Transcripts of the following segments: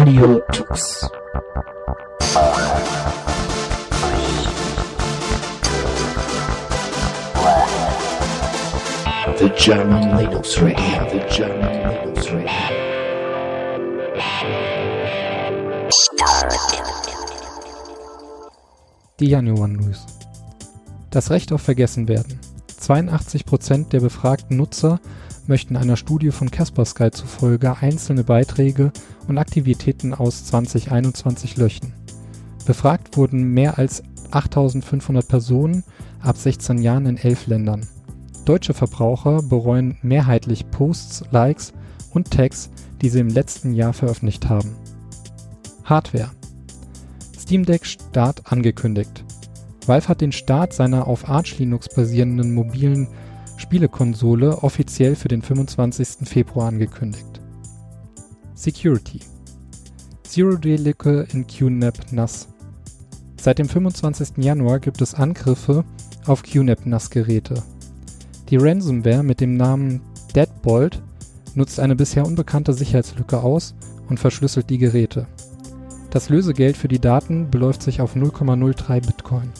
Radio Tux. The German Linux Radio, the German Linux Radio. Die Januar News. Das Recht auf Vergessenwerden. 82% der befragten Nutzer möchten einer Studie von Kaspersky zufolge einzelne Beiträge und Aktivitäten aus 2021 löschen. Befragt wurden mehr als 8500 Personen ab 16 Jahren in elf Ländern. Deutsche Verbraucher bereuen mehrheitlich Posts, Likes und Tags, die sie im letzten Jahr veröffentlicht haben. Hardware. Steam Deck Start angekündigt. Valve hat den Start seiner auf Arch Linux basierenden mobilen Spielekonsole offiziell für den 25. Februar angekündigt. Security. Zero-Day-Lücke in QNAP NAS. Seit dem 25. Januar gibt es Angriffe auf QNAP NAS-Geräte. Die Ransomware mit dem Namen Deadbolt nutzt eine bisher unbekannte Sicherheitslücke aus und verschlüsselt die Geräte. Das Lösegeld für die Daten beläuft sich auf 0,03 Bitcoin.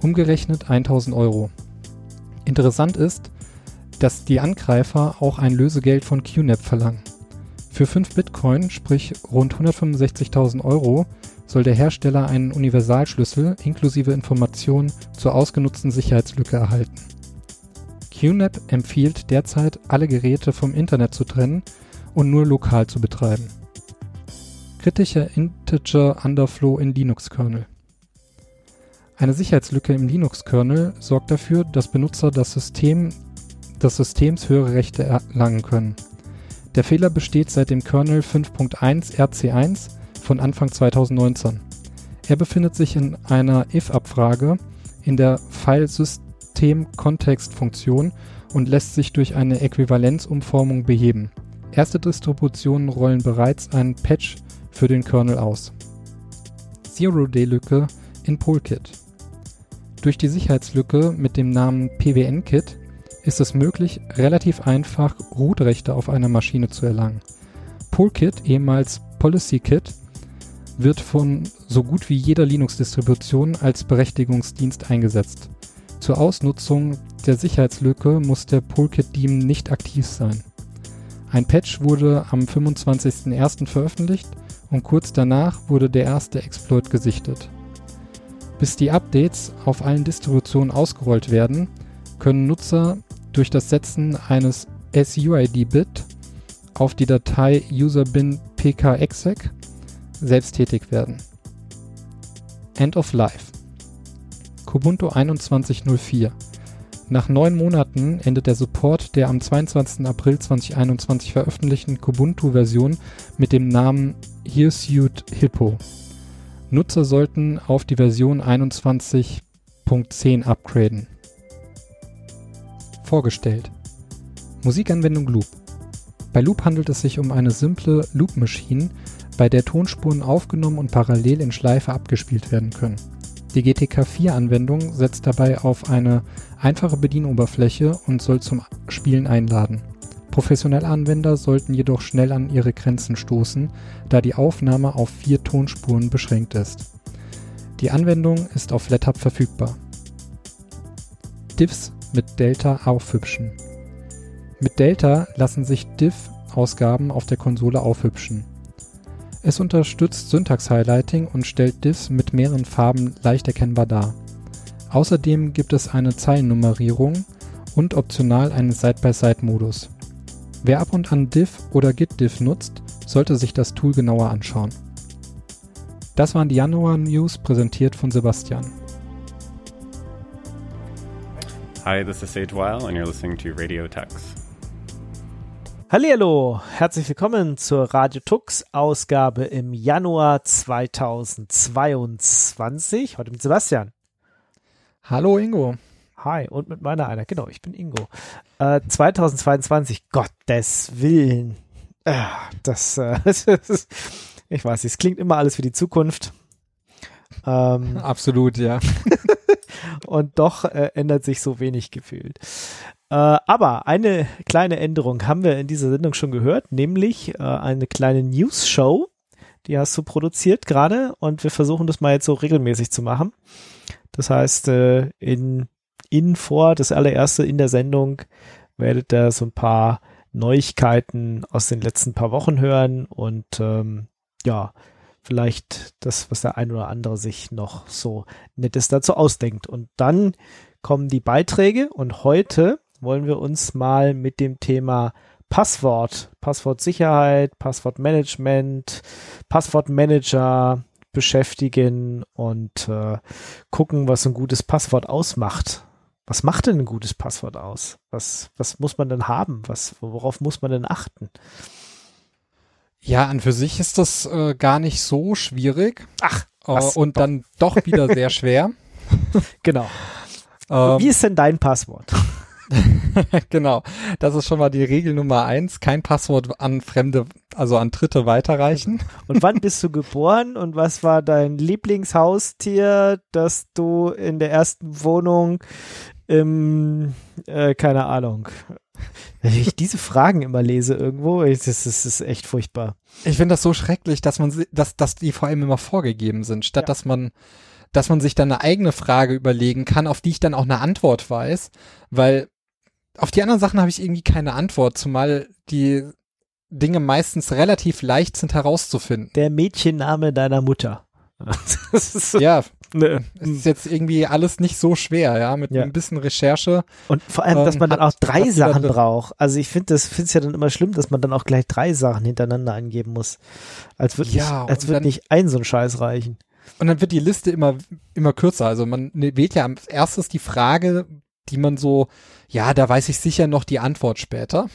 Umgerechnet 1000 Euro. Interessant ist, dass die Angreifer auch ein Lösegeld von QNAP verlangen. Für 5 Bitcoin, sprich rund 165.000 Euro, soll der Hersteller einen Universalschlüssel inklusive Informationen zur ausgenutzten Sicherheitslücke erhalten. QNAP empfiehlt derzeit, alle Geräte vom Internet zu trennen und nur lokal zu betreiben. Kritischer Integer Underflow in Linux-Kernel. Eine Sicherheitslücke im Linux-Kernel sorgt dafür, dass Benutzer das System des Systems höhere Rechte erlangen können. Der Fehler besteht seit dem Kernel 5.1 RC1 von Anfang 2019. Er befindet sich in einer if-Abfrage in der File-System-Kontext-Funktion und lässt sich durch eine Äquivalenzumformung beheben. Erste Distributionen rollen bereits einen Patch für den Kernel aus. Zero-Day-Lücke in Polkit. Durch die Sicherheitslücke mit dem Namen PWN-Kit ist es möglich, relativ einfach Root-Rechte auf einer Maschine zu erlangen. Polkit, ehemals PolicyKit, wird von so gut wie jeder Linux-Distribution als Berechtigungsdienst eingesetzt. Zur Ausnutzung der Sicherheitslücke muss der Polkit-Daemon nicht aktiv sein. Ein Patch wurde am 25.01. veröffentlicht und kurz danach wurde der erste Exploit gesichtet. Bis die Updates auf allen Distributionen ausgerollt werden, können Nutzer durch das Setzen eines SUID-Bit auf die Datei userbin pkexec selbst tätig werden. End of Life Kubuntu 21.04 Nach neun Monaten endet der Support der am 22. April 2021 veröffentlichten Kubuntu-Version mit dem Namen Hirsuit Hippo. Nutzer sollten auf die Version 21.10 upgraden. Vorgestellt. Musikanwendung Loop. Bei Loop handelt es sich um eine simple Loop-Maschine, bei der Tonspuren aufgenommen und parallel in Schleife abgespielt werden können. Die GTK 4-Anwendung setzt dabei auf eine einfache Bedienoberfläche und soll zum Spielen einladen. Professionelle Anwender sollten jedoch schnell an ihre Grenzen stoßen, da die Aufnahme auf vier Tonspuren beschränkt ist. Die Anwendung ist auf FlatHub verfügbar. Diffs mit Delta aufhübschen. Mit Delta lassen sich Diff-Ausgaben auf der Konsole aufhübschen. Es unterstützt Syntax-Highlighting und stellt Diffs mit mehreren Farben leicht erkennbar dar. Außerdem gibt es eine Zeilennummerierung und optional einen Side-by-Side-Modus. Wer ab und an Diff oder Git-Diff nutzt, sollte sich das Tool genauer anschauen. Das waren die Januar-News präsentiert von Sebastian. Hi, this is Sage Weil and you're listening to Radio Tux. Hallo, herzlich willkommen zur Radio Tux Ausgabe im Januar 2022. Heute mit Sebastian. Hallo Ingo. Hi, und mit meiner einer. Genau, ich bin Ingo. Äh, 2022, Gottes Willen. Äh, das, äh, ich weiß nicht, es klingt immer alles für die Zukunft. Ähm, Absolut, ja. und doch äh, ändert sich so wenig gefühlt. Äh, aber eine kleine Änderung haben wir in dieser Sendung schon gehört, nämlich äh, eine kleine News-Show, Die hast du produziert gerade und wir versuchen das mal jetzt so regelmäßig zu machen. Das heißt, in, in vor, das allererste in der Sendung werdet ihr so ein paar Neuigkeiten aus den letzten paar Wochen hören und ähm, ja, vielleicht das, was der ein oder andere sich noch so nettes dazu ausdenkt. Und dann kommen die Beiträge und heute wollen wir uns mal mit dem Thema Passwort, Passwortsicherheit, Passwortmanagement, Passwortmanager beschäftigen und äh, gucken, was ein gutes Passwort ausmacht. Was macht denn ein gutes Passwort aus? Was, was muss man denn haben? Was, worauf muss man denn achten? Ja, an für sich ist das äh, gar nicht so schwierig. Ach, äh, was? und dann doch wieder sehr schwer. Genau. Ähm, Wie ist denn dein Passwort? genau. Das ist schon mal die Regel Nummer eins. Kein Passwort an Fremde, also an Dritte weiterreichen. Und wann bist du geboren und was war dein Lieblingshaustier, das du in der ersten Wohnung im, äh, keine Ahnung. Wenn ich diese Fragen immer lese irgendwo, das ist, das ist echt furchtbar. Ich finde das so schrecklich, dass man, dass, dass die vor allem immer vorgegeben sind, statt Ja. dass man, dass man sich dann eine eigene Frage überlegen kann, auf die ich dann auch eine Antwort weiß, weil auf die anderen Sachen habe ich irgendwie keine Antwort, zumal die Dinge meistens relativ leicht sind herauszufinden. Der Mädchenname deiner Mutter. Das ist so, Ja, ne, es ist jetzt irgendwie alles nicht so schwer, ja, mit Ja. ein bisschen Recherche. Und vor allem, dass Ähm, man dann hat- auch drei hat Sachen braucht. Also ich finde das finde es ja dann immer schlimm, dass man dann auch gleich drei Sachen hintereinander angeben muss. Als würde Ja, nicht, als würde dann- nicht ein so ein Scheiß reichen. Und dann wird die Liste immer, immer kürzer. Also man ne- wählt ja als erstes die Frage, die man so, ja, da weiß ich sicher noch die Antwort später.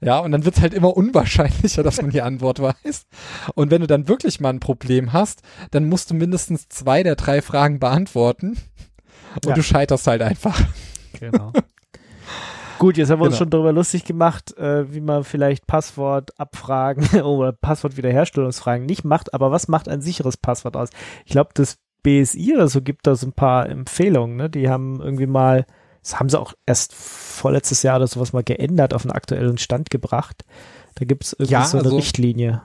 Ja, und dann wird es halt immer unwahrscheinlicher, dass man die Antwort weiß. Und wenn du dann wirklich mal ein Problem hast, dann musst du mindestens zwei der drei Fragen beantworten. Und Ja. du scheiterst halt einfach. Genau. Gut, jetzt haben wir uns Genau. schon darüber lustig gemacht, äh, wie man vielleicht Passwortabfragen oder Passwortwiederherstellungsfragen nicht macht. Aber was macht ein sicheres Passwort aus? Ich glaube, das BSI oder so gibt da so ein paar Empfehlungen. Ne? Die haben irgendwie mal, das haben sie auch erst vorletztes Jahr oder sowas mal geändert, auf einen aktuellen Stand gebracht. Da gibt es irgendwie Ja, so eine also- Richtlinie.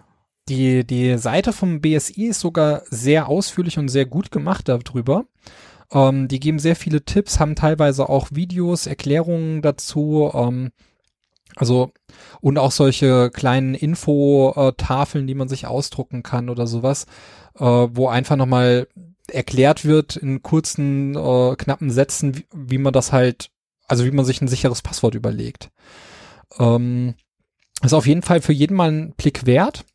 Die, die Seite vom BSI ist sogar sehr ausführlich und sehr gut gemacht darüber. Ähm, die geben sehr viele Tipps, haben teilweise auch Videos, Erklärungen dazu. Ähm, also und auch solche kleinen Infotafeln, die man sich ausdrucken kann oder sowas, äh, wo einfach nochmal erklärt wird in kurzen, äh, knappen Sätzen, wie, wie man das halt, also wie man sich ein sicheres Passwort überlegt. Ähm, ist auf jeden Fall für jeden mal ein Blick wert.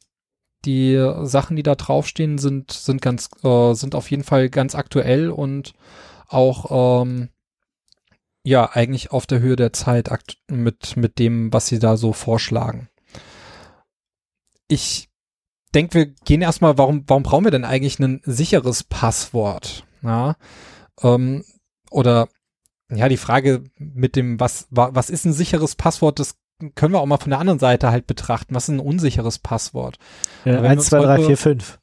Die Sachen, die da draufstehen, sind, sind ganz, äh, sind auf jeden Fall ganz aktuell und auch, ähm, ja, eigentlich auf der Höhe der Zeit mit, mit dem, was sie da so vorschlagen. Ich denke, wir gehen erstmal, warum, warum brauchen wir denn eigentlich ein sicheres Passwort? Ja, ähm, oder, ja, die Frage mit dem, was, wa- was ist ein sicheres Passwort, das können wir auch mal von der anderen Seite halt betrachten. Was ist ein unsicheres Passwort? Ja, wenn wir 1, uns 2, 3, heute- 4, 5.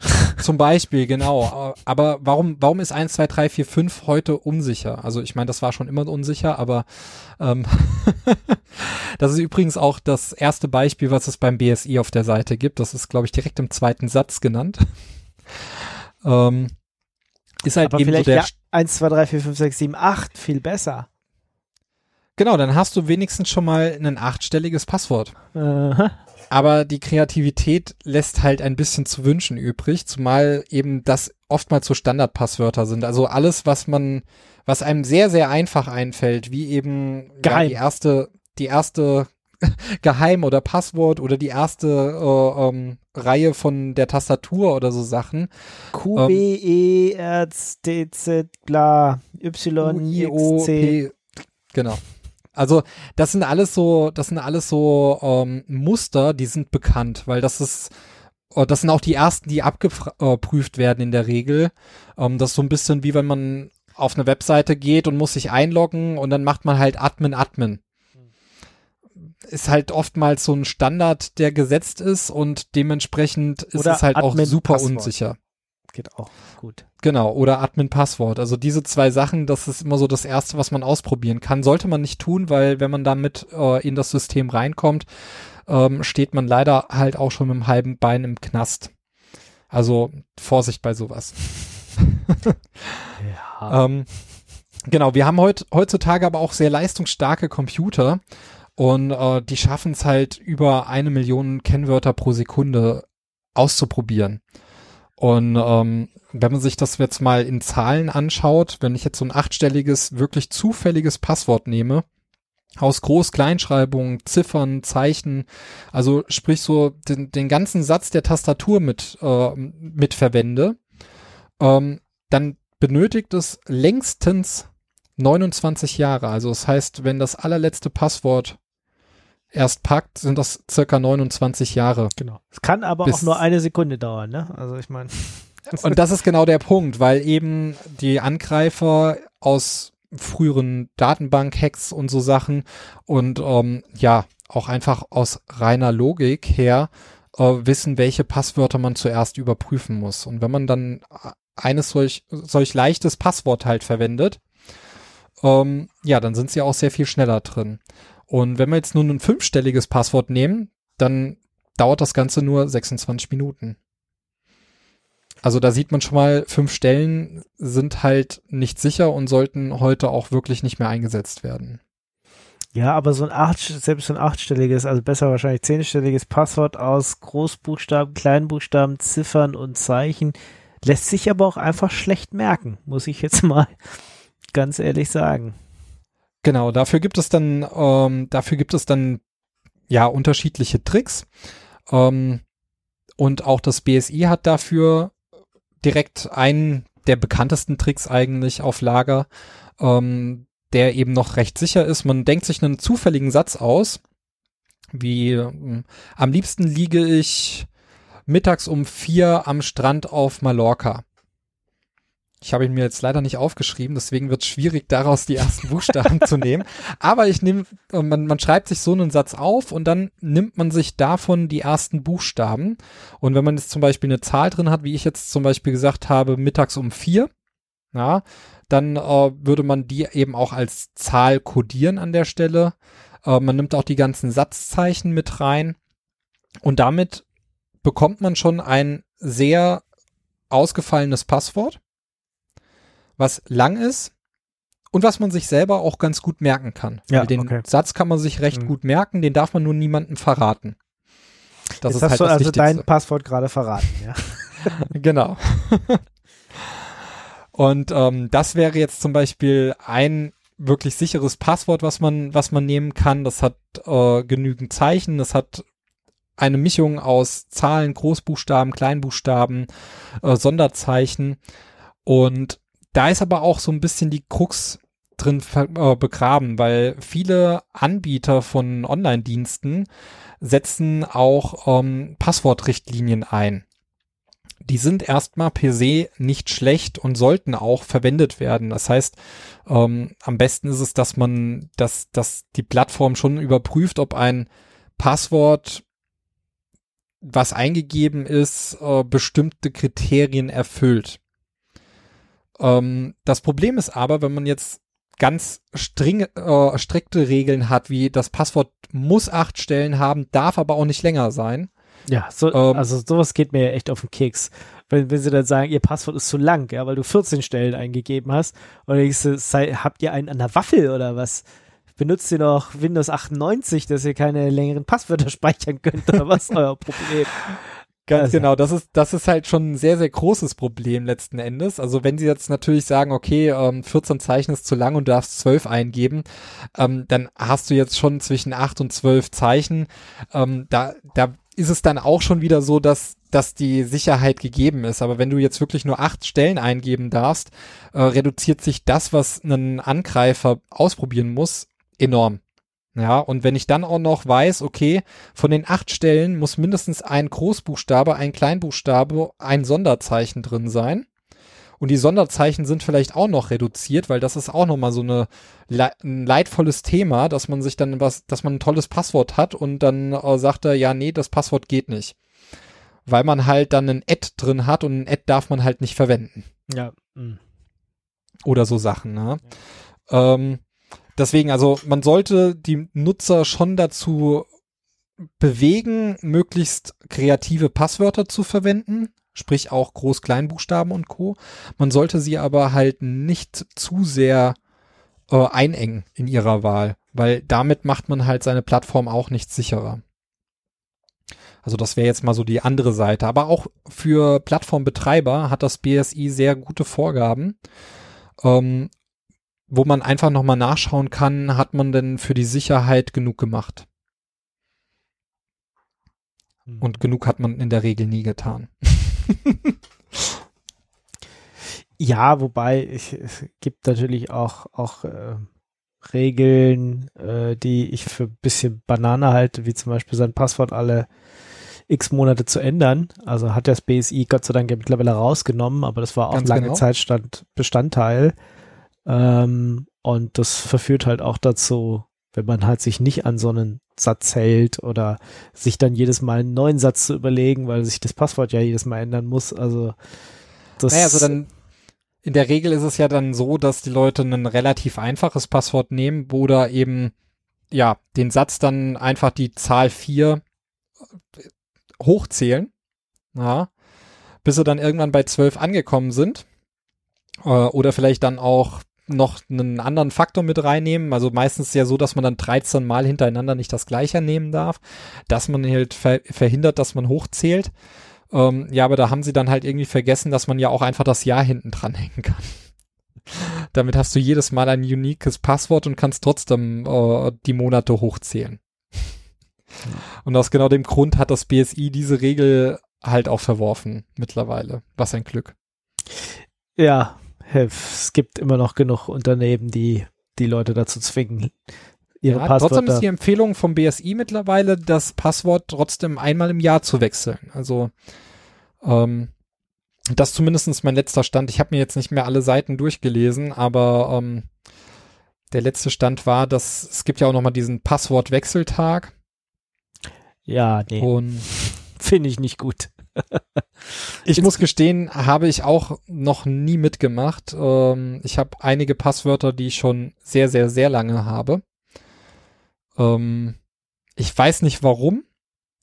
Zum Beispiel, genau. Aber warum, warum ist 1, 2, 3, 4, 5 heute unsicher? Also ich meine, das war schon immer unsicher, aber ähm, das ist übrigens auch das erste Beispiel, was es beim BSI auf der Seite gibt. Das ist, glaube ich, direkt im zweiten Satz genannt. ähm, ist halt Aber eben so vielleicht der ja, 1, 2, 3, 4, 5, 6, 7, 8. Viel besser. Genau, dann hast du wenigstens schon mal ein achtstelliges Passwort. Aha. Aber die Kreativität lässt halt ein bisschen zu wünschen übrig, zumal eben das oftmals so Standardpasswörter sind. Also alles, was man, was einem sehr, sehr einfach einfällt, wie eben ja, die erste, die erste Geheim oder Passwort oder die erste äh, ähm, Reihe von der Tastatur oder so Sachen. Q, B, E, R, D, Z, bla, Y, I, O, C. P. Genau. Also das sind alles so, das sind alles so ähm, Muster, die sind bekannt, weil das ist, äh, das sind auch die ersten, die abgeprüft werden in der Regel. Ähm, das ist so ein bisschen wie wenn man auf eine Webseite geht und muss sich einloggen und dann macht man halt Admin Admin. Ist halt oftmals so ein Standard, der gesetzt ist und dementsprechend ist Oder es halt auch Admin super Passwort. unsicher. Geht auch gut. Genau, oder Admin-Passwort. Also diese zwei Sachen, das ist immer so das Erste, was man ausprobieren kann. Sollte man nicht tun, weil wenn man damit äh, in das System reinkommt, ähm, steht man leider halt auch schon mit dem halben Bein im Knast. Also Vorsicht bei sowas. Ja. Ähm, genau, wir haben heut, heutzutage aber auch sehr leistungsstarke Computer und äh, die schaffen es halt über eine Million Kennwörter pro Sekunde auszuprobieren. Und ähm, wenn man sich das jetzt mal in Zahlen anschaut, wenn ich jetzt so ein achtstelliges, wirklich zufälliges Passwort nehme, aus Groß-Kleinschreibung, Ziffern, Zeichen, also sprich so den, den ganzen Satz der Tastatur mit, äh, mit verwende, ähm, dann benötigt es längstens 29 Jahre. Also das heißt, wenn das allerletzte Passwort erst packt, sind das circa 29 Jahre. genau. Es kann aber auch nur eine Sekunde dauern, ne? Also ich meine. Und das ist genau der Punkt, weil eben die Angreifer aus früheren Datenbank-Hacks und so Sachen und ähm, ja, auch einfach aus reiner Logik her äh, wissen, welche Passwörter man zuerst überprüfen muss. Und wenn man dann eines solch, solch leichtes Passwort halt verwendet, ähm, ja, dann sind sie auch sehr viel schneller drin. Und wenn wir jetzt nun ein fünfstelliges Passwort nehmen, dann dauert das Ganze nur 26 Minuten. Also da sieht man schon mal, fünf Stellen sind halt nicht sicher und sollten heute auch wirklich nicht mehr eingesetzt werden. Ja, aber so ein acht, selbst so ein achtstelliges, also besser wahrscheinlich zehnstelliges Passwort aus Großbuchstaben, Kleinbuchstaben, Ziffern und Zeichen lässt sich aber auch einfach schlecht merken, muss ich jetzt mal ganz ehrlich sagen. Genau, dafür gibt es dann, ähm, dafür gibt es dann ja unterschiedliche Tricks. Ähm, und auch das BSI hat dafür direkt einen der bekanntesten Tricks eigentlich auf Lager, ähm, der eben noch recht sicher ist. Man denkt sich einen zufälligen Satz aus, wie ähm, am liebsten liege ich mittags um vier am Strand auf Mallorca. Ich habe ihn mir jetzt leider nicht aufgeschrieben, deswegen wird es schwierig, daraus die ersten Buchstaben zu nehmen. Aber ich nehme, äh, man, man schreibt sich so einen Satz auf und dann nimmt man sich davon die ersten Buchstaben. Und wenn man jetzt zum Beispiel eine Zahl drin hat, wie ich jetzt zum Beispiel gesagt habe, mittags um vier, ja, dann äh, würde man die eben auch als Zahl kodieren an der Stelle. Äh, man nimmt auch die ganzen Satzzeichen mit rein und damit bekommt man schon ein sehr ausgefallenes Passwort, was lang ist und was man sich selber auch ganz gut merken kann. Ja, Weil den okay. Satz kann man sich recht Mhm. gut merken, den darf man nur niemandem verraten. Das Jetzt ist hast halt du das also Wichtigste. dein Passwort gerade verraten, ja. Genau. Und ähm, das wäre jetzt zum Beispiel ein wirklich sicheres Passwort, was man, was man nehmen kann. Das hat äh, genügend Zeichen, das hat eine Mischung aus Zahlen, Großbuchstaben, Kleinbuchstaben, äh, Sonderzeichen. Und da ist aber auch so ein bisschen die Krux drin äh, begraben, weil viele Anbieter von Online-Diensten setzen auch ähm, Passwortrichtlinien ein die sind erstmal per se nicht schlecht und sollten auch verwendet werden. Das heißt, ähm, am besten ist es, dass man, dass, dass die Plattform schon überprüft, ob ein Passwort, was eingegeben ist, äh, bestimmte Kriterien erfüllt. Ähm, das Problem ist aber, wenn man jetzt ganz string, äh, strikte Regeln hat, wie das Passwort muss acht Stellen haben, darf aber auch nicht länger sein. Ja, so, Ähm, also sowas geht mir ja echt auf den Keks. Wenn, wenn sie dann sagen, ihr Passwort ist zu lang, ja, weil du 14 Stellen eingegeben hast, und dann denkst du, sei, habt ihr einen an der Waffel oder was? Benutzt ihr noch Windows 98, dass ihr keine längeren Passwörter speichern könnt oder was ist euer Problem? Ganz Also- genau, das ist, das ist halt schon ein sehr, sehr großes Problem letzten Endes. Also wenn sie jetzt natürlich sagen, okay, ähm, 14 Zeichen ist zu lang und du darfst 12 eingeben, ähm, dann hast du jetzt schon zwischen 8 und 12 Zeichen. Ähm, da, da ist es dann auch schon wieder so, dass, dass die Sicherheit gegeben ist. Aber wenn du jetzt wirklich nur acht Stellen eingeben darfst, äh, reduziert sich das, was ein Angreifer ausprobieren muss, enorm. Ja, und wenn ich dann auch noch weiß, okay, von den acht Stellen muss mindestens ein Großbuchstabe, ein Kleinbuchstabe, ein Sonderzeichen drin sein. Und die Sonderzeichen sind vielleicht auch noch reduziert, weil das ist auch nochmal so eine, ein leidvolles Thema, dass man sich dann was, dass man ein tolles Passwort hat und dann äh, sagt er, ja, nee, das Passwort geht nicht. Weil man halt dann ein Ad drin hat und ein Ad darf man halt nicht verwenden Ja. mm. oder so Sachen. Ne? Ähm, deswegen, also man sollte die Nutzer schon dazu bewegen, möglichst kreative Passwörter zu verwenden, sprich auch Groß-Kleinbuchstaben und Co. Man sollte sie aber halt nicht zu sehr äh, einengen in ihrer Wahl, weil damit macht man halt seine Plattform auch nicht sicherer. Also das wäre jetzt mal so die andere Seite. Aber auch für Plattformbetreiber hat das BSI sehr gute Vorgaben, ähm, wo man einfach nochmal nachschauen kann, hat man denn für die Sicherheit genug gemacht? Hm. Und genug hat man in der Regel nie getan. Ja, wobei ich, es gibt natürlich auch, auch äh, Regeln, äh, die ich für ein bisschen Banane halte, wie zum Beispiel sein Passwort alle x Monate zu ändern. Also hat das BSI Gott sei Dank ja mittlerweile rausgenommen, aber das war auch Ganz lange genau. Zeit stand Bestandteil. Ähm, und das verführt halt auch dazu, wenn man halt sich nicht an so einen Satz hält oder sich dann jedes Mal einen neuen Satz zu überlegen, weil sich das Passwort ja jedes Mal ändern muss. Also das Naja, also dann in der Regel ist es ja dann so, dass die Leute ein relativ einfaches Passwort nehmen, da eben ja den Satz dann einfach die Zahl 4 hochzählen, ja, bis sie dann irgendwann bei 12 angekommen sind. Äh, oder vielleicht dann auch noch einen anderen Faktor mit reinnehmen. Also meistens ist ja so, dass man dann 13 Mal hintereinander nicht das gleiche nehmen darf, dass man halt ver verhindert, dass man hochzählt. Ähm, ja, aber da haben sie dann halt irgendwie vergessen, dass man ja auch einfach das Jahr hinten dranhängen kann. Damit hast du jedes Mal ein uniques Passwort und kannst trotzdem äh, die Monate hochzählen. Und aus genau dem Grund hat das BSI diese Regel halt auch verworfen mittlerweile. Was ein Glück. Ja, es gibt immer noch genug Unternehmen, die die Leute dazu zwingen, ihre Ja, trotzdem Passwörter. ist die Empfehlung vom BSI mittlerweile, das Passwort trotzdem einmal im Jahr zu wechseln. Also ähm, das zumindest mein letzter Stand. Ich habe mir jetzt nicht mehr alle Seiten durchgelesen, aber ähm, der letzte Stand war, dass es gibt ja auch noch mal diesen Passwortwechseltag ja, nee, und finde ich nicht gut. Ich muss gestehen, habe ich auch noch nie mitgemacht. Ähm, ich habe einige Passwörter, die ich schon sehr, sehr, sehr lange habe. Ähm, ich weiß nicht warum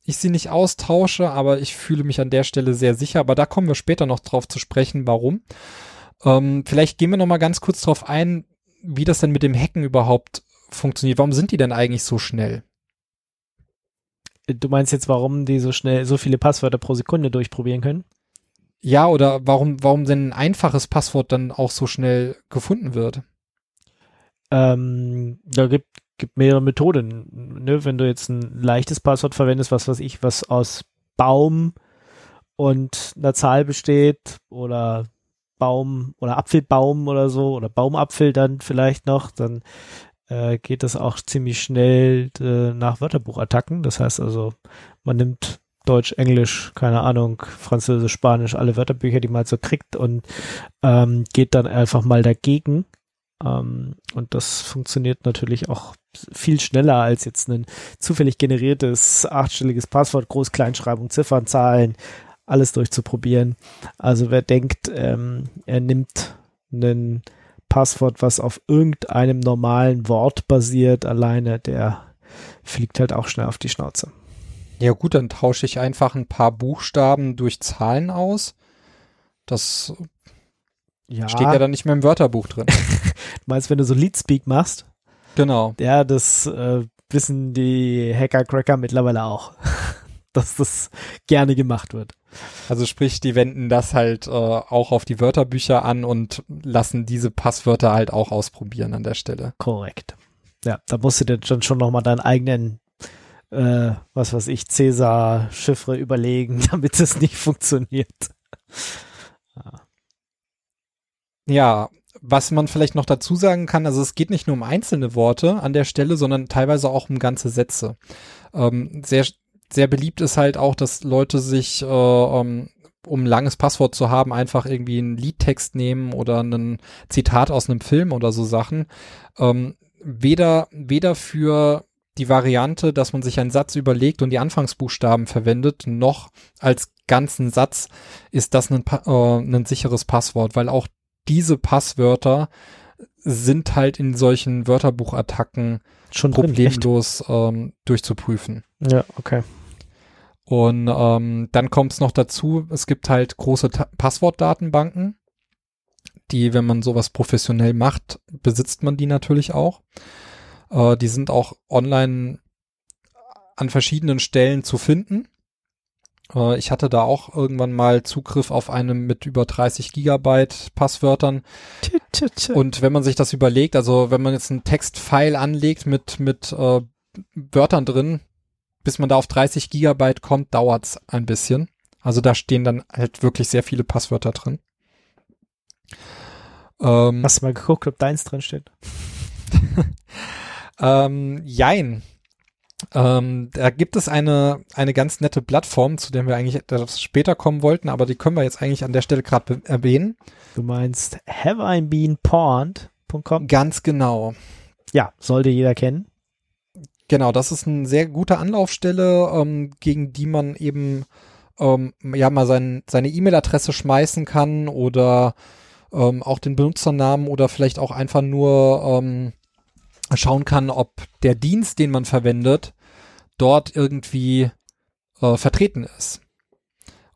ich sie nicht austausche, aber ich fühle mich an der Stelle sehr sicher. Aber da kommen wir später noch drauf zu sprechen, warum. Ähm, vielleicht gehen wir noch mal ganz kurz drauf ein, wie das denn mit dem Hacken überhaupt funktioniert. Warum sind die denn eigentlich so schnell? Du meinst jetzt, warum die so schnell so viele Passwörter pro Sekunde durchprobieren können? Ja, oder warum, warum denn ein einfaches Passwort dann auch so schnell gefunden wird? Ähm, da gibt, gibt mehrere Methoden. Ne? Wenn du jetzt ein leichtes Passwort verwendest, was weiß ich, was aus Baum und einer Zahl besteht oder Baum oder Apfelbaum oder so oder Baumapfel dann vielleicht noch, dann äh, geht das auch ziemlich schnell äh, nach Wörterbuchattacken. Das heißt also, man nimmt Deutsch, Englisch, keine Ahnung, Französisch, Spanisch, alle Wörterbücher, die man so kriegt und ähm, geht dann einfach mal dagegen. Ähm, und das funktioniert natürlich auch viel schneller als jetzt ein zufällig generiertes achtstelliges Passwort, Groß-, Kleinschreibung, Ziffern, Zahlen, alles durchzuprobieren. Also wer denkt, ähm, er nimmt ein Passwort, was auf irgendeinem normalen Wort basiert, alleine, der fliegt halt auch schnell auf die Schnauze. Ja gut, dann tausche ich einfach ein paar Buchstaben durch Zahlen aus. Das Ja, steht ja dann nicht mehr im Wörterbuch drin. du meinst, wenn du so Leadspeak machst? genau. Ja, das äh, wissen die Hacker-Cracker mittlerweile auch, dass das gerne gemacht wird. Also sprich, die wenden das halt äh, auch auf die Wörterbücher an und lassen diese Passwörter halt auch ausprobieren an der Stelle. Korrekt. Ja, da musst du dir dann schon nochmal deinen eigenen, äh, was weiß ich, Cäsar-Chiffre überlegen, damit es nicht funktioniert. Ja, was man vielleicht noch dazu sagen kann, also es geht nicht nur um einzelne Worte an der Stelle, sondern teilweise auch um ganze Sätze. Ähm, sehr, sehr beliebt ist halt auch, dass Leute sich, äh, ähm, um ein langes Passwort zu haben, einfach irgendwie einen Liedtext nehmen oder ein Zitat aus einem Film oder so Sachen. Ähm, weder, weder für die Variante, dass man sich einen Satz überlegt und die Anfangsbuchstaben verwendet, noch als ganzen Satz ist das ein, äh, ein sicheres Passwort, weil auch diese Passwörter sind halt in solchen Wörterbuchattacken Schon drin, problemlos ähm, durchzuprüfen. Ja, okay. Und ähm, dann kommt es noch dazu, es gibt halt große Ta Passwortdatenbanken, die, wenn man sowas professionell macht, besitzt man die natürlich auch. Äh, die sind auch online an verschiedenen Stellen zu finden. Äh, ich hatte da auch irgendwann mal Zugriff auf eine mit über 30 Gigabyte Passwörtern. Und wenn man sich das überlegt, also wenn man jetzt einen Textfile anlegt mit, mit äh, Wörtern drin, bis man da auf 30 Gigabyte kommt, dauert's ein bisschen. Also da stehen dann halt wirklich sehr viele Passwörter drin. Ähm, Hast du mal geguckt, ob deins drin steht? ähm, jein. Ähm, da gibt es eine, eine ganz nette Plattform, zu der wir eigentlich etwas später kommen wollten, aber die können wir jetzt eigentlich an der Stelle gerade erwähnen. Du meinst have I been pawned.com? Ganz genau. Ja, sollte jeder kennen. Genau, das ist eine sehr gute Anlaufstelle, ähm, gegen die man eben ähm, ja mal sein, seine E-Mail-Adresse schmeißen kann oder ähm, auch den Benutzernamen oder vielleicht auch einfach nur ähm, schauen kann, ob der Dienst, den man verwendet, dort irgendwie äh, vertreten ist.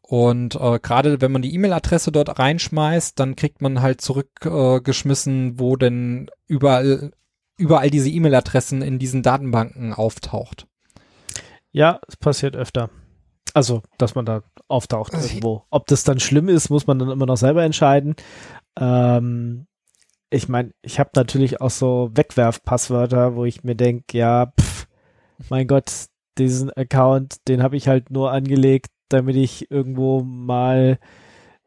Und äh, gerade wenn man die E-Mail-Adresse dort reinschmeißt, dann kriegt man halt zurückgeschmissen, äh, wo denn überall überall diese E-Mail-Adressen in diesen Datenbanken auftaucht. Ja, es passiert öfter. Also, dass man da auftaucht Also irgendwo. Ob das dann schlimm ist, muss man dann immer noch selber entscheiden. Ähm, ich meine, ich habe natürlich auch so Wegwerfpasswörter, wo ich mir denke, ja, pff, mein Gott, diesen Account, den habe ich halt nur angelegt, damit ich irgendwo mal,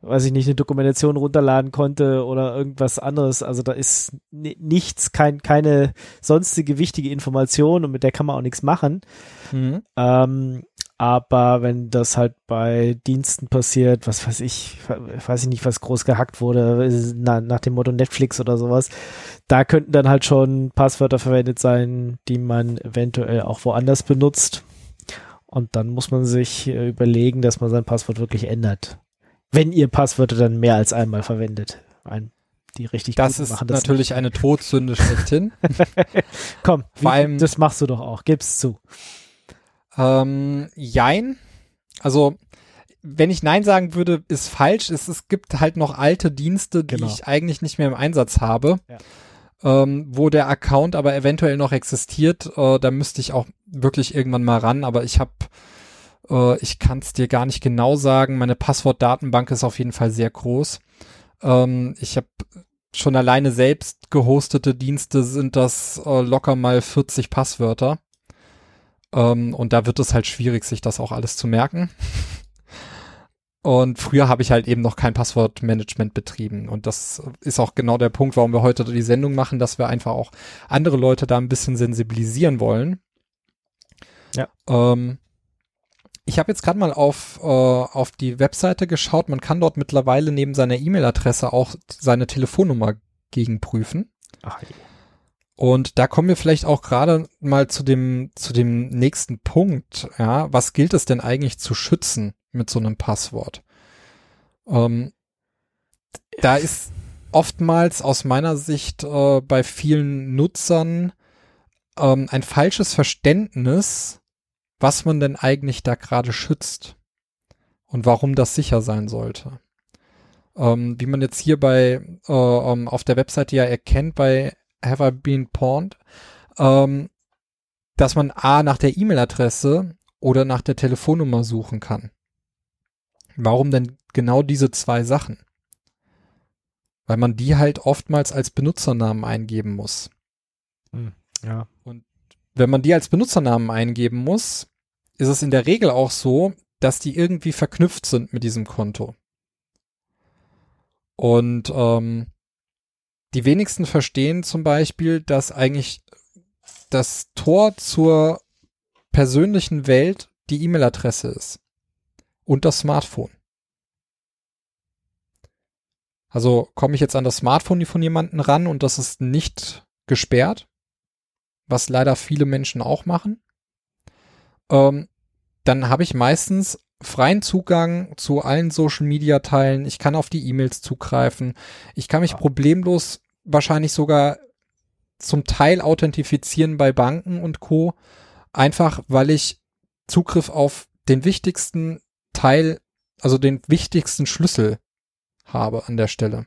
weiß ich nicht, eine Dokumentation runterladen konnte oder irgendwas anderes. Also da ist ni- nichts, kein, keine sonstige wichtige Information und mit der kann man auch nichts machen. Ähm, aber wenn das halt bei Diensten passiert, was weiß ich, weiß ich nicht, was groß gehackt wurde, na, nach dem Motto Netflix oder sowas, da könnten dann halt schon Passwörter verwendet sein, die man eventuell auch woanders benutzt. Und dann muss man sich äh, überlegen, dass man sein Passwort wirklich ändert. Wenn ihr Passwörter dann mehr als einmal verwendet. Ein, die richtig Das ist machen das natürlich eine Todsünde schlechthin. nicht. Komm, wie- das machst du doch auch, gib's zu. Ähm, jein. Also, wenn ich Nein sagen würde, ist falsch. Es, es gibt halt noch alte Dienste, die Genau. ich eigentlich nicht mehr im Einsatz habe. Ja. Ähm, wo der Account aber eventuell noch existiert, äh, da müsste ich auch wirklich irgendwann mal ran, aber ich habe, äh, ich kann es dir gar nicht genau sagen. Meine Passwortdatenbank ist auf jeden Fall sehr groß. Ähm, ich habe schon alleine selbst gehostete Dienste sind das äh, locker mal 40 Passwörter. Ähm, und da wird es halt schwierig, sich das auch alles zu merken. Und früher habe ich halt eben noch kein Passwortmanagement betrieben. Und das ist auch genau der Punkt, warum wir heute die Sendung machen, dass wir einfach auch andere Leute da ein bisschen sensibilisieren wollen. Ja. Ähm, ich habe jetzt gerade mal auf, äh, auf die Webseite geschaut. Man kann dort mittlerweile neben seiner E-Mail-Adresse auch seine Telefonnummer gegenprüfen. Ach, Und da kommen wir vielleicht auch gerade mal zu dem, zu dem nächsten Punkt. Ja, was gilt es denn eigentlich zu schützen mit so einem Passwort? Ähm, da ist oftmals aus meiner Sicht äh, bei vielen Nutzern ähm, ein falsches Verständnis, was man denn eigentlich da gerade schützt und warum das sicher sein sollte. Ähm, wie man jetzt hier bei äh, ähm, auf der Webseite ja erkennt bei Have I Been Pawned, ähm, dass man A nach der E-Mail-Adresse oder nach der Telefonnummer suchen kann. Warum denn genau diese zwei Sachen? Weil man die halt oftmals als Benutzernamen eingeben muss. ja. Wenn man die als Benutzernamen eingeben muss, ist es in der Regel auch so, dass die irgendwie verknüpft sind mit diesem Konto. Und ähm, die wenigsten verstehen zum Beispiel, dass eigentlich das Tor zur persönlichen Welt die E-Mail-Adresse ist und das Smartphone. Also komme ich jetzt an das Smartphone von jemandem ran und das ist nicht gesperrt, was leider viele Menschen auch machen, ähm, dann habe ich meistens freien Zugang zu allen Social Media Teilen. Ich kann auf die E-Mails zugreifen. Ich kann mich problemlos wahrscheinlich sogar zum Teil authentifizieren bei Banken und Co. Einfach, weil ich Zugriff auf den wichtigsten Teil, also den wichtigsten Schlüssel habe an der Stelle.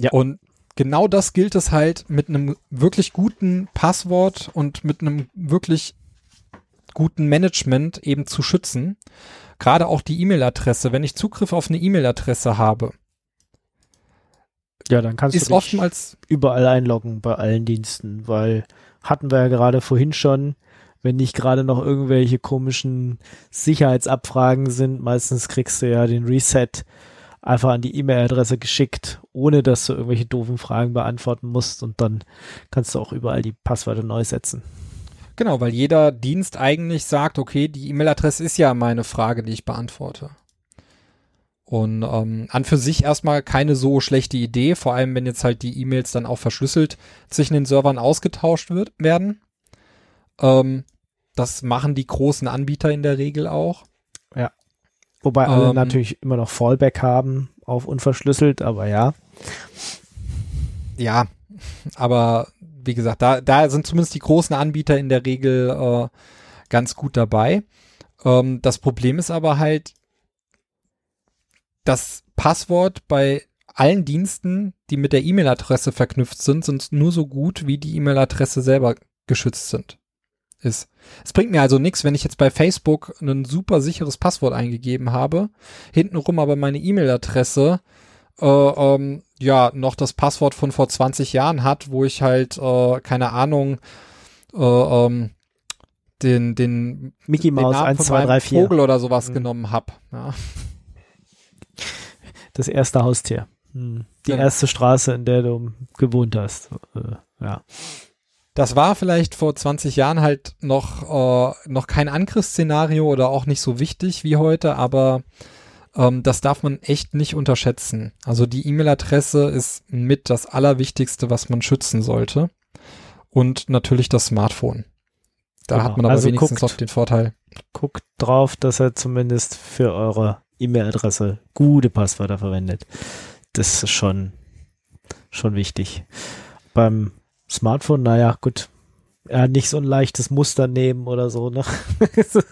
Ja. Und genau das gilt es halt mit einem wirklich guten Passwort und mit einem wirklich guten Management eben zu schützen. Gerade auch die E-Mail-Adresse. Wenn ich Zugriff auf eine E-Mail-Adresse habe, Ja, dann kannst ist du dich oftmals überall einloggen bei allen Diensten, weil hatten wir ja gerade vorhin schon, wenn nicht gerade noch irgendwelche komischen Sicherheitsabfragen sind, meistens kriegst du ja den Reset einfach an die E-Mail-Adresse geschickt, ohne dass du irgendwelche doofen Fragen beantworten musst und dann kannst du auch überall die Passwörter neu setzen. Genau, weil jeder Dienst eigentlich sagt, okay, die E-Mail-Adresse ist ja meine Frage, die ich beantworte. Und ähm, an für sich erstmal keine so schlechte Idee, vor allem wenn jetzt halt die E-Mails dann auch verschlüsselt zwischen den Servern ausgetauscht wird, werden. Ähm, das machen die großen Anbieter in der Regel auch. Wobei alle Ähm. natürlich immer noch Fallback haben auf unverschlüsselt, aber ja. Ja, aber wie gesagt, da, da sind zumindest die großen Anbieter in der Regel äh, ganz gut dabei. Ähm, das Problem ist aber halt, das Passwort bei allen Diensten, die mit der E-Mail-Adresse verknüpft sind, sind nur so gut, wie die E-Mail-Adresse selber geschützt sind. Ist. Es bringt mir also nichts, wenn ich jetzt bei Facebook ein super sicheres Passwort eingegeben habe, hintenrum aber meine E-Mail-Adresse äh, ähm, ja noch das Passwort von vor 20 Jahren hat, wo ich halt äh, keine Ahnung äh, ähm, den den Mickey den Mouse Namen 1, von 2, meinem 3, 4. Vogel oder sowas Mhm. genommen hab. Ja. Das erste Haustier. Hm. Die Ja. erste Straße, in der du gewohnt hast. Äh, ja. Das war vielleicht vor 20 Jahren halt noch äh, noch kein Angriffsszenario oder auch nicht so wichtig wie heute, aber ähm, das darf man echt nicht unterschätzen. Also die E-Mail-Adresse ist mit das Allerwichtigste, was man schützen sollte. Und natürlich das Smartphone. Da Genau. hat man aber Also wenigstens guckt- auch den Vorteil. Guckt drauf, dass er zumindest für eure E-Mail-Adresse gute Passwörter verwendet. Das ist schon, schon wichtig. Beim Smartphone, naja, gut. Ja, nicht so ein leichtes Muster nehmen oder so, ne?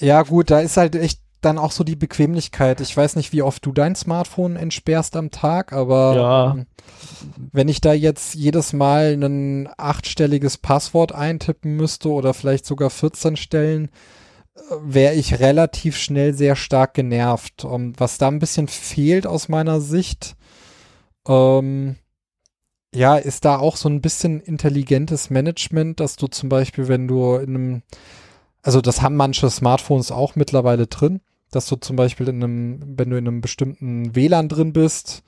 Ja, gut, da ist halt echt dann auch so die Bequemlichkeit. Ich weiß nicht, wie oft du dein Smartphone entsperrst am Tag, aber Ja. wenn ich da jetzt jedes Mal ein achtstelliges Passwort eintippen müsste oder vielleicht sogar 14 Stellen, wäre ich relativ schnell sehr stark genervt. Um, was da ein bisschen fehlt aus meiner Sicht, ähm, ja, ist da auch so ein bisschen intelligentes Management, dass du zum Beispiel, wenn du in einem, also das haben manche Smartphones auch mittlerweile drin, dass du zum Beispiel in einem, wenn du in einem bestimmten WLAN drin bist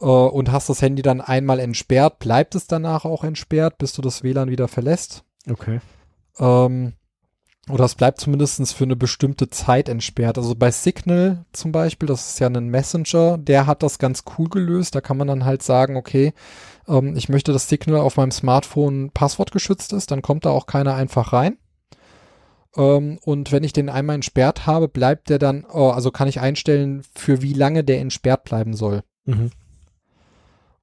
äh, und hast das Handy dann einmal entsperrt, bleibt es danach auch entsperrt, bis du das WLAN wieder verlässt. Okay. Ähm, oder es bleibt zumindest für eine bestimmte Zeit entsperrt. Also bei Signal zum Beispiel, das ist ja ein Messenger, der hat das ganz cool gelöst. Da kann man dann halt sagen, okay, ähm, ich möchte, dass Signal auf meinem Smartphone passwortgeschützt ist, dann kommt da auch keiner einfach rein. Ähm, und wenn ich den einmal entsperrt habe, bleibt der dann, oh, also kann ich einstellen, für wie lange der entsperrt bleiben soll. Mhm.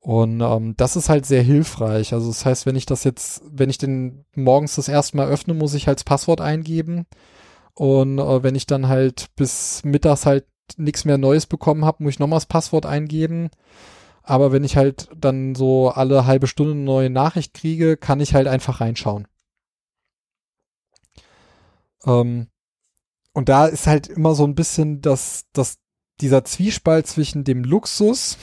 Und ähm, das ist halt sehr hilfreich. Also das heißt, wenn ich das jetzt, wenn ich den morgens das erste Mal öffne, muss ich halt das Passwort eingeben. Und äh, wenn ich dann halt bis mittags halt nichts mehr Neues bekommen habe, muss ich nochmal das Passwort eingeben. Aber wenn ich halt dann so alle halbe Stunde eine neue Nachricht kriege, kann ich halt einfach reinschauen. Ähm, und da ist halt immer so ein bisschen das, das, dieser Zwiespalt zwischen dem Luxus,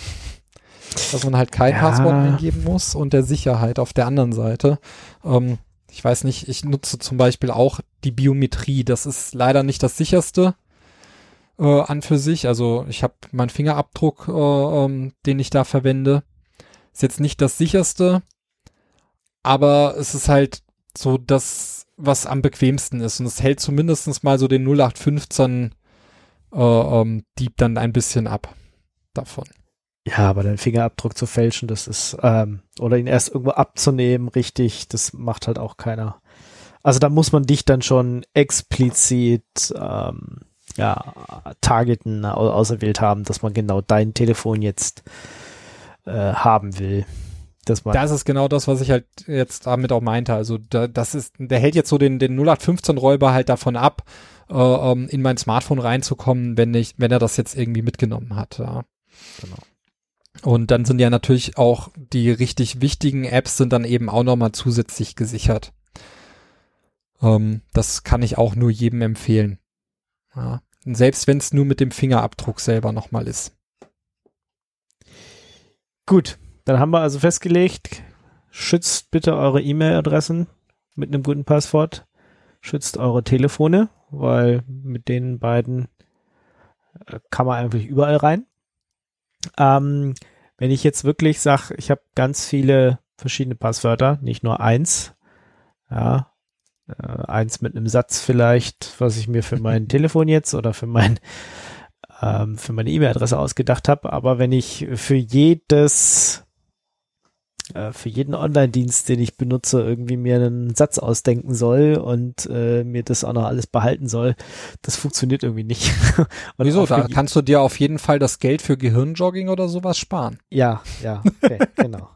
dass man halt kein Ja. Passwort eingeben muss und der Sicherheit auf der anderen Seite. Ähm, ich weiß nicht, ich nutze zum Beispiel auch die Biometrie. Das ist leider nicht das sicherste äh, an für sich. Also ich habe meinen Fingerabdruck, äh, ähm, den ich da verwende. Ist jetzt nicht das sicherste, aber es ist halt so das, was am bequemsten ist. Und es hält zumindest mal so den 0815 äh, ähm, Dieb dann ein bisschen ab davon. Ja, aber deinen Fingerabdruck zu fälschen, das ist, ähm, oder ihn erst irgendwo abzunehmen, richtig, das macht halt auch keiner. Also da muss man dich dann schon explizit ähm, ja, targeten, au auserwählt haben, dass man genau dein Telefon jetzt äh, haben will. Man Das ist genau das, was ich halt jetzt damit auch meinte. Also da, das ist, der hält jetzt so den, den 0815-Räuber halt davon ab, äh, ähm, in mein Smartphone reinzukommen, wenn ich, wenn er das jetzt irgendwie mitgenommen hat. Ja. Genau. Und dann sind ja natürlich auch die richtig wichtigen Apps sind dann eben auch nochmal zusätzlich gesichert. Ähm, das kann ich auch nur jedem empfehlen. Ja. Selbst wenn es nur mit dem Fingerabdruck selber nochmal ist. Gut, dann haben wir also festgelegt, schützt bitte eure E-Mail-Adressen mit einem guten Passwort, schützt eure Telefone, weil mit den beiden äh, kann man eigentlich überall rein. Ähm, wenn ich jetzt wirklich sage, ich habe ganz viele verschiedene Passwörter, nicht nur eins, ja, äh, eins mit einem Satz vielleicht, was ich mir für mein Telefon jetzt oder für mein ähm, für meine E-Mail-Adresse ausgedacht habe, aber wenn ich für jedes äh, für jeden Online-Dienst, den ich benutze, irgendwie mir einen Satz ausdenken soll und äh, mir das auch noch alles behalten soll, das funktioniert irgendwie nicht. und Wieso? Da kannst du dir auf jeden Fall das Geld für Gehirnjogging oder sowas sparen. Ja, ja, okay, genau.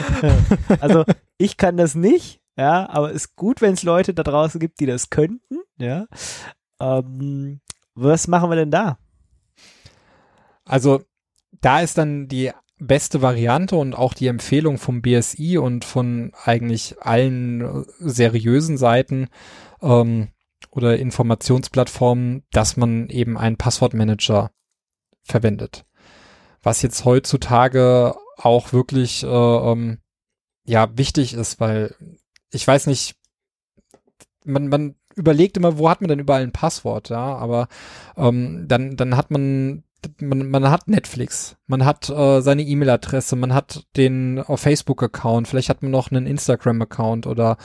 also ich kann das nicht, ja, aber ist gut, wenn es Leute da draußen gibt, die das könnten, ja. Ähm, was machen wir denn da? Also da ist dann die beste Variante und auch die Empfehlung vom BSI und von eigentlich allen seriösen Seiten ähm, oder Informationsplattformen, dass man eben einen Passwortmanager verwendet. Was jetzt heutzutage auch wirklich äh, ähm, ja wichtig ist, weil ich weiß nicht, man, man überlegt immer, wo hat man denn überall ein Passwort, ja, aber ähm, dann, dann hat man, man, man hat Netflix, man hat äh, seine E-Mail-Adresse, man hat den äh, Facebook-Account, vielleicht hat man noch einen Instagram-Account oder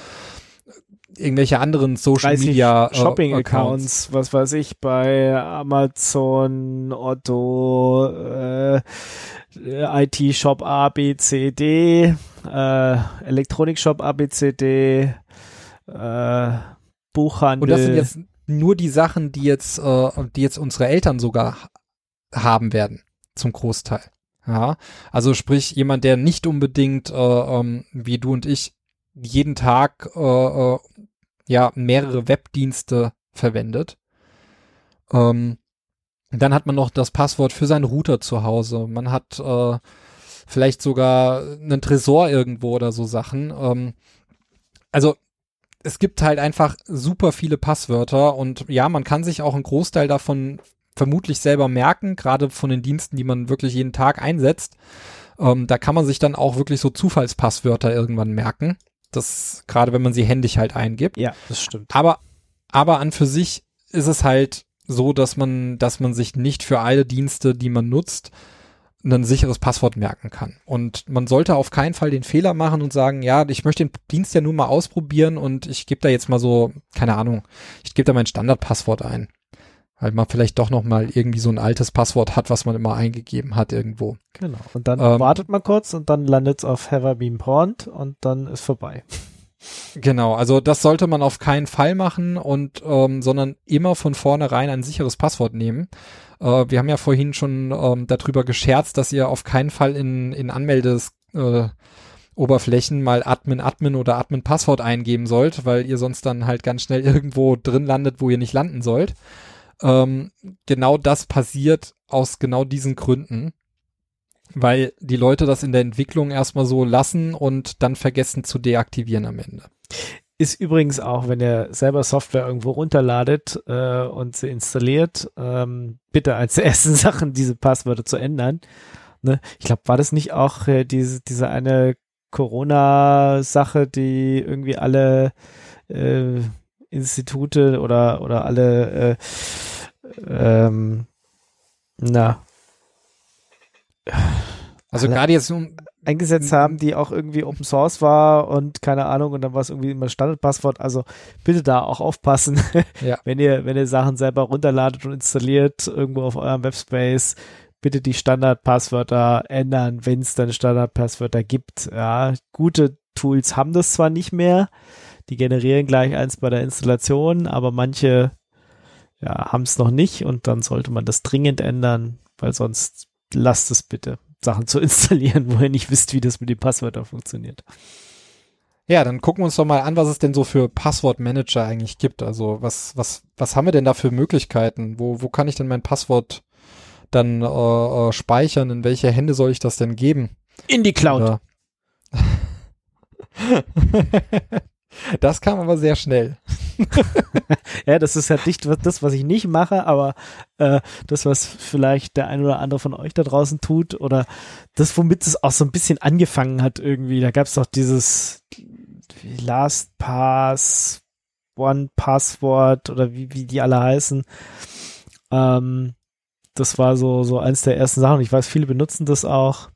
irgendwelche anderen Social 30 Media äh, Shopping-Accounts, was weiß ich, bei Amazon, Otto, äh, IT-Shop A, B, C, D, äh, Elektronik-Shop A, B, C, D, äh, Buchhandel. Und das sind jetzt nur die Sachen, die jetzt, äh, die jetzt unsere Eltern sogar haben werden, zum Großteil. Ja, also sprich jemand, der nicht unbedingt äh, ähm, wie du und ich jeden Tag äh, äh, ja mehrere Webdienste verwendet. Ähm, dann hat man noch das Passwort für seinen Router zu Hause. Man hat äh, vielleicht sogar einen Tresor irgendwo oder so Sachen. Ähm, also es gibt halt einfach super viele Passwörter und ja, man kann sich auch einen Großteil davon vermutlich selber merken, gerade von den Diensten, die man wirklich jeden Tag einsetzt. Ähm, da kann man sich dann auch wirklich so Zufallspasswörter irgendwann merken. Das, gerade wenn man sie händisch halt eingibt. ja, das stimmt. Aber, aber an für sich ist es halt so, dass man, dass man sich nicht für alle Dienste, die man nutzt, ein sicheres Passwort merken kann. Und man sollte auf keinen Fall den Fehler machen und sagen, ja, ich möchte den Dienst ja nur mal ausprobieren und ich gebe da jetzt mal so, keine Ahnung, ich gebe da mein Standardpasswort ein. Weil man vielleicht doch noch mal irgendwie so ein altes Passwort hat, was man immer eingegeben hat irgendwo. Genau. Und dann Ähm, wartet man kurz und dann landet es auf Have I Been Pawned und dann ist vorbei. Genau, also das sollte man auf keinen Fall machen und ähm, sondern immer von vornherein ein sicheres Passwort nehmen. Äh, wir haben ja vorhin schon ähm, darüber gescherzt, dass ihr auf keinen Fall in, in Anmeldes äh, Oberflächen mal Admin Admin oder Admin Passwort eingeben sollt, weil ihr sonst dann halt ganz schnell irgendwo drin landet, wo ihr nicht landen sollt. Ähm, genau das passiert aus genau diesen Gründen, weil die Leute das in der Entwicklung erstmal so lassen und dann vergessen zu deaktivieren am Ende. Ist übrigens auch, wenn ihr selber Software irgendwo runterladet äh, und sie installiert, ähm, bitte als ersten Sachen diese Passwörter zu ändern. Ne? Ich glaube, war das nicht auch äh, diese, diese eine Corona-Sache, die irgendwie alle äh, Institute oder, oder alle äh, ähm, na, Also gerade jetzt um, eingesetzt haben, die auch irgendwie Open Source war und keine Ahnung und dann war es irgendwie immer Standardpasswort. Also bitte da auch aufpassen, Ja. wenn ihr wenn ihr Sachen selber runterladet und installiert irgendwo auf eurem Webspace, bitte die Standardpasswörter ändern, wenn es dann Standardpasswörter gibt. Ja, gute Tools haben das zwar nicht mehr, die generieren gleich eins bei der Installation, aber manche ja, haben es noch nicht und dann sollte man das dringend ändern, weil sonst lasst es bitte, Sachen zu installieren, wo ihr nicht wisst, wie das mit den Passwörtern funktioniert. Ja, dann gucken wir uns doch mal an, was es denn so für Passwortmanager eigentlich gibt. Also was, was, was haben wir denn da für Möglichkeiten? Wo, wo kann ich denn mein Passwort dann äh, äh, speichern? In welche Hände soll ich das denn geben? In die Cloud. Oder- das kam aber sehr schnell. Ja, das ist ja nicht das, was ich nicht mache, aber äh, das, was vielleicht der ein oder andere von euch da draußen tut oder das, womit es auch so ein bisschen angefangen hat irgendwie. Da gab es doch dieses LastPass, One Password oder wie, wie die alle heißen. Ähm, das war so, so eins der ersten Sachen. Ich weiß, viele benutzen das auch.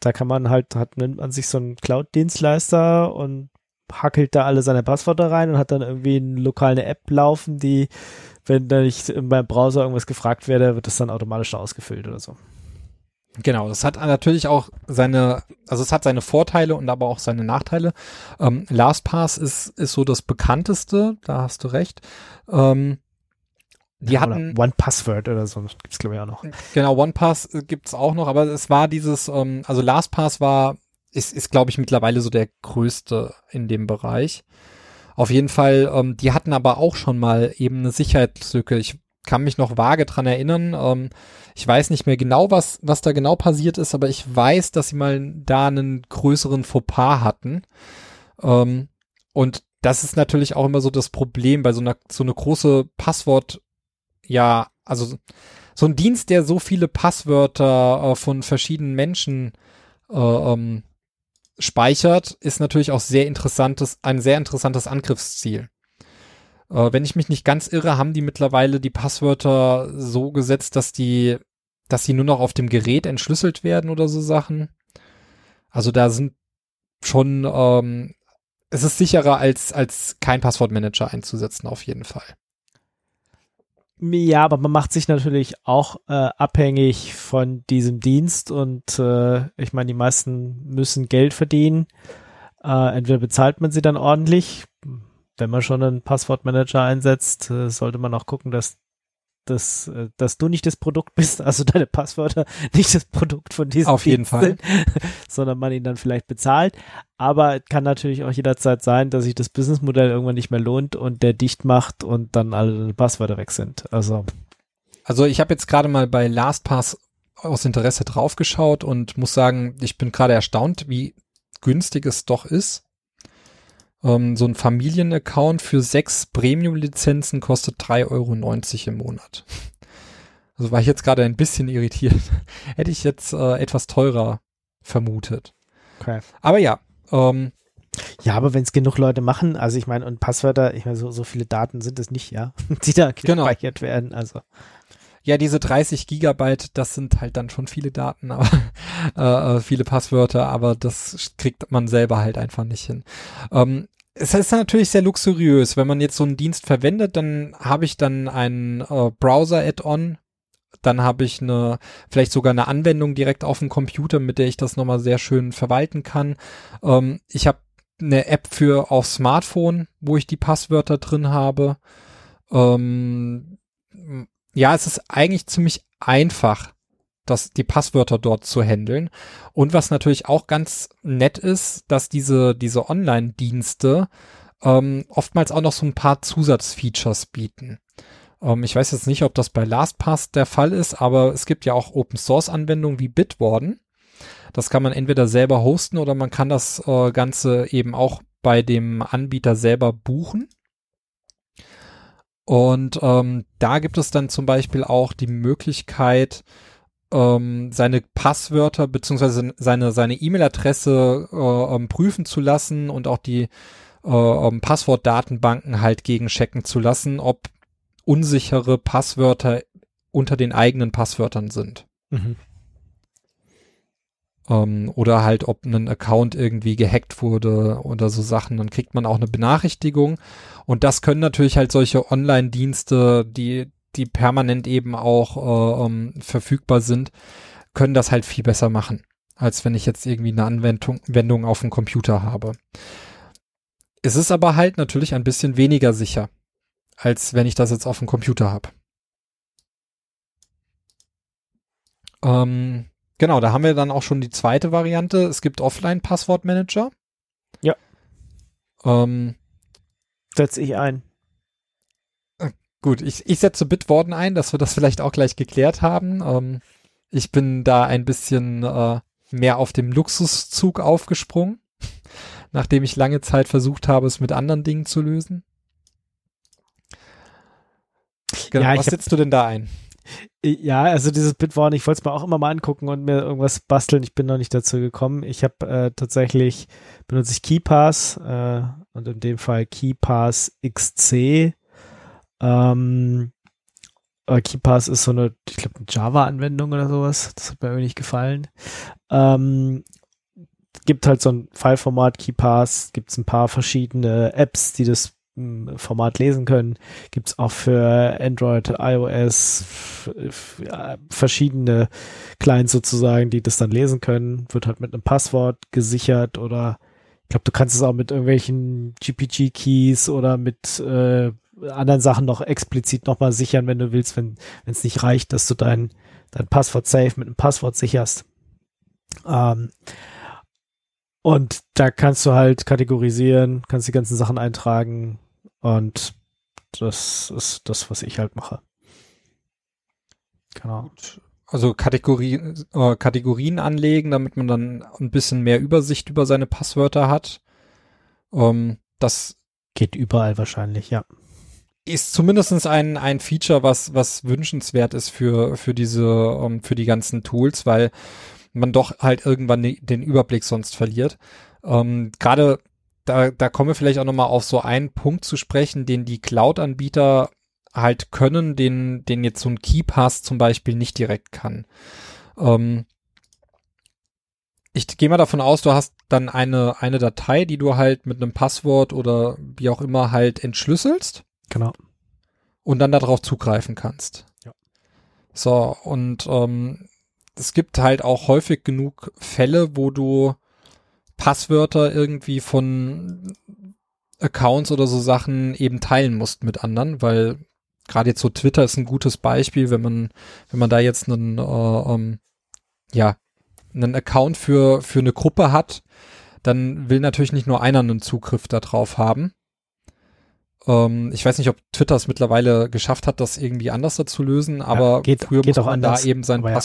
Da kann man halt, hat man sich so einen Cloud-Dienstleister und hackelt da alle seine Passwörter rein und hat dann irgendwie eine lokale App laufen, die, wenn da ich in meinem Browser irgendwas gefragt werde, wird das dann automatisch da ausgefüllt oder so. Genau, das hat natürlich auch seine, also es hat seine Vorteile und aber auch seine Nachteile. Ähm, LastPass ist, ist so das bekannteste, da hast du recht. Ähm, die Oder hatten, One Password oder so, das gibt's glaube ich auch noch. genau, OnePass äh, gibt's auch noch, aber es war dieses, ähm, also LastPass war, ist, ist glaube ich mittlerweile so der größte in dem Bereich. Auf jeden Fall, ähm, die hatten aber auch schon mal eben eine Sicherheitslücke. Ich kann mich noch vage dran erinnern. Ähm, ich weiß nicht mehr genau, was, was da genau passiert ist, aber ich weiß, dass sie mal da einen größeren Fauxpas hatten. Ähm, und das ist natürlich auch immer so das Problem bei so einer, so eine große Passwort, ja, also so ein Dienst, der so viele Passwörter äh, von verschiedenen Menschen äh, ähm, speichert, ist natürlich auch sehr interessantes, ein sehr interessantes Angriffsziel. Äh, wenn ich mich nicht ganz irre, haben die mittlerweile die Passwörter so gesetzt, dass die, dass sie nur noch auf dem Gerät entschlüsselt werden oder so Sachen. Also da sind schon, ähm, es ist sicherer als, als kein Passwortmanager einzusetzen, auf jeden Fall. Ja, aber man macht sich natürlich auch äh, abhängig von diesem Dienst und äh, ich meine, die meisten müssen Geld verdienen. Äh, entweder bezahlt man sie dann ordentlich. Wenn man schon einen Passwortmanager einsetzt, äh, sollte man auch gucken, dass, dass, äh, dass du nicht das Produkt bist, also deine Passwörter nicht das Produkt von diesem Auf jeden Fall. sind, sondern man ihn dann vielleicht bezahlt. Aber es kann natürlich auch jederzeit sein, dass sich das Businessmodell irgendwann nicht mehr lohnt und der dicht macht und dann alle Passwörter weg sind. Also Also ich habe jetzt gerade mal bei LastPass aus Interesse draufgeschaut und muss sagen, ich bin gerade erstaunt, wie günstig es doch ist. Ähm, so ein Familienaccount für sechs Premium-Lizenzen kostet 3,90 Euro im Monat. Also war ich jetzt gerade ein bisschen irritiert. Hätte ich jetzt äh, etwas teurer vermutet. Okay. Aber ja, ähm, Ja, aber wenn es genug Leute machen, also ich meine, und Passwörter, ich meine, so, so viele Daten sind es nicht, ja, die da Genau. gespeichert werden. Also Ja, diese 30 Gigabyte, das sind halt dann schon viele Daten, aber äh, äh, viele Passwörter, aber das kriegt man selber halt einfach nicht hin. Ähm, es ist natürlich sehr luxuriös, wenn man jetzt so einen Dienst verwendet, dann habe ich dann einen äh, Browser-Add-on, dann habe ich eine, vielleicht sogar eine Anwendung direkt auf dem Computer, mit der ich das nochmal sehr schön verwalten kann. Ähm, ich habe eine App für auf Smartphone, wo ich die Passwörter drin habe. Ähm, ja, es ist eigentlich ziemlich einfach, das, die Passwörter dort zu handeln. Und was natürlich auch ganz nett ist, dass diese, diese Online-Dienste ähm, oftmals auch noch so ein paar Zusatzfeatures bieten. Ähm, ich weiß jetzt nicht, ob das bei LastPass der Fall ist, aber es gibt ja auch Open-Source-Anwendungen wie Bitwarden. Das kann man entweder selber hosten oder man kann das äh, Ganze eben auch bei dem Anbieter selber buchen. Und ähm, da gibt es dann zum Beispiel auch die Möglichkeit, ähm, seine Passwörter beziehungsweise seine seine E-Mail-Adresse äh, ähm, prüfen zu lassen und auch die äh, ähm, Passwortdatenbanken halt gegenchecken zu lassen, ob unsichere Passwörter unter den eigenen Passwörtern sind. mhm. Ähm, oder halt, ob ein Account irgendwie gehackt wurde oder so Sachen, dann kriegt man auch eine Benachrichtigung. Und das können natürlich halt solche Online-Dienste, die, die permanent eben auch äh, ähm, verfügbar sind, können das halt viel besser machen, als wenn ich jetzt irgendwie eine Anwendung Wendung auf dem Computer habe. Es ist aber halt natürlich ein bisschen weniger sicher als wenn ich das jetzt auf dem Computer habe. Ähm, genau, da haben wir dann auch schon die zweite Variante. Es gibt Offline-Passwortmanager. Ja. Ähm, Setze ich ein. Gut, ich, ich setze Bitwarden ein, dass wir das vielleicht auch gleich geklärt haben. Ähm, ich bin da ein bisschen äh, mehr auf dem Luxuszug aufgesprungen, nachdem ich lange Zeit versucht habe, es mit anderen Dingen zu lösen. Genau, Ja, was setzt du denn da ein? Ja, also dieses Bitwarden, ich wollte es mir auch immer mal angucken und mir irgendwas basteln. Ich bin noch nicht dazu gekommen. Ich habe äh, tatsächlich, benutze ich KeyPass äh, und in dem Fall KeyPass XC. Ähm, äh, KeyPass ist so eine, ich glaube, eine Java-Anwendung oder sowas. Das hat mir irgendwie nicht gefallen. Ähm, gibt halt so ein Fileformat KeyPass, gibt es ein paar verschiedene Apps, die das Format lesen können. Gibt es auch für Android, iOS, verschiedene Clients sozusagen, die das dann lesen können. Wird halt mit einem Passwort gesichert oder ich glaube, du kannst es auch mit irgendwelchen GPG-Keys oder mit äh, anderen Sachen noch explizit nochmal sichern, wenn du willst, wenn es nicht reicht, dass du dein, dein Passwort safe mit einem Passwort sicherst. Ähm, und da kannst du halt kategorisieren, kannst die ganzen Sachen eintragen und das ist das, was ich halt mache. Genau. Also Kategorie, äh, Kategorien anlegen, damit man dann ein bisschen mehr Übersicht über seine Passwörter hat. Ähm, das Geht überall wahrscheinlich, ja. ist zumindestens ein, ein Feature, was, was wünschenswert ist für, für diese, ähm, für die ganzen Tools, weil man doch halt irgendwann ne- den Überblick sonst verliert. Ähm, Gerade da, da kommen wir vielleicht auch nochmal auf so einen Punkt zu sprechen, den die Cloud-Anbieter halt können, den, den jetzt so ein KeyPass zum Beispiel nicht direkt kann. Ähm, ich gehe mal davon aus, du hast dann eine, eine Datei, die du halt mit einem Passwort oder wie auch immer halt entschlüsselst Genau. und dann darauf zugreifen kannst. Ja. So, und ähm, es gibt halt auch häufig genug Fälle, wo du Passwörter irgendwie von Accounts oder so Sachen eben teilen musst mit anderen, weil gerade jetzt so Twitter ist ein gutes Beispiel, wenn man, wenn man da jetzt einen, äh, ähm, ja, einen Account für, für eine Gruppe hat, dann will natürlich nicht nur einer einen Zugriff darauf haben. Ähm, ich weiß nicht, ob Twitter es mittlerweile geschafft hat, das irgendwie anders zu lösen, aber geht- früher geht muss auch man anders, da eben sein aber ja.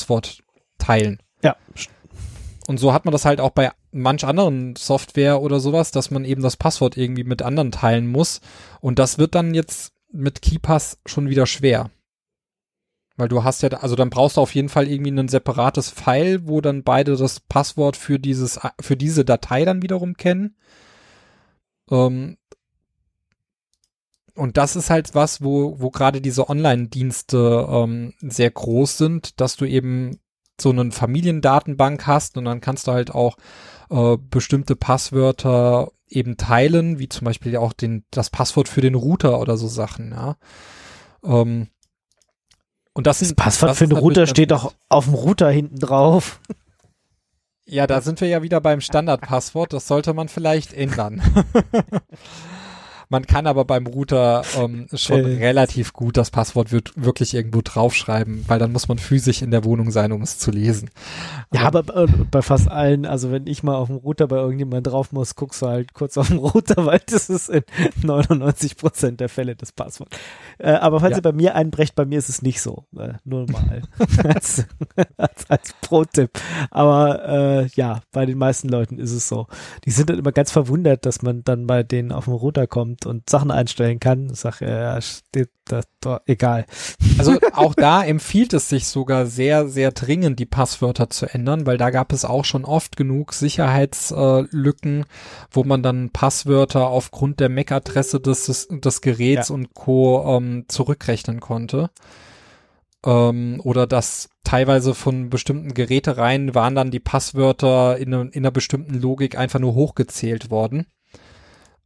Teilen. Ja. Und so hat man das halt auch bei manch anderen Software oder sowas, dass man eben das Passwort irgendwie mit anderen teilen muss. Und das wird dann jetzt mit KeyPass schon wieder schwer. Weil du hast ja, also dann brauchst du auf jeden Fall irgendwie ein separates File, wo dann beide das Passwort für dieses, für diese Datei dann wiederum kennen. Ähm, und das ist halt was, wo, wo gerade diese Online-Dienste ähm, sehr groß sind, dass du eben so einen Familiendatenbank hast und dann kannst du halt auch äh, bestimmte Passwörter eben teilen, wie zum Beispiel auch den, das Passwort für den Router oder so Sachen, ja. Ähm, und das, Das sind- Passwort das für den Router natürlich steht doch auf dem Router hinten drauf. Ja, da sind wir ja wieder beim Standardpasswort. Das sollte man vielleicht ändern. man kann aber beim Router ähm, schon Äh. relativ gut das Passwort wird wirklich irgendwo draufschreiben, weil dann muss man physisch in der Wohnung sein, um es zu lesen. Ja, aber bei, bei fast allen, also wenn ich mal auf dem Router bei irgendjemand drauf muss, guckst du halt kurz auf den Router, weil das ist in 99 Prozent der Fälle das Passwort. Äh, aber falls Ja. ihr bei mir einbrecht, bei mir ist es nicht so. Äh, nur mal als, als, als Pro-Tipp. Aber äh, ja, bei den meisten Leuten ist es so. Die sind dann immer ganz verwundert, dass man dann bei denen auf den Router kommt und Sachen einstellen kann. Ich sag, ja, steht da, da, egal. Also auch da empfiehlt es sich sogar sehr, sehr dringend, die Passwörter zu ändern, weil da gab es auch schon oft genug Sicherheitslücken, wo man dann Passwörter aufgrund der MAC-Adresse des, des Geräts und Co. Ähm, zurückrechnen konnte. Ähm, oder dass teilweise von bestimmten Gerätereien waren dann die Passwörter in, in einer bestimmten Logik einfach nur hochgezählt worden.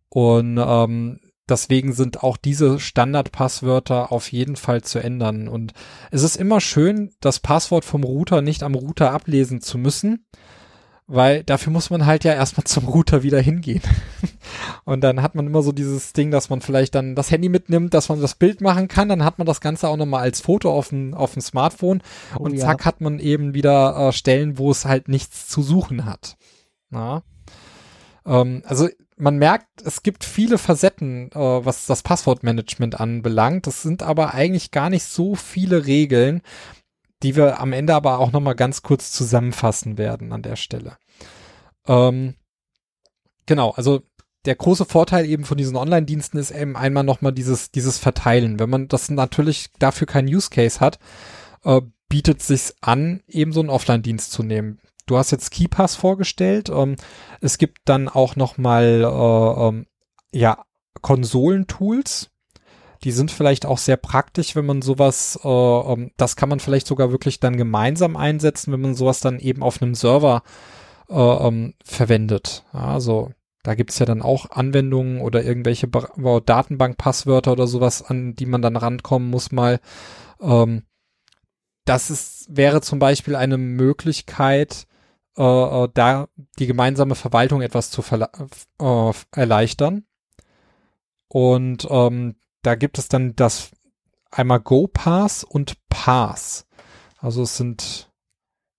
Und ähm, deswegen sind auch diese Standardpasswörter auf jeden Fall zu ändern. Und es ist immer schön, das Passwort vom Router nicht am Router ablesen zu müssen, weil dafür muss man halt ja erstmal zum Router wieder hingehen. Und dann hat man immer so dieses Ding, dass man vielleicht dann das Handy mitnimmt, dass man das Bild machen kann, dann hat man das Ganze auch nochmal als Foto auf dem, auf dem Smartphone Oh und ja. zack hat man eben wieder äh, Stellen, wo es halt nichts zu suchen hat. Na? Ähm, also man merkt, es gibt viele Facetten, äh, was das Passwortmanagement anbelangt. Das sind aber eigentlich gar nicht so viele Regeln, die wir am Ende aber auch nochmal ganz kurz zusammenfassen werden an der Stelle. Ähm, genau, also der große Vorteil eben von diesen Online-Diensten ist eben einmal nochmal dieses, dieses Verteilen. Wenn man das natürlich dafür keinen Use Case hat, äh, bietet sich's an, eben so einen Offline-Dienst zu nehmen. Du hast jetzt KeyPass vorgestellt. Ähm, es gibt dann auch nochmal äh, ähm, ja, Konsolentools. Die sind vielleicht auch sehr praktisch, wenn man sowas, äh, ähm, das kann man vielleicht sogar wirklich dann gemeinsam einsetzen, wenn man sowas dann eben auf einem Server äh, ähm, verwendet. Also da gibt's ja dann auch Anwendungen oder irgendwelche Ba- Datenbankpasswörter oder sowas, an die man dann rankommen muss mal. Ähm, das ist, wäre zum Beispiel eine Möglichkeit, äh, äh, da die gemeinsame Verwaltung etwas zu äh, erleichtern. Und ähm, da gibt es dann das einmal GoPass und Pass. Also es sind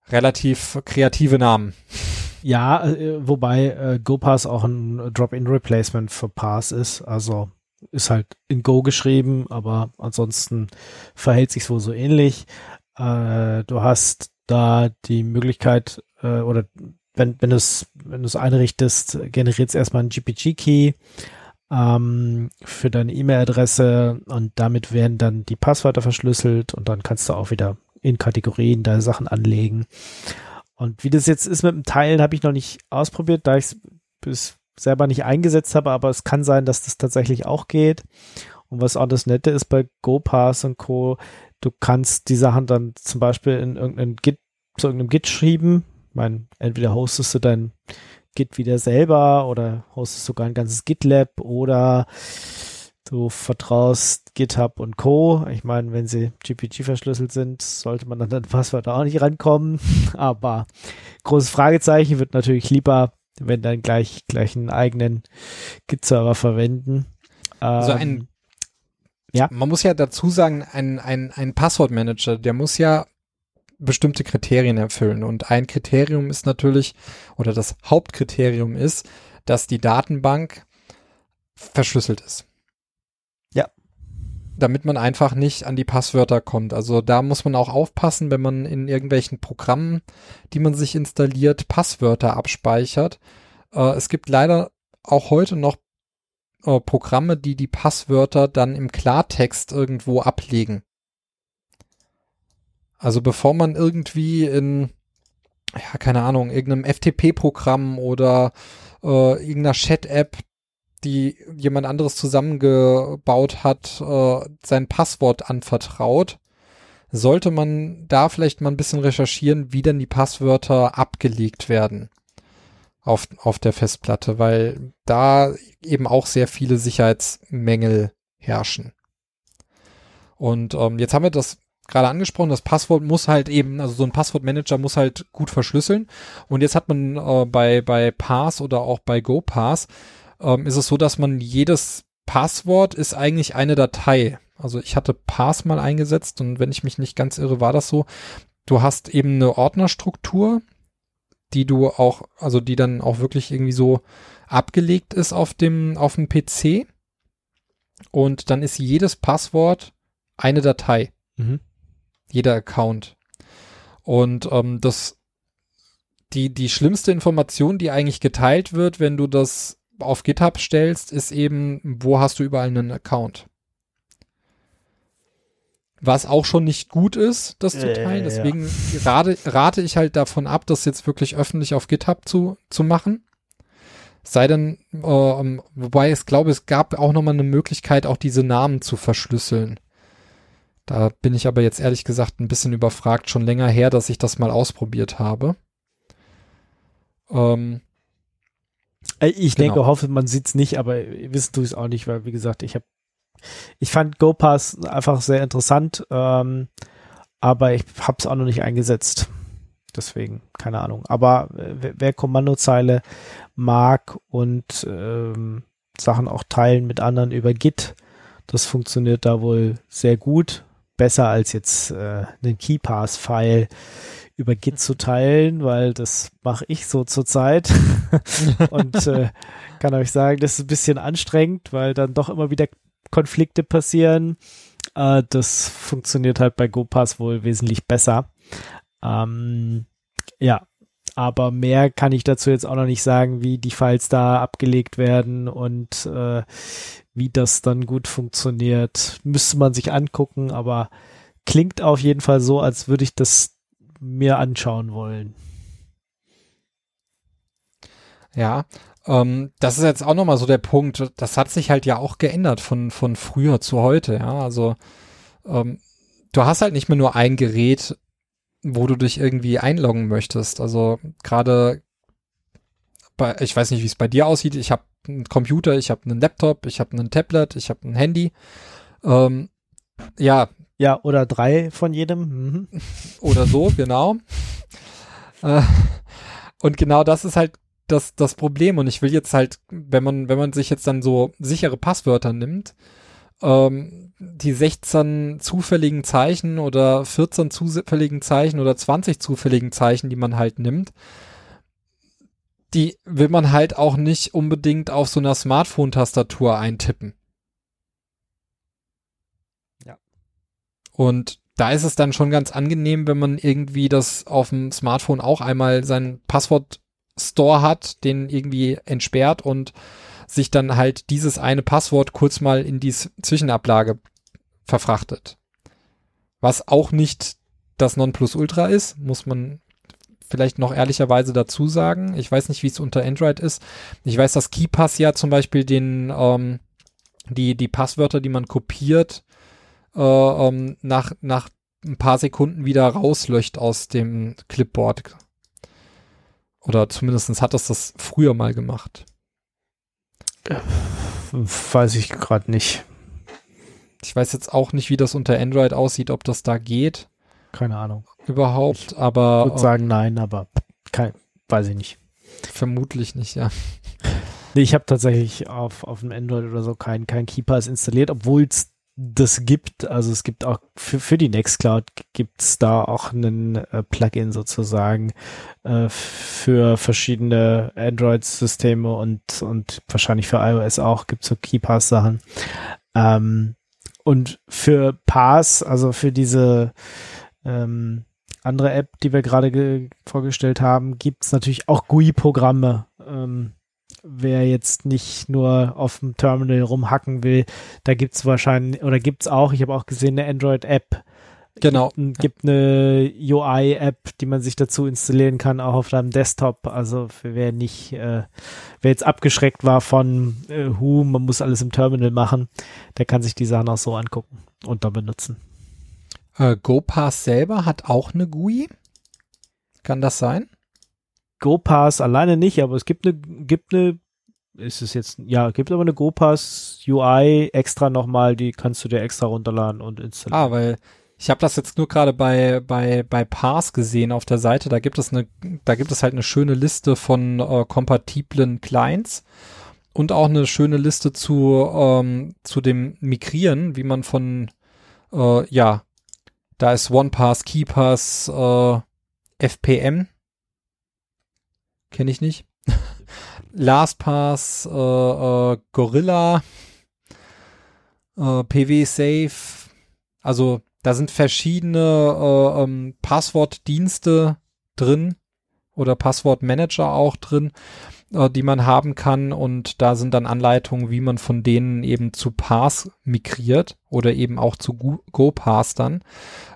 relativ kreative Namen. Ja, äh, wobei äh, GoPass auch ein Drop-in-Replacement für Pass ist. Also ist halt in Go geschrieben, aber ansonsten verhält sich wohl so ähnlich. Äh, du hast da die Möglichkeit, äh, oder wenn, wenn du es wenn du es einrichtest, generiert es erstmal einen GPG-Key ähm, für deine E-Mail-Adresse und damit werden dann die Passwörter verschlüsselt und dann kannst du auch wieder in Kategorien deine Sachen anlegen. Und wie das jetzt ist mit dem Teilen, habe ich noch nicht ausprobiert, da ich es selber nicht eingesetzt habe, aber es kann sein, dass das tatsächlich auch geht. Und was auch das Nette ist bei GoPass und Co., du kannst die Sachen dann zum Beispiel in irgendeinen Git, zu irgendeinem Git schieben. Ich meine, entweder hostest du dein Git wieder selber oder hostest sogar ein ganzes GitLab oder du vertraust GitHub und Co. Ich meine, wenn sie GPG verschlüsselt sind, sollte man dann an Passwörter auch nicht rankommen. Aber großes Fragezeichen wird natürlich lieber, wenn dann gleich, gleich einen eigenen Git-Server verwenden. Also Ähm, ein, ja. man muss ja dazu sagen, ein, ein, ein Passwortmanager, der muss ja bestimmte Kriterien erfüllen. Und ein Kriterium ist natürlich, oder das Hauptkriterium ist, dass die Datenbank verschlüsselt ist. Ja. Damit man einfach nicht an die Passwörter kommt. Also da muss man auch aufpassen, wenn man in irgendwelchen Programmen, die man sich installiert, Passwörter abspeichert. Äh, es gibt leider auch heute noch äh, Programme, die die Passwörter dann im Klartext irgendwo ablegen. Also bevor man irgendwie in, ja, keine Ahnung, irgendeinem FTP-Programm oder äh, irgendeiner Chat-App, die jemand anderes zusammengebaut hat, äh, sein Passwort anvertraut, sollte man da vielleicht mal ein bisschen recherchieren, wie denn die Passwörter abgelegt werden auf, auf der Festplatte, weil da eben auch sehr viele Sicherheitsmängel herrschen. Und ähm, jetzt haben wir das gerade angesprochen, das Passwort muss halt eben, also so ein Passwortmanager muss halt gut verschlüsseln. Und jetzt hat man äh, bei, bei Pass oder auch bei GoPass, ähm, ist es so, dass man jedes Passwort ist eigentlich eine Datei. Also ich hatte Pass mal eingesetzt und wenn ich mich nicht ganz irre, war das so. Du hast eben eine Ordnerstruktur, die du auch, also die dann auch wirklich irgendwie so abgelegt ist auf dem, auf dem PC. Und dann ist jedes Passwort eine Datei mhm. jeder Account. Und ähm, das, die, die schlimmste Information, die eigentlich geteilt wird, wenn du das auf GitHub stellst, ist eben, wo hast du überall einen Account. Was auch schon nicht gut ist, das zu Äh, teilen. Deswegen rate, rate ich halt davon ab, das jetzt wirklich öffentlich auf GitHub zu, zu machen. Sei denn, ähm, wobei ich glaube, es gab auch nochmal eine Möglichkeit, auch diese Namen zu verschlüsseln. Da bin ich aber jetzt ehrlich gesagt ein bisschen überfragt, schon länger her, dass ich das mal ausprobiert habe. Ähm, Äh, Ich Genau. denke, hoffe, man sieht's nicht, aber wissen ich es auch nicht, weil wie gesagt, ich habe, ich fand GoPass einfach sehr interessant, ähm, aber ich habe es auch noch nicht eingesetzt. deswegen, keine Ahnung. Aber äh, wer, Kommandozeile mag und ähm, Sachen auch teilen mit anderen über Git, das funktioniert da wohl sehr gut. Besser als jetzt äh, einen KeyPass-File über Git zu teilen, weil das mache ich so zurzeit. und äh, kann euch sagen, das ist ein bisschen anstrengend, weil dann doch immer wieder Konflikte passieren. Äh, das funktioniert halt bei GoPass wohl wesentlich besser. Ähm, ja, aber mehr kann ich dazu jetzt auch noch nicht sagen, wie die Files da abgelegt werden und äh, wie das dann gut funktioniert. Müsste man sich angucken, aber klingt auf jeden Fall so, als würde ich das mir anschauen wollen. Ja, ähm, das ist jetzt auch nochmal so der Punkt. Das hat sich halt ja auch geändert von, von früher zu heute. Ja, also ähm, du hast halt nicht mehr nur ein Gerät, wo du dich irgendwie einloggen möchtest. Also gerade bei, ich weiß nicht, wie es bei dir aussieht. Ich habe einen Computer, ich habe einen Laptop, ich habe ein Tablet, ich habe ein Handy. Ähm, ja. Ja, oder drei von jedem. Mhm. Oder so, genau. Äh, und genau das ist halt das, das Problem. Und ich will jetzt halt, wenn man, wenn man sich jetzt dann so sichere Passwörter nimmt, ähm, die 16 zufälligen Zeichen oder 14 zufälligen Zeichen oder 20 zufälligen Zeichen, die man halt nimmt, die will man halt auch nicht unbedingt auf so einer Smartphone-Tastatur eintippen. Ja. Und da ist es dann schon ganz angenehm, wenn man irgendwie das auf dem Smartphone auch einmal sein Passwort-Store hat, den irgendwie entsperrt und sich dann halt dieses eine Passwort kurz mal in die Zwischenablage verfrachtet. Was auch nicht das Nonplusultra ist, muss man vielleicht noch ehrlicherweise dazu sagen. Ich weiß nicht, wie es unter Android ist. Ich weiß, dass KeyPass ja zum Beispiel den, ähm, die, die Passwörter, die man kopiert, äh, ähm, nach, nach ein paar Sekunden wieder rauslöscht aus dem Clipboard. Oder zumindest hat das das früher mal gemacht. Weiß ich gerade nicht. Ich weiß jetzt auch nicht, wie das unter Android aussieht, ob das da geht. Keine Ahnung. Überhaupt, aber. Ich würde sagen nein, aber kein, weiß ich nicht. Vermutlich nicht, ja. Nee, ich habe tatsächlich auf, auf dem Android oder so kein, kein Keepers installiert, obwohl es das gibt. Also es gibt auch für, für die Nextcloud gibt es da auch einen äh, Plugin sozusagen äh, für verschiedene Android-Systeme und, und wahrscheinlich für iOS auch gibt es so KeyPass-Sachen. Ähm, und für Pass, also für diese ähm, andere App, die wir gerade vorgestellt haben, gibt es natürlich auch GUI-Programme. Ähm, wer jetzt nicht nur auf dem Terminal rumhacken will, da gibt es wahrscheinlich, oder gibt es auch, ich habe auch gesehen, eine Android-App. Genau. Gibt, gibt eine UI-App, die man sich dazu installieren kann, auch auf deinem Desktop. Also für wer nicht, äh, wer jetzt abgeschreckt war von äh, Who, man muss alles im Terminal machen, der kann sich die Sachen auch so angucken und dann benutzen. Äh, GoPass selber hat auch eine GUI. Kann das sein? GoPass alleine nicht, aber es gibt eine, gibt eine, ist es jetzt, ja, gibt aber eine GoPass UI extra nochmal, die kannst du dir extra runterladen und installieren. Ah, weil ich habe das jetzt nur gerade bei bei bei Pass gesehen auf der Seite. Da gibt es eine, da gibt es halt eine schöne Liste von äh, kompatiblen Clients und auch eine schöne Liste zu ähm, zu dem Migrieren, wie man von äh, ja, da ist OnePass, KeyPass, äh, FPM kenne ich nicht. LastPass, äh, äh, Gorilla, äh, PW Safe, also da sind verschiedene äh, ähm, Passwortdienste drin oder Passwortmanager auch drin, äh, die man haben kann und da sind dann Anleitungen, wie man von denen eben zu Pass migriert oder eben auch zu GoPass dann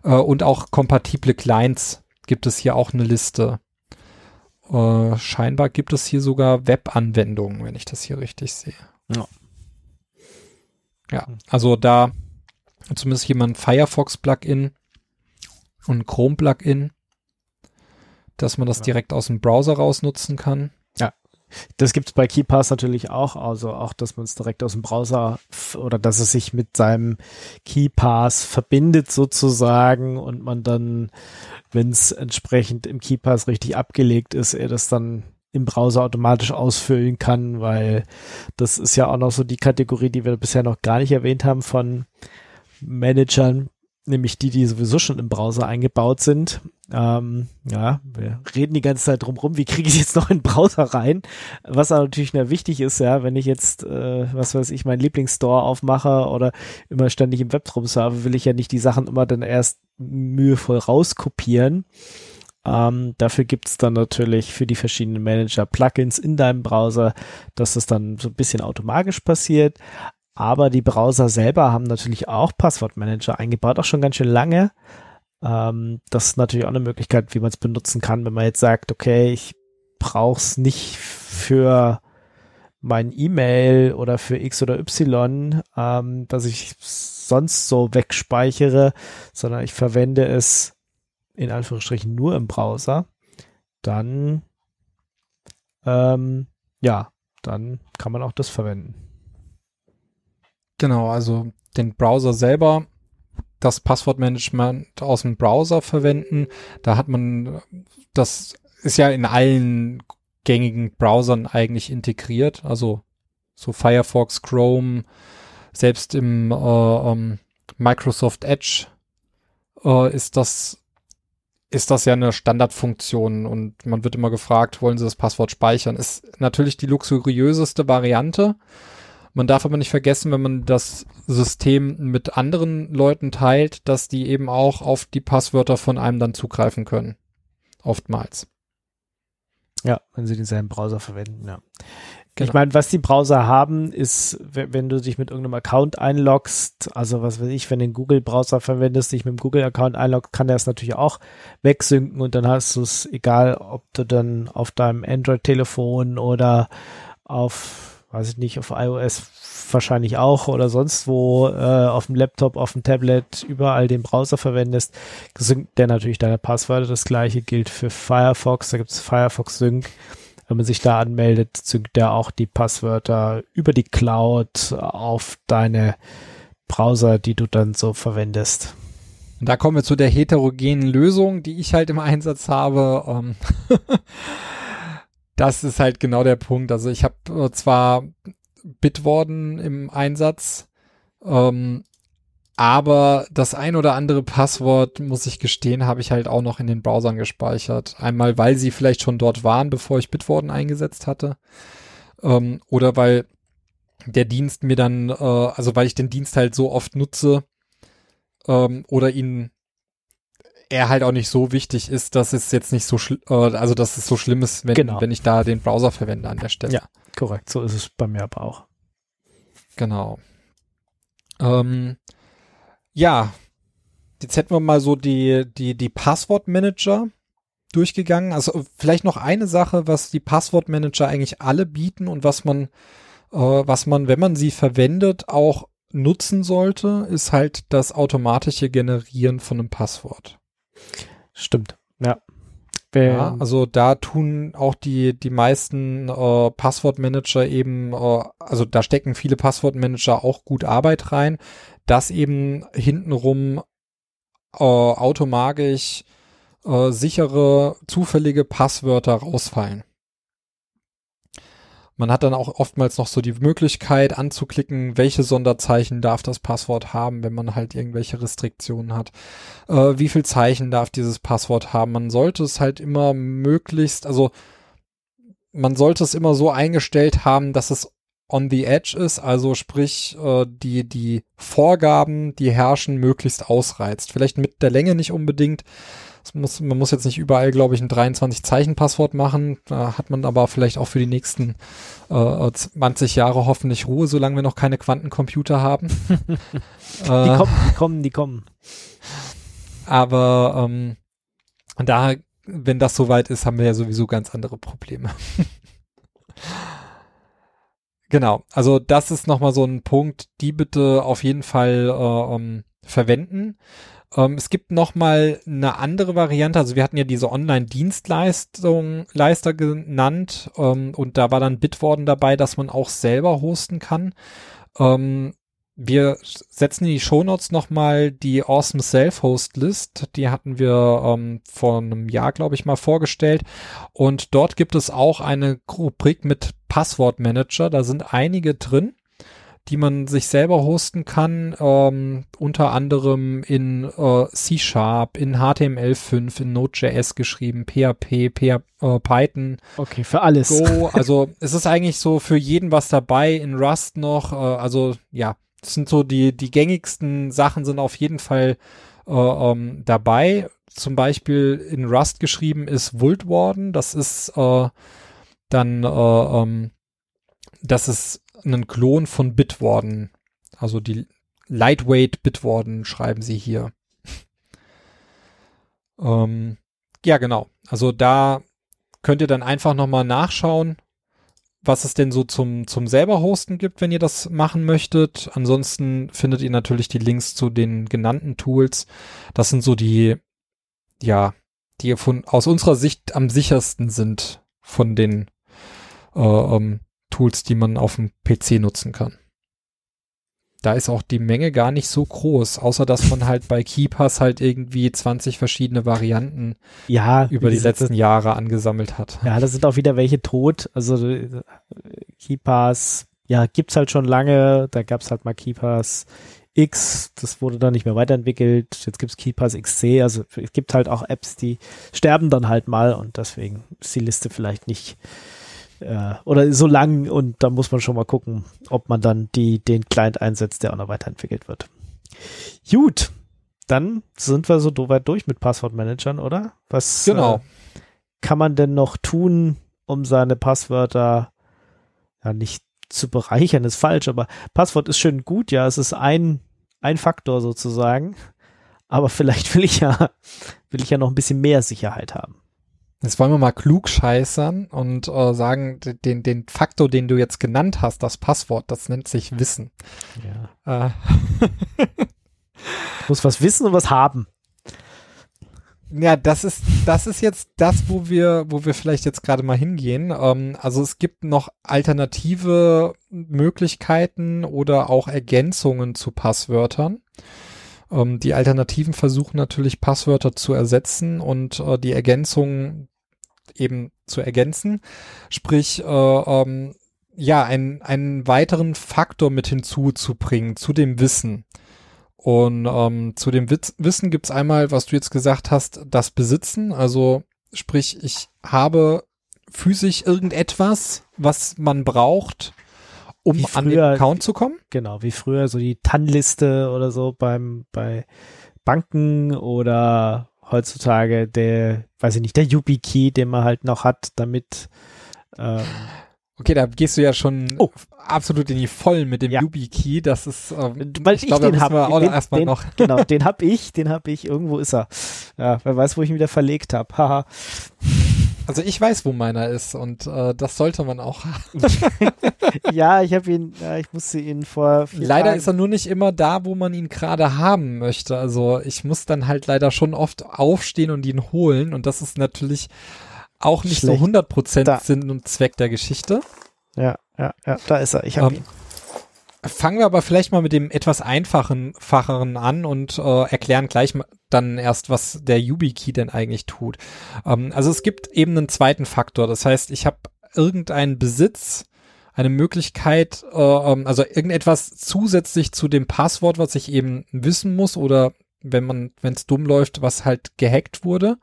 äh, und auch kompatible Clients gibt es hier auch eine Liste. Äh, scheinbar gibt es hier sogar Web-Anwendungen, wenn ich das hier richtig sehe. Ja. Ja, also da zumindest jemand Firefox-Plugin und Chrome-Plugin, dass man das ja. direkt aus dem Browser raus nutzen kann. Das gibt es bei KeyPass natürlich auch, also auch, dass man es direkt aus dem Browser oder dass es sich mit seinem KeyPass verbindet sozusagen und man dann, wenn es entsprechend im KeyPass richtig abgelegt ist, er das dann im Browser automatisch ausfüllen kann, weil das ist ja auch noch so die Kategorie, die wir bisher noch gar nicht erwähnt haben von Managern, nämlich die, die sowieso schon im Browser eingebaut sind. Ähm, ja, wir reden die ganze Zeit drum rum, wie kriege ich jetzt noch in den Browser rein? Was aber natürlich wichtig ist, ja, wenn ich jetzt, äh, was weiß ich, meinen Lieblingsstore aufmache oder immer ständig im Web rumsurfe, will ich ja nicht die Sachen immer dann erst mühevoll rauskopieren. Ähm, dafür gibt's dann natürlich für die verschiedenen Manager Plugins in deinem Browser, dass das dann so ein bisschen automatisch passiert. Aber die Browser selber haben natürlich auch Passwortmanager eingebaut, auch schon ganz schön lange. Ähm, das ist natürlich auch eine Möglichkeit, wie man es benutzen kann, wenn man jetzt sagt, okay, ich brauche es nicht für mein E-Mail oder für X oder Y, ähm, dass ich sonst so wegspeichere, sondern ich verwende es in Anführungsstrichen nur im Browser, dann ähm, ja, dann kann man auch das verwenden. Genau, also den Browser selber, das Passwortmanagement aus dem Browser verwenden. Da hat man, das ist ja in allen gängigen Browsern eigentlich integriert. Also so Firefox, Chrome, selbst im äh, um, ähm, Microsoft Edge äh, ist das ist das ja eine Standardfunktion und man wird immer gefragt, wollen Sie das Passwort speichern? Ist natürlich die luxuriöseste Variante. Man darf aber nicht vergessen, wenn man das System mit anderen Leuten teilt, dass die eben auch auf die Passwörter von einem dann zugreifen können. Oftmals. Ja, wenn sie denselben Browser verwenden, ja. Genau. Ich meine, was die Browser haben, ist, wenn du dich mit irgendeinem Account einloggst, also was weiß ich, wenn du den Google-Browser verwendest, dich mit dem Google-Account einloggst, kann der es natürlich auch wegsynken und dann hast du es, egal ob du dann auf deinem Android-Telefon oder auf, weiß ich nicht, auf iOS wahrscheinlich auch oder sonst wo äh, auf dem Laptop, auf dem Tablet überall den Browser verwendest, synkt der natürlich deine Passwörter. Das gleiche gilt für Firefox, da gibt es Firefox Sync wenn man sich da anmeldet, züngt der auch die Passwörter über die Cloud auf deine Browser, die du dann so verwendest. Und da kommen wir zu der heterogenen Lösung, die ich halt im Einsatz habe. Das ist halt genau der Punkt. Also ich habe äh, zwar Bitwarden im Einsatz, ähm, aber das ein oder andere Passwort, muss ich gestehen, habe ich halt auch noch in den Browsern gespeichert. Einmal, weil sie vielleicht schon dort waren, bevor ich Bitwarden eingesetzt hatte. Ähm, oder weil der Dienst mir dann, äh, also weil ich den Dienst halt so oft nutze ähm, oder ihn er halt auch nicht so wichtig ist, dass es jetzt nicht so, äh, also dass es so schlimm ist, wenn, genau. wenn ich da den Browser verwende an der Stelle. Ja, korrekt. So ist es bei mir aber auch. Genau. Ähm, ja, jetzt hätten wir mal so die, die, die Passwortmanager durchgegangen. Also vielleicht noch eine Sache, was die Passwortmanager eigentlich alle bieten und was man, äh, was man, wenn man sie verwendet, auch nutzen sollte, ist halt das automatische Generieren von einem Passwort. Stimmt, ja. Ja, also da tun auch die, die meisten äh, Passwortmanager eben, äh, also da stecken viele Passwortmanager auch gut Arbeit rein, dass eben hintenrum äh, automatisch äh, sichere, zufällige Passwörter rausfallen. Man hat dann auch oftmals noch so die Möglichkeit anzuklicken, welche Sonderzeichen darf das Passwort haben, wenn man halt irgendwelche Restriktionen hat. Äh, wie viel Zeichen darf dieses Passwort haben? Man sollte es halt immer möglichst, also man sollte es immer so eingestellt haben, dass es on the edge ist, also sprich äh, die die Vorgaben, die herrschen, möglichst ausreizt. Vielleicht mit der Länge nicht unbedingt. Muss, man muss jetzt nicht überall, glaube ich, ein 23-Zeichen-Passwort machen. Da hat man aber vielleicht auch für die nächsten äh, 20 Jahre hoffentlich Ruhe, solange wir noch keine Quantencomputer haben. die äh, kommen, die kommen, die kommen. Aber ähm, da, wenn das soweit ist, haben wir ja sowieso ganz andere Probleme. Genau, also das ist nochmal so ein Punkt, die bitte auf jeden Fall äh, um, ähm, verwenden. Ähm, es gibt noch mal eine andere Variante. Also wir hatten ja diese Online-Dienstleistung Leister genannt ähm, und da war dann Bitwarden dabei, dass man auch selber hosten kann. Ähm, wir setzen in die Shownotes nochmal die Awesome Self-Host List. Die hatten wir ähm, vor einem Jahr, glaube ich, mal vorgestellt. Und dort gibt es auch eine Rubrik mit Passwortmanager. Da sind einige drin die man sich selber hosten kann, ähm, unter anderem in äh, C Sharp, in HTML5, in Node.js geschrieben, PHP, PH, äh, Python. Okay, für alles. Go. Also es ist eigentlich so für jeden was dabei, in Rust noch. Äh, also ja, das sind so die, die gängigsten Sachen sind auf jeden Fall äh, ähm, dabei. Zum Beispiel in Rust geschrieben ist Vult Warden. Das ist äh, dann, äh, ähm, das ist einen Klon von Bitwarden. Also die Lightweight Bitwarden schreiben sie hier. ähm, ja, genau. Also da könnt ihr dann einfach nochmal nachschauen, was es denn so zum, zum selber hosten gibt, wenn ihr das machen möchtet. Ansonsten findet ihr natürlich die Links zu den genannten Tools. Das sind so die, ja, die von, aus unserer Sicht am sichersten sind von den äh, ähm, Tools, die man auf dem PC nutzen kann. Da ist auch die Menge gar nicht so groß, außer dass man halt bei KeyPass halt irgendwie 20 verschiedene Varianten ja, über die letzten das, Jahre angesammelt hat. Ja, da sind auch wieder welche tot. Also äh, KeyPass, ja, gibt's halt schon lange. Da gab's halt mal KeyPass X, das wurde dann nicht mehr weiterentwickelt. Jetzt gibt's KeyPass XC. Also es gibt halt auch Apps, die sterben dann halt mal und deswegen ist die Liste vielleicht nicht äh, oder so lang und da muss man schon mal gucken, ob man dann die, den Client einsetzt, der auch noch weiterentwickelt wird. Gut, dann sind wir so weit durch mit Passwortmanagern, oder? Was genau. äh, kann man denn noch tun, um seine Passwörter ja nicht zu bereichern, ist falsch, aber Passwort ist schön gut, ja, es ist ein, ein Faktor sozusagen, aber vielleicht will ich ja, will ich ja noch ein bisschen mehr Sicherheit haben. Jetzt wollen wir mal klug scheißern und äh, sagen, den, den Faktor, den du jetzt genannt hast, das Passwort, das nennt sich Wissen. Ja. Äh. muss was wissen und was haben. Ja, das ist, das ist jetzt das, wo wir, wo wir vielleicht jetzt gerade mal hingehen. Ähm, also es gibt noch alternative Möglichkeiten oder auch Ergänzungen zu Passwörtern. Ähm, die Alternativen versuchen natürlich Passwörter zu ersetzen und äh, die Ergänzungen eben zu ergänzen. Sprich, äh, ähm, ja, einen, einen weiteren Faktor mit hinzuzubringen zu dem Wissen. Und ähm, zu dem Witz, Wissen gibt's einmal, was du jetzt gesagt hast, das Besitzen. Also sprich, ich habe physisch irgendetwas, was man braucht, um früher, an den Account zu kommen. Genau, wie früher so die TAN-Liste oder so beim bei Banken oder heutzutage der, weiß ich nicht, der YubiKey, den man halt noch hat, damit ähm, Okay, da gehst du ja schon oh. absolut in die Vollen mit dem ja. YubiKey. Das ist, ähm, weil ich, ich glaube, den habe. den, erstmal den, noch. Genau, den hab ich, den hab ich. Irgendwo ist er. Ja, wer weiß, wo ich ihn wieder verlegt habe. Haha. Also ich weiß, wo meiner ist und äh, das sollte man auch haben. ja, ich habe ihn, ja, ich musste ihn vor. Leider Tagen ist er nur nicht immer da, wo man ihn gerade haben möchte. Also ich muss dann halt leider schon oft aufstehen und ihn holen und das ist natürlich auch nicht Schlecht. so 100% Sinn und Zweck der Geschichte. Ja, ja, ja, da ist er. Ich habe ähm, ihn. Fangen wir aber vielleicht mal mit dem etwas einfachen, facheren an und äh, erklären gleich dann erst, was der YubiKey denn eigentlich tut. Ähm, also es gibt eben einen zweiten Faktor. Das heißt, ich habe irgendeinen Besitz, eine Möglichkeit, äh, ähm, also irgendetwas zusätzlich zu dem Passwort, was ich eben wissen muss oder wenn man, wenn es dumm läuft, was halt gehackt wurde,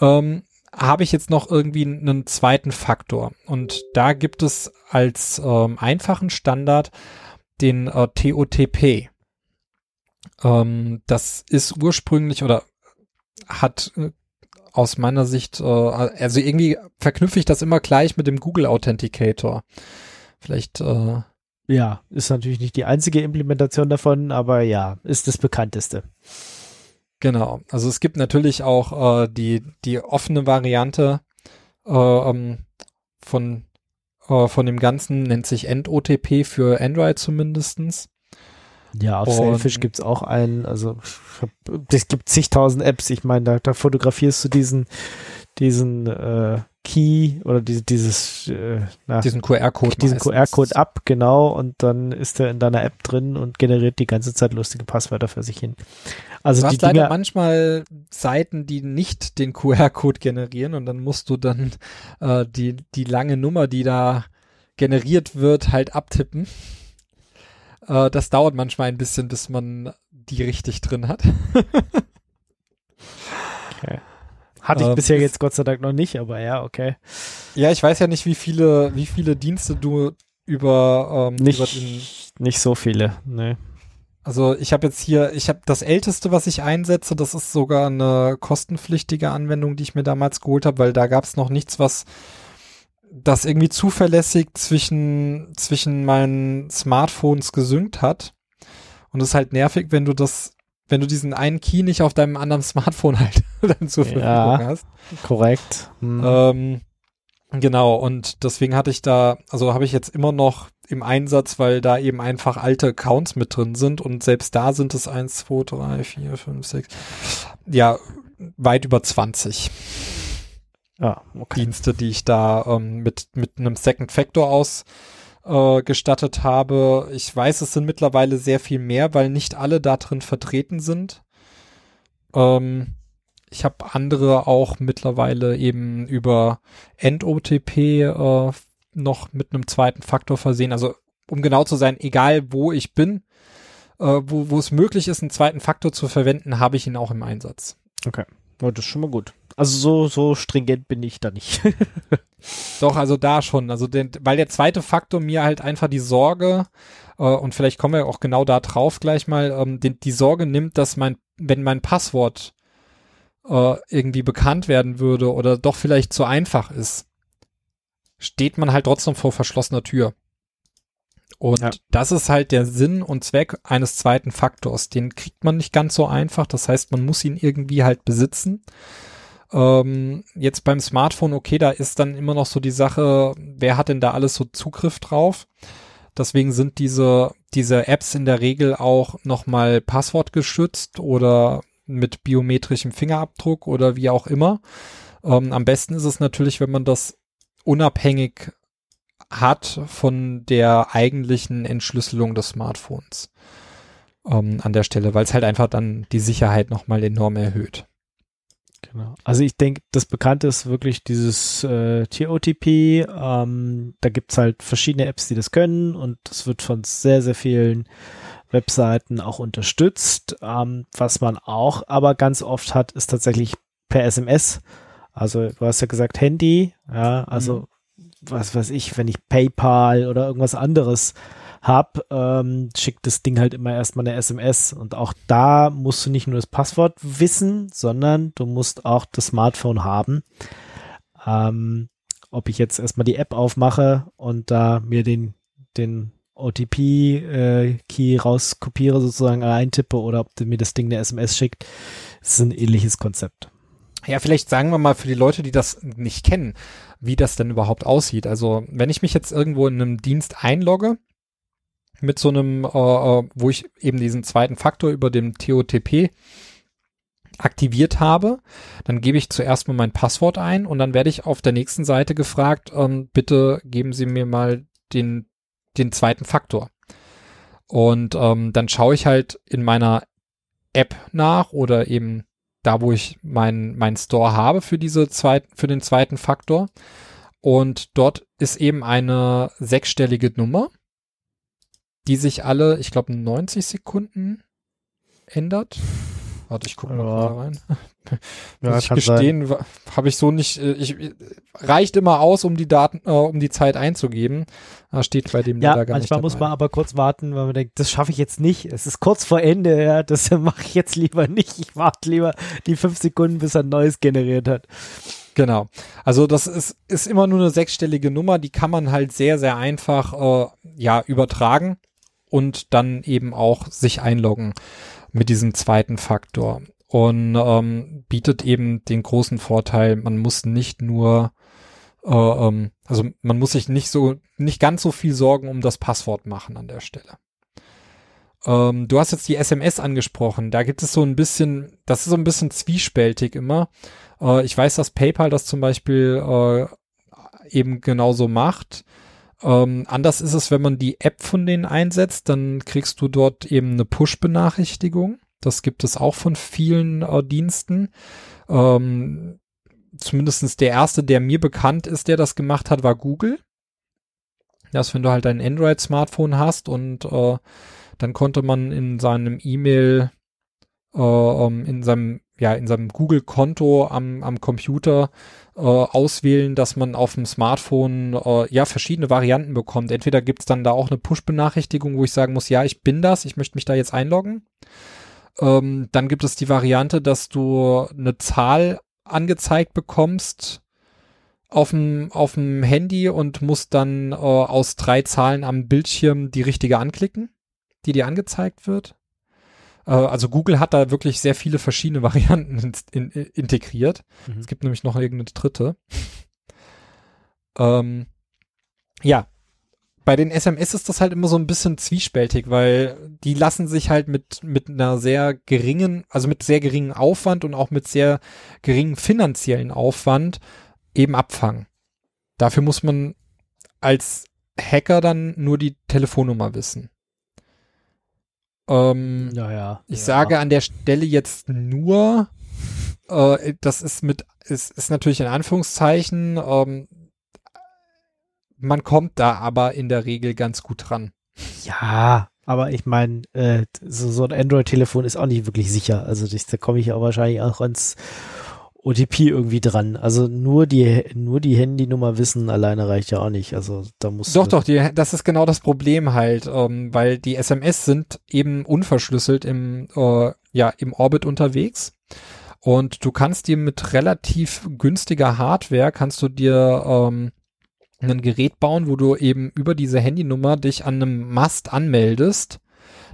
ähm, habe ich jetzt noch irgendwie einen zweiten Faktor. Und da gibt es als ähm, einfachen Standard den äh, TOTP. Ähm, das ist ursprünglich oder hat äh, aus meiner Sicht, äh, also irgendwie verknüpfe ich das immer gleich mit dem Google Authenticator. Vielleicht. Äh, ja, ist natürlich nicht die einzige Implementation davon, aber ja, ist das bekannteste. Genau. Also es gibt natürlich auch äh, die die offene Variante äh, ähm, von äh, von dem Ganzen nennt sich NOTP für Android zumindestens. Ja, auf Und- Selfish gibt's auch einen, also es gibt zigtausend Apps. Ich meine, da, da fotografierst du diesen, diesen äh, Key oder diese, dieses, äh, na, Diesen QR-Code. diesen. QR-Code ab, genau, und dann ist er in deiner App drin und generiert die ganze Zeit lustige Passwörter für sich hin. Also Du die hast leider Dinger, manchmal Seiten, die nicht den QR-Code generieren und dann musst du dann äh, die, die lange Nummer, die da generiert wird, halt abtippen. Äh, das dauert manchmal ein bisschen, bis man die richtig drin hat. hatte ich ähm, bisher jetzt Gott sei Dank noch nicht, aber ja, okay. Ja, ich weiß ja nicht, wie viele, wie viele Dienste du über, ähm, über den, Nicht, nicht so viele, ne. also ich habe jetzt hier, ich habe das älteste, was ich einsetze, das ist sogar eine kostenpflichtige Anwendung, die ich mir damals geholt habe, weil da gab es noch nichts, was das irgendwie zuverlässig zwischen, zwischen meinen Smartphones gesynkt hat. Und es ist halt nervig, wenn du das, wenn du diesen einen Key nicht auf deinem anderen Smartphone halt dann zur Verfügung Ja. hast. Korrekt. Hm. Ähm, genau, und deswegen hatte ich da, also habe ich jetzt immer noch im Einsatz, weil da eben einfach alte Accounts mit drin sind und selbst da sind es 1, 2, 3, 4, 5, 6, ja, weit über 20 ja, okay. Dienste, die ich da ähm, mit, mit einem Second Factor aus äh, gestattet habe. Ich weiß, es sind mittlerweile sehr viel mehr, weil nicht alle da drin vertreten sind. Ähm, ich habe andere auch mittlerweile eben über End-OTP äh, noch mit einem zweiten Faktor versehen. Also um genau zu sein, egal wo ich bin, äh, wo, wo es möglich ist, einen zweiten Faktor zu verwenden, habe ich ihn auch im Einsatz. Ja, das ist schon mal gut. Also so, so stringent bin ich da nicht. Doch, also da schon. Also den, weil der zweite Faktor mir halt einfach die Sorge, äh, und vielleicht kommen wir auch genau da drauf gleich mal, ähm, den, die Sorge nimmt, dass mein, wenn mein Passwort äh, irgendwie bekannt werden würde oder doch vielleicht zu einfach ist, steht man halt trotzdem vor verschlossener Tür. Und Ja. das ist halt der Sinn und Zweck eines zweiten Faktors. Den kriegt man nicht ganz so einfach. Das heißt, man muss ihn irgendwie halt besitzen. Ähm, jetzt beim Smartphone, okay, da ist dann immer noch so die Sache, wer hat denn da alles so Zugriff drauf? Deswegen sind diese, diese Apps in der Regel auch nochmal passwortgeschützt oder mit biometrischem Fingerabdruck oder wie auch immer. Ähm, am besten ist es natürlich, wenn man das unabhängig hat von der eigentlichen Entschlüsselung des Smartphones ähm, an der Stelle, weil es halt einfach dann die Sicherheit nochmal enorm erhöht. Genau. Also ich denke, das Bekannte ist wirklich dieses äh, TOTP. Ähm, da gibt's halt verschiedene Apps, die das können und das wird von sehr, sehr vielen Webseiten auch unterstützt. Ähm, was man auch aber ganz oft hat, ist tatsächlich per SMS. Also du hast ja gesagt Handy, ja, also was weiß ich, wenn ich PayPal oder irgendwas anderes hab, ähm, schickt das Ding halt immer erstmal eine SMS. Und auch da musst du nicht nur das Passwort wissen, sondern du musst auch das Smartphone haben. Ähm, ob ich jetzt erstmal die App aufmache und da mir den, den OTP-Key rauskopiere, sozusagen eintippe oder ob mir das Ding eine SMS schickt, ist ein ähnliches Konzept. Ja, vielleicht sagen wir mal für die Leute, die das nicht kennen, wie das denn überhaupt aussieht. Also wenn ich mich jetzt irgendwo in einem Dienst einlogge, mit so einem, äh, äh, wo ich eben diesen zweiten Faktor über dem TOTP aktiviert habe, dann gebe ich zuerst mal mein Passwort ein und dann werde ich auf der nächsten Seite gefragt, ähm, bitte geben Sie mir mal den, den zweiten Faktor. Und ähm, dann schaue ich halt in meiner App nach oder eben da, wo ich mein, mein Store habe für diese zweit, für den zweiten Faktor. Und dort ist eben eine sechsstellige Nummer, die sich alle, ich glaube, 90 Sekunden ändert. Warte, ich gucke mal Ja. da rein. Ja, Muss ich gestehen, habe ich so nicht, äh, ich, reicht immer aus, um die Daten, äh, um die Zeit einzugeben. Da steht bei dem Ja, leider gar manchmal nicht muss dabei. man aber kurz warten, weil man denkt, das schaffe ich jetzt nicht. Es ist kurz vor Ende, ja, das mache ich jetzt lieber nicht. Ich warte lieber die fünf Sekunden, bis er ein neues generiert hat. Genau. Also das ist, ist immer nur eine sechsstellige Nummer, die kann man halt sehr, sehr einfach äh, ja, übertragen und dann eben auch sich einloggen mit diesem zweiten Faktor. Und ähm, bietet eben den großen Vorteil, man muss nicht nur, äh, ähm, also man muss sich nicht so, nicht ganz so viel Sorgen um das Passwort machen an der Stelle. Ähm, du hast jetzt die SMS angesprochen. Da gibt es so ein bisschen, das ist so ein bisschen zwiespältig immer. Äh, ich weiß, dass PayPal das zum Beispiel äh, eben genauso macht. Ähm, anders ist es, wenn man die App von denen einsetzt, dann kriegst du dort eben eine Push-Benachrichtigung. Das gibt es auch von vielen äh, Diensten. Ähm, zumindestens der erste, der mir bekannt ist, der das gemacht hat, war Google. Das, wenn du halt ein Android-Smartphone hast und äh, dann konnte man in seinem E-Mail, äh, um, in seinem, ja, in seinem Google-Konto am, am Computer äh, auswählen, dass man auf dem Smartphone äh, ja verschiedene Varianten bekommt. Entweder gibt's dann da auch eine Push-Benachrichtigung, wo ich sagen muss, ja, ich bin das, ich möchte mich da jetzt einloggen. Ähm, dann gibt es die Variante, dass du eine Zahl angezeigt bekommst auf dem, auf dem Handy und musst dann äh, aus drei Zahlen am Bildschirm die richtige anklicken die dir angezeigt wird. Äh, also Google hat da wirklich sehr viele verschiedene Varianten in, in, integriert. Mhm. Es gibt nämlich noch irgendeine dritte. ähm, ja, bei den SMS ist das halt immer so ein bisschen zwiespältig, weil die lassen sich halt mit, mit einer sehr geringen, also mit sehr geringen Aufwand und auch mit sehr geringen finanziellen Aufwand eben abfangen. Dafür muss man als Hacker dann nur die Telefonnummer wissen. Ähm, ja, ja. Ich ja. sage an der Stelle jetzt nur, äh, das ist mit, ist, ist natürlich in Anführungszeichen, ähm, man kommt da aber in der Regel ganz gut dran. Ja, aber ich meine, äh, so, so ein Android-Telefon ist auch nicht wirklich sicher. Also das, da komme ich auch wahrscheinlich auch ans OTP irgendwie dran. Also nur die, nur die Handynummer wissen alleine reicht ja auch nicht. Also da muss. Doch, doch, die, das ist genau das Problem halt, ähm, weil die SMS sind eben unverschlüsselt im, äh, ja, im Orbit unterwegs. Und du kannst dir mit relativ günstiger Hardware kannst du dir ähm, ein Gerät bauen, wo du eben über diese Handynummer dich an einem Mast anmeldest.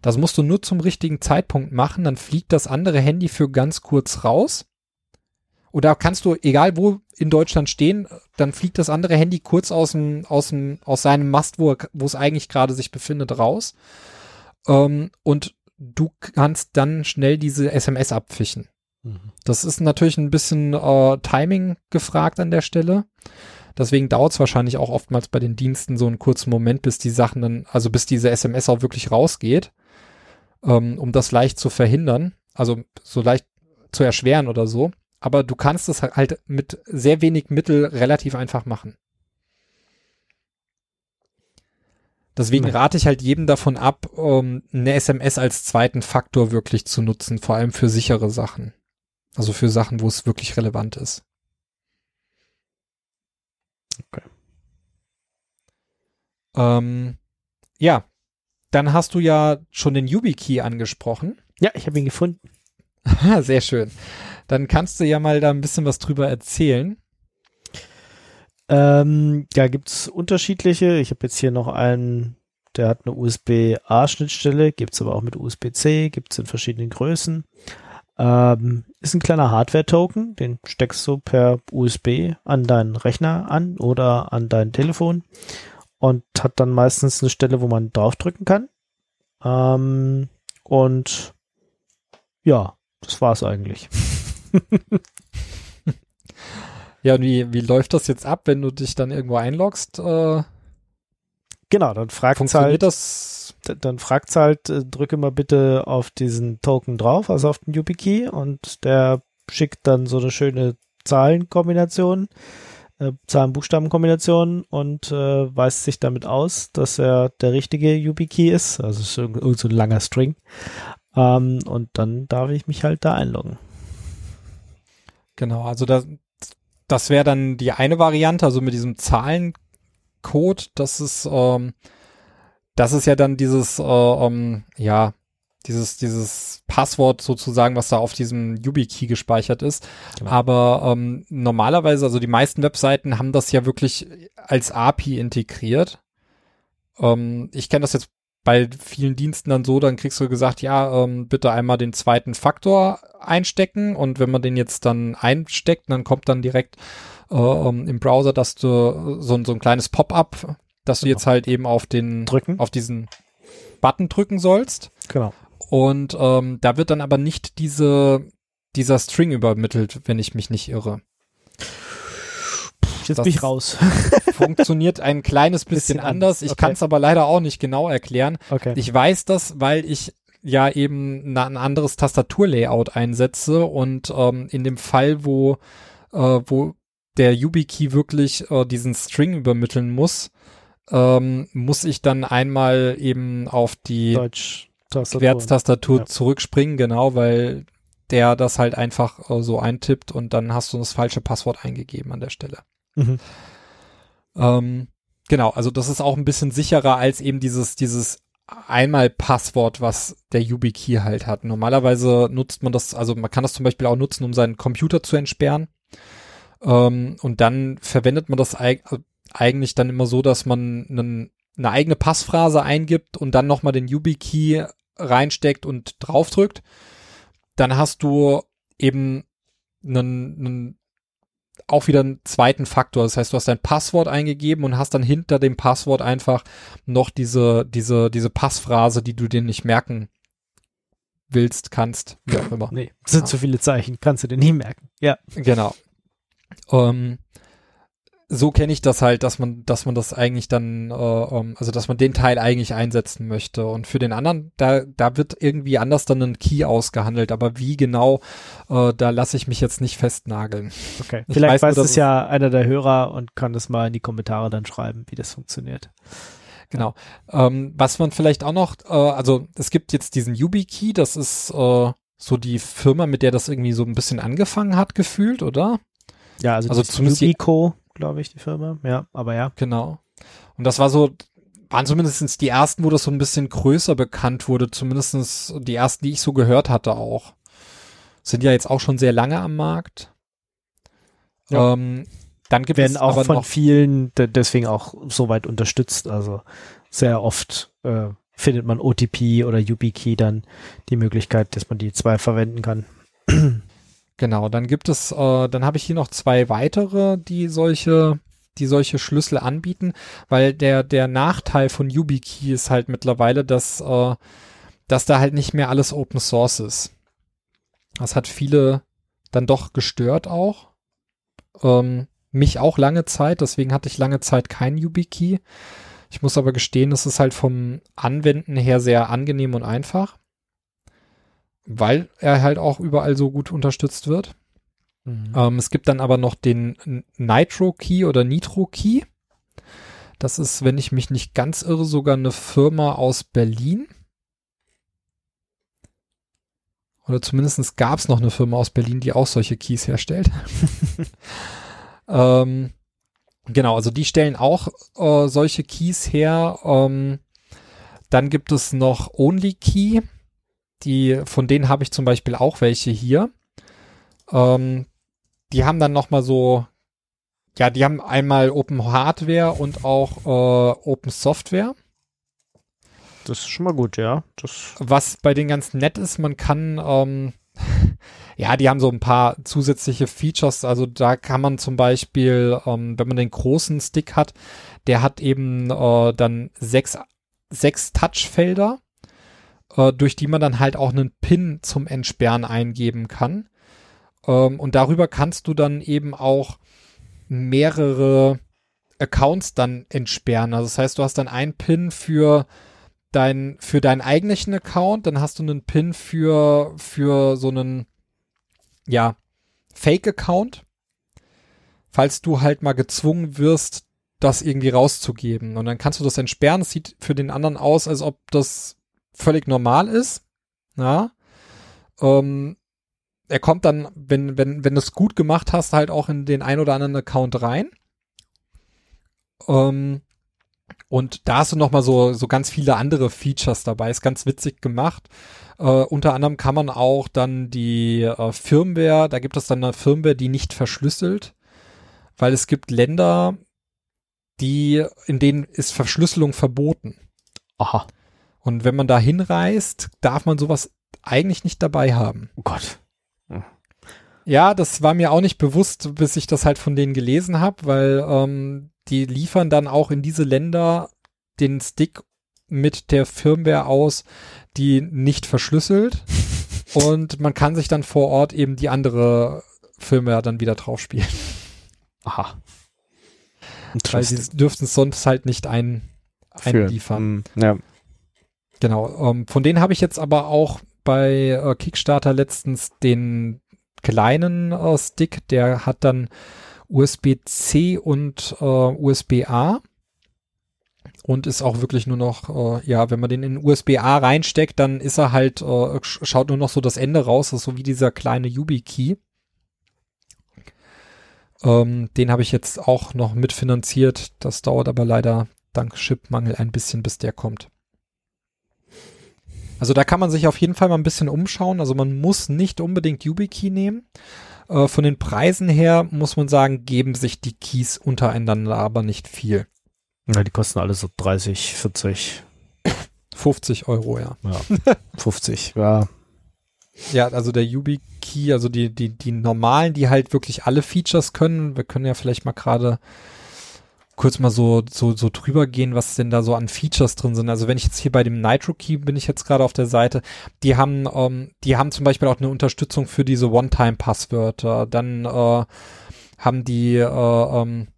Das musst du nur zum richtigen Zeitpunkt machen, dann fliegt das andere Handy für ganz kurz raus oder kannst du, egal wo in Deutschland stehen, dann fliegt das andere Handy kurz aus dem, aus dem, aus seinem Mast, wo, wo es eigentlich gerade sich befindet, raus. Ähm, und du kannst dann schnell diese SMS abfischen. Mhm. Das ist natürlich ein bisschen äh, Timing gefragt an der Stelle. Deswegen dauert es wahrscheinlich auch oftmals bei den Diensten so einen kurzen Moment, bis die Sachen dann, also bis diese SMS auch wirklich rausgeht, ähm, um das leicht zu verhindern, also so leicht zu erschweren oder so aber du kannst es halt mit sehr wenig Mittel relativ einfach machen. Deswegen rate ich halt jedem davon ab, um, eine SMS als zweiten Faktor wirklich zu nutzen, vor allem für sichere Sachen. Also für Sachen, wo es wirklich relevant ist. Okay. Ähm, ja, dann hast du ja schon den YubiKey angesprochen. Ja, ich habe ihn gefunden. Sehr schön. Dann kannst du ja mal da ein bisschen was drüber erzählen. Ähm, ja, gibt's unterschiedliche. Ich habe jetzt hier noch einen, der hat eine USB-A-Schnittstelle, gibt's aber auch mit USB-C, gibt's in verschiedenen Größen. Ähm, ist ein kleiner Hardware-Token, den steckst du per USB an deinen Rechner an oder an dein Telefon und hat dann meistens eine Stelle, wo man draufdrücken kann. Ähm, und ja, das war's eigentlich. ja, und wie, wie läuft das jetzt ab, wenn du dich dann irgendwo einloggst? Äh, genau, dann fragt es halt, das? dann fragt halt, äh, drücke mal bitte auf diesen Token drauf, also auf den YubiKey und der schickt dann so eine schöne Zahlenkombination, äh, Zahlen-Buchstaben-Kombination und äh, weist sich damit aus, dass er der richtige YubiKey ist, also ist irgend so ein langer String. Ähm, und dann darf ich mich halt da einloggen. Genau, also das, das wäre dann die eine Variante, also mit diesem Zahlencode, das ist, ähm, das ist ja dann dieses, äh, ähm, ja, dieses, dieses Passwort sozusagen, was da auf diesem YubiKey gespeichert ist. Genau. Aber ähm, normalerweise, also die meisten Webseiten haben das ja wirklich als API integriert. Ähm, ich kenne das jetzt bei vielen Diensten dann so, dann kriegst du gesagt, ja, ähm, bitte einmal den zweiten Faktor einstecken und wenn man den jetzt dann einsteckt, dann kommt dann direkt äh, ähm, im Browser, dass du so, so ein kleines Pop-up, dass du genau. jetzt halt eben auf den, drücken. auf diesen Button drücken sollst. Genau. Und ähm, da wird dann aber nicht diese, dieser String übermittelt, wenn ich mich nicht irre. Jetzt Das bin ich raus. Funktioniert ein kleines bisschen, Bisschen anders. Ich okay. kann es aber leider auch nicht genau erklären. Okay. Ich weiß das, weil ich ja eben ein anderes Tastaturlayout einsetze und ähm, in dem Fall, wo, äh, wo der YubiKey wirklich äh, diesen String übermitteln muss, ähm, muss ich dann einmal eben auf die. Querztastatur Ja. zurückspringen, genau, weil der das halt einfach äh, so eintippt und dann hast du das falsche Passwort eingegeben an der Stelle. Mhm. Ähm, genau, also das ist auch ein bisschen sicherer als eben dieses, dieses einmal Passwort, was der YubiKey halt hat. Normalerweise nutzt man das, also man kann das zum Beispiel auch nutzen, um seinen Computer zu entsperren. Ähm, und dann verwendet man das äh, eigentlich dann immer so, dass man einen, eine eigene Passphrase eingibt und dann nochmal den YubiKey reinsteckt und draufdrückt. Dann hast du eben einen, einen auch wieder einen zweiten Faktor. Das heißt, du hast dein Passwort eingegeben und hast dann hinter dem Passwort einfach noch diese, diese, diese Passphrase, die du dir nicht merken willst, kannst, wie auch immer. Nee, sind Ja. zu viele Zeichen. Kannst du dir nie merken. Ja. Genau. Ähm, so kenne ich das halt, dass man, dass man das eigentlich dann, äh, ähm, also dass man den Teil eigentlich einsetzen möchte. Und für den anderen, da, da wird irgendwie anders dann ein Key ausgehandelt. Aber wie genau, äh, da lasse ich mich jetzt nicht festnageln. Okay. Ich Vielleicht weiß nur, es ja einer der Hörer und kann es mal in die Kommentare dann schreiben, wie das funktioniert. Genau. Ähm, was man vielleicht auch noch, äh, also es gibt jetzt diesen YubiKey, das ist äh, so die Firma, mit der das irgendwie so ein bisschen angefangen hat, gefühlt, oder? Ja, also, Also das zumindest Yubico, glaube ich, die Firma. Ja, aber ja. Genau. Und das war so, waren zumindest die ersten, wo das so ein bisschen größer bekannt wurde, zumindestens die ersten, die ich so gehört hatte auch. Sind ja jetzt auch schon sehr lange am Markt. Ja. Ähm, dann gibt Werden es auch von vielen de deswegen auch so weit unterstützt. Also sehr oft äh, findet man OTP oder YubiKey dann die Möglichkeit, dass man die zwei verwenden kann. Genau, dann gibt es, äh, dann habe ich hier noch zwei weitere, die solche, die solche Schlüssel anbieten, weil der, der Nachteil von YubiKey ist halt mittlerweile, dass, äh, dass da halt nicht mehr alles Open Source ist. Das hat viele dann doch gestört auch. Ähm, mich auch lange Zeit, deswegen hatte ich lange Zeit keinen YubiKey. Ich muss aber gestehen, es ist halt vom Anwenden her sehr angenehm und einfach, weil er halt auch überall so gut unterstützt wird. Ähm, es gibt dann aber noch den Nitro Key oder Nitro Key. Das ist, wenn ich mich nicht ganz irre, sogar eine Firma aus Berlin. Oder zumindest gab es noch eine Firma aus Berlin, die auch solche Keys herstellt. ähm, genau, also die stellen auch äh, solche Keys her. Ähm, dann gibt es noch Only Key. Die, von denen habe ich zum Beispiel auch welche hier. Ähm, die haben dann noch mal so, ja, die haben einmal Open Hardware und auch äh, Open Software. Das ist schon mal gut, ja. Das Was bei denen ganz nett ist, man kann, ähm, ja, die haben so ein paar zusätzliche Features. Also da kann man zum Beispiel, ähm, wenn man den großen Stick hat, der hat eben äh, dann sechs, sechs Touchfelder, äh, durch die man dann halt auch einen Pin zum Entsperren eingeben kann. Ähm, und darüber kannst du dann eben auch mehrere Accounts dann entsperren. Also das heißt, du hast dann einen Pin für dein, für deinen eigentlichen Account, dann hast du einen Pin für, für so einen, ja, Fake-Account, falls du halt mal gezwungen wirst, das irgendwie rauszugeben. Und dann kannst du das entsperren. Es sieht für den anderen aus, als ob das völlig normal ist. Ja. Ähm, er kommt dann, wenn, wenn, wenn du es gut gemacht hast, halt auch in den ein oder anderen Account rein. Ähm, und da hast du noch mal so, so ganz viele andere Features dabei. Ist ganz witzig gemacht. Äh, unter anderem kann man auch dann die äh, Firmware, da gibt es dann eine Firmware, die nicht verschlüsselt, weil es gibt Länder, die, in denen ist Verschlüsselung verboten. Aha. Und wenn man da hinreist, darf man sowas eigentlich nicht dabei haben. Oh Gott. Ja, das war mir auch nicht bewusst, bis ich das halt von denen gelesen habe, weil ähm, die liefern dann auch in diese Länder den Stick mit der Firmware aus, die nicht verschlüsselt. und man kann sich dann vor Ort eben die andere Firmware dann wieder drauf spielen. Aha. Weil sie dürften es sonst halt nicht ein, einliefern. Für, mm, ja. Genau. Ähm, von denen habe ich jetzt aber auch bei äh, Kickstarter letztens den kleinen äh, Stick, der hat dann USB-C und äh, USB-A und ist auch wirklich nur noch, äh, ja, wenn man den in USB-A reinsteckt, dann ist er halt, äh, schaut nur noch so das Ende raus, das ist so wie dieser kleine YubiKey. Ähm, den habe ich jetzt auch noch mitfinanziert. Das dauert aber leider dank Chipmangel ein bisschen, bis der kommt. Also da kann man sich auf jeden Fall mal ein bisschen umschauen. Also man muss nicht unbedingt YubiKey nehmen. Äh, von den Preisen her muss man sagen, geben sich die Keys untereinander aber nicht viel. Ja, die kosten alle so 30, 40. 50 Euro, ja. Ja, 50, ja. Ja, also der YubiKey, also die, die, die normalen, die halt wirklich alle Features können. Wir können ja vielleicht mal gerade kurz mal so, so, so drüber gehen, was denn da so an Features drin sind. Also wenn ich jetzt hier bei dem Nitro Key bin ich jetzt gerade auf der Seite, die haben, ähm, die haben zum Beispiel auch eine Unterstützung für diese One-Time-Passwörter. Dann äh, haben die äh, ähm,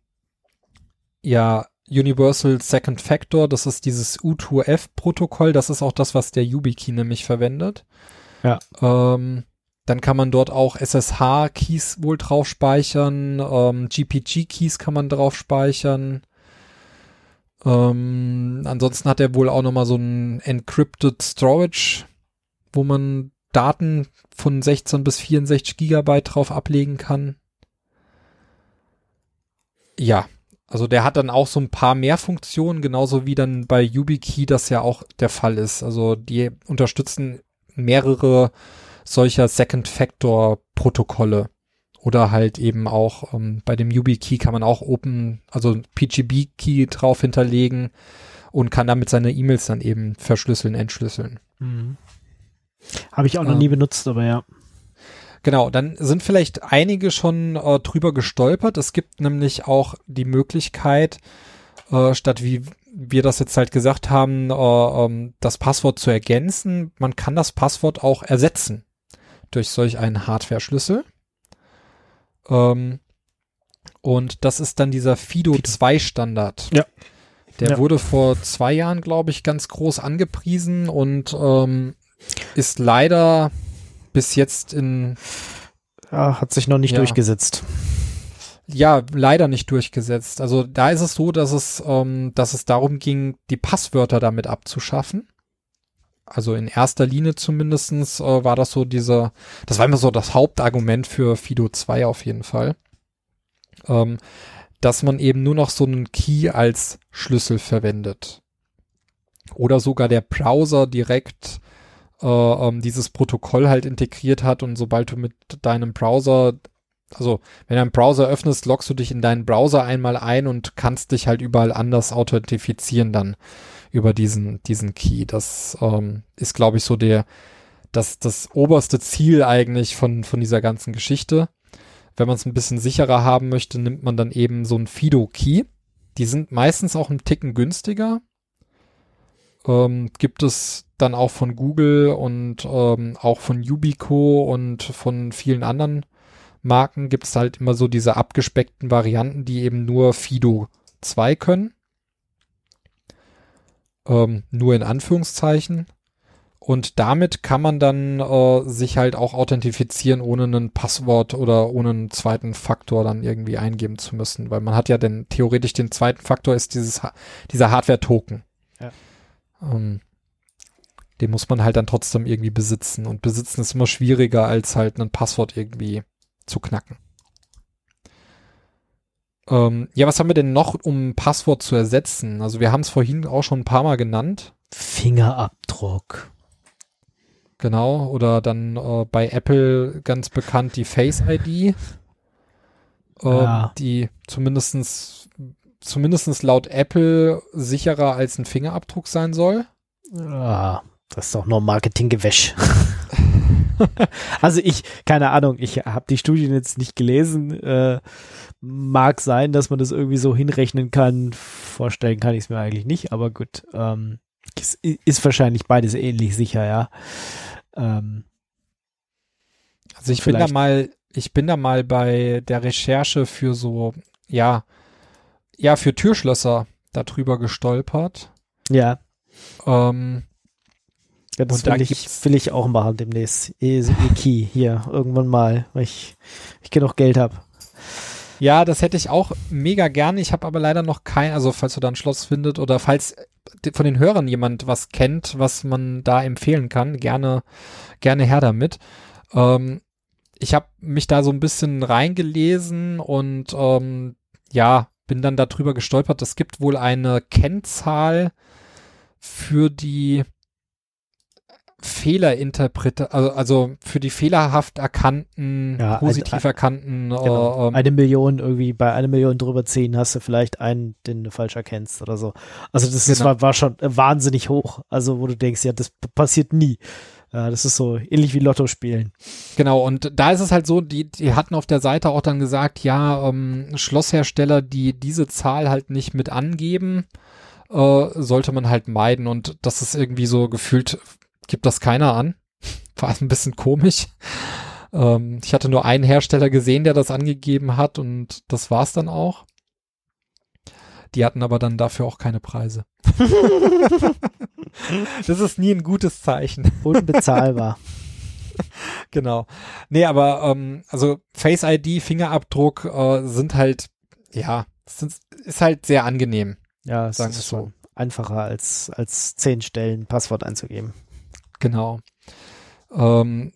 ja Universal Second Factor, das ist dieses U2F-Protokoll, das ist auch das, was der YubiKey nämlich verwendet. Ja. Ähm, dann kann man dort auch SSH-Keys wohl drauf speichern, ähm, GPG-Keys kann man drauf speichern. Ähm, ansonsten hat er wohl auch nochmal so ein Encrypted Storage, wo man Daten von 16 bis 64 Gigabyte drauf ablegen kann. Ja, also der hat dann auch so ein paar mehr Funktionen, genauso wie dann bei YubiKey das ja auch der Fall ist. Also die unterstützen mehrere solcher Second Factor Protokolle. Oder halt eben auch ähm, bei dem YubiKey kann man auch Open, also PGB Key drauf hinterlegen und kann damit seine E-Mails dann eben verschlüsseln, entschlüsseln. Mhm. Habe ich auch noch ähm, nie benutzt, aber ja. Genau, dann sind vielleicht einige schon äh, drüber gestolpert. Es gibt nämlich auch die Möglichkeit, äh, statt wie wir das jetzt halt gesagt haben, äh, ähm, das Passwort zu ergänzen, man kann das Passwort auch ersetzen durch solch einen Hardware-Schlüssel. Ähm, und das ist dann dieser Fido 2 Standard. Ja. Der Ja. wurde vor zwei Jahren, glaube ich, ganz groß angepriesen und ähm, ist leider bis jetzt in, ja hat sich noch nicht Ja. durchgesetzt. ja, leider nicht durchgesetzt. Also da ist es so, dass es, ähm, dass es darum ging, die Passwörter damit abzuschaffen. Also in erster Linie zumindestens äh, war das so dieser, das war immer so das Hauptargument für Fido 2 auf jeden Fall. Ähm, dass man eben nur noch so einen Key als Schlüssel verwendet. Oder sogar der Browser direkt äh, ähm, dieses Protokoll halt integriert hat und sobald du mit deinem Browser, also wenn du einen Browser öffnest, loggst du dich in deinen Browser einmal ein und kannst dich halt überall anders authentifizieren dann über diesen, diesen Key. Das ähm, ist, glaube ich, so der, das, das oberste Ziel eigentlich von, von dieser ganzen Geschichte. Wenn man es ein bisschen sicherer haben möchte, nimmt man dann eben so ein Fido-Key. Die sind meistens auch einen Ticken günstiger. Ähm, gibt es dann auch von Google und ähm, auch von Yubico und von vielen anderen Marken gibt es halt immer so diese abgespeckten Varianten, die eben nur Fido 2 können. Ähm, nur in Anführungszeichen. Und damit kann man dann äh, sich halt auch authentifizieren, ohne ein Passwort oder ohne einen zweiten Faktor dann irgendwie eingeben zu müssen. Weil man hat ja denn theoretisch den zweiten Faktor ist dieses dieser Hardware-Token. Ja. Ähm, den muss man halt dann trotzdem irgendwie besitzen. Und besitzen ist immer schwieriger, als halt ein Passwort irgendwie zu knacken. Ähm, ja, was haben wir denn noch, um ein Passwort zu ersetzen? Also wir haben es vorhin auch schon ein paar Mal genannt. Fingerabdruck. Genau, oder dann äh, bei Apple ganz bekannt die Face ID, ähm, Ja. die zumindestens zumindestens laut Apple sicherer als ein Fingerabdruck sein soll. Ah, das ist doch nur Marketinggewäsch. also ich, keine Ahnung, ich habe die Studien jetzt nicht gelesen. Äh, mag sein, dass man das irgendwie so hinrechnen kann. Vorstellen kann ich es mir eigentlich nicht, aber gut. Ähm, Es ist wahrscheinlich beides ähnlich sicher, ja. Ähm, Also ich bin da mal, ich bin da mal bei der Recherche für so, ja, ja, für Türschlösser darüber gestolpert. ja, Ähm, ja, das Und da will ich, will ich auch machen demnächst. E- E-Key hier, irgendwann mal, weil ich, ich genug Geld habe. ja, das hätte ich auch mega gerne. Ich habe aber leider noch kein, also falls du da ein Schloss findet oder falls von den Hörern jemand was kennt, was man da empfehlen kann, gerne, gerne her damit. Ähm, ich habe mich da so ein bisschen reingelesen und ähm, ja, bin dann darüber gestolpert. Es gibt wohl eine Kennzahl für die Fehlerinterprete, also, also für die fehlerhaft erkannten, Ja, positiv erkannten, Genau. äh, ähm, eine Million irgendwie bei einer Million drüber ziehen, hast du vielleicht einen, den du falsch erkennst oder so. Also das ist, Genau. war, war schon wahnsinnig hoch. Also wo du denkst, ja, das passiert nie. Ja, das ist so ähnlich wie Lotto spielen. Genau, und da ist es halt so, die, die hatten auf der Seite auch dann gesagt, ja, ähm, Schlosshersteller, die diese Zahl halt nicht mit angeben, äh, sollte man halt meiden. Und das ist irgendwie so gefühlt, gibt das keiner an. War ein bisschen komisch. Ähm, ich hatte nur einen Hersteller gesehen, der das angegeben hat und das war's dann auch. Die hatten aber dann dafür auch keine Preise. das ist nie ein gutes Zeichen. Unbezahlbar. Genau. Nee, aber ähm, also Face ID, Fingerabdruck äh, sind halt, ja, sind, ist halt sehr angenehm. ja, es Sagen ist so. einfacher als, als zehn Stellen Passwort einzugeben. Genau. Ähm,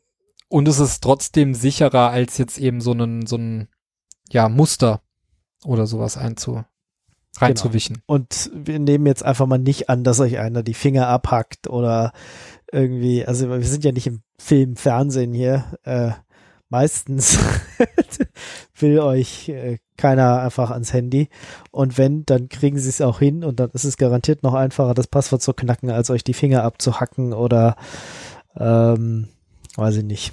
und es ist trotzdem sicherer, als jetzt eben so ein, so ein, ja, Muster oder sowas einzu, reinzuwischen. Und wir nehmen jetzt einfach mal nicht an, dass euch einer die Finger abhackt oder irgendwie, also wir sind ja nicht im Film, Fernsehen hier. Äh, meistens will euch äh, keiner einfach ans Handy. Und wenn, dann kriegen sie es auch hin und dann ist es garantiert noch einfacher, das Passwort zu knacken, als euch die Finger abzuhacken oder ähm, weiß ich nicht.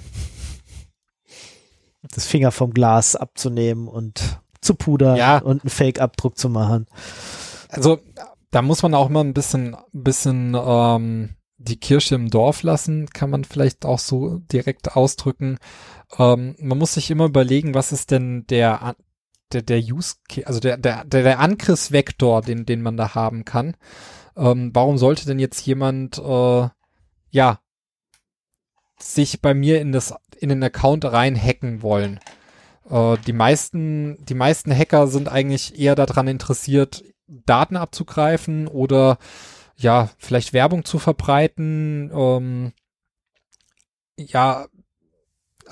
Das Finger vom Glas abzunehmen und zu pudern Ja. und einen Fake-Abdruck zu machen. Also da muss man auch mal ein bisschen, bisschen ähm, die Kirche im Dorf lassen, kann man vielleicht auch so direkt ausdrücken. Ähm, man muss sich immer überlegen, was ist denn der der der Use, also der der, der Angriffsvektor, den den man da haben kann. Ähm, warum sollte denn jetzt jemand äh, ja sich bei mir in das in den Account reinhacken wollen? Äh, die meisten die meisten Hacker sind eigentlich eher daran interessiert, Daten abzugreifen oder ja, vielleicht Werbung zu verbreiten. Ähm, ja,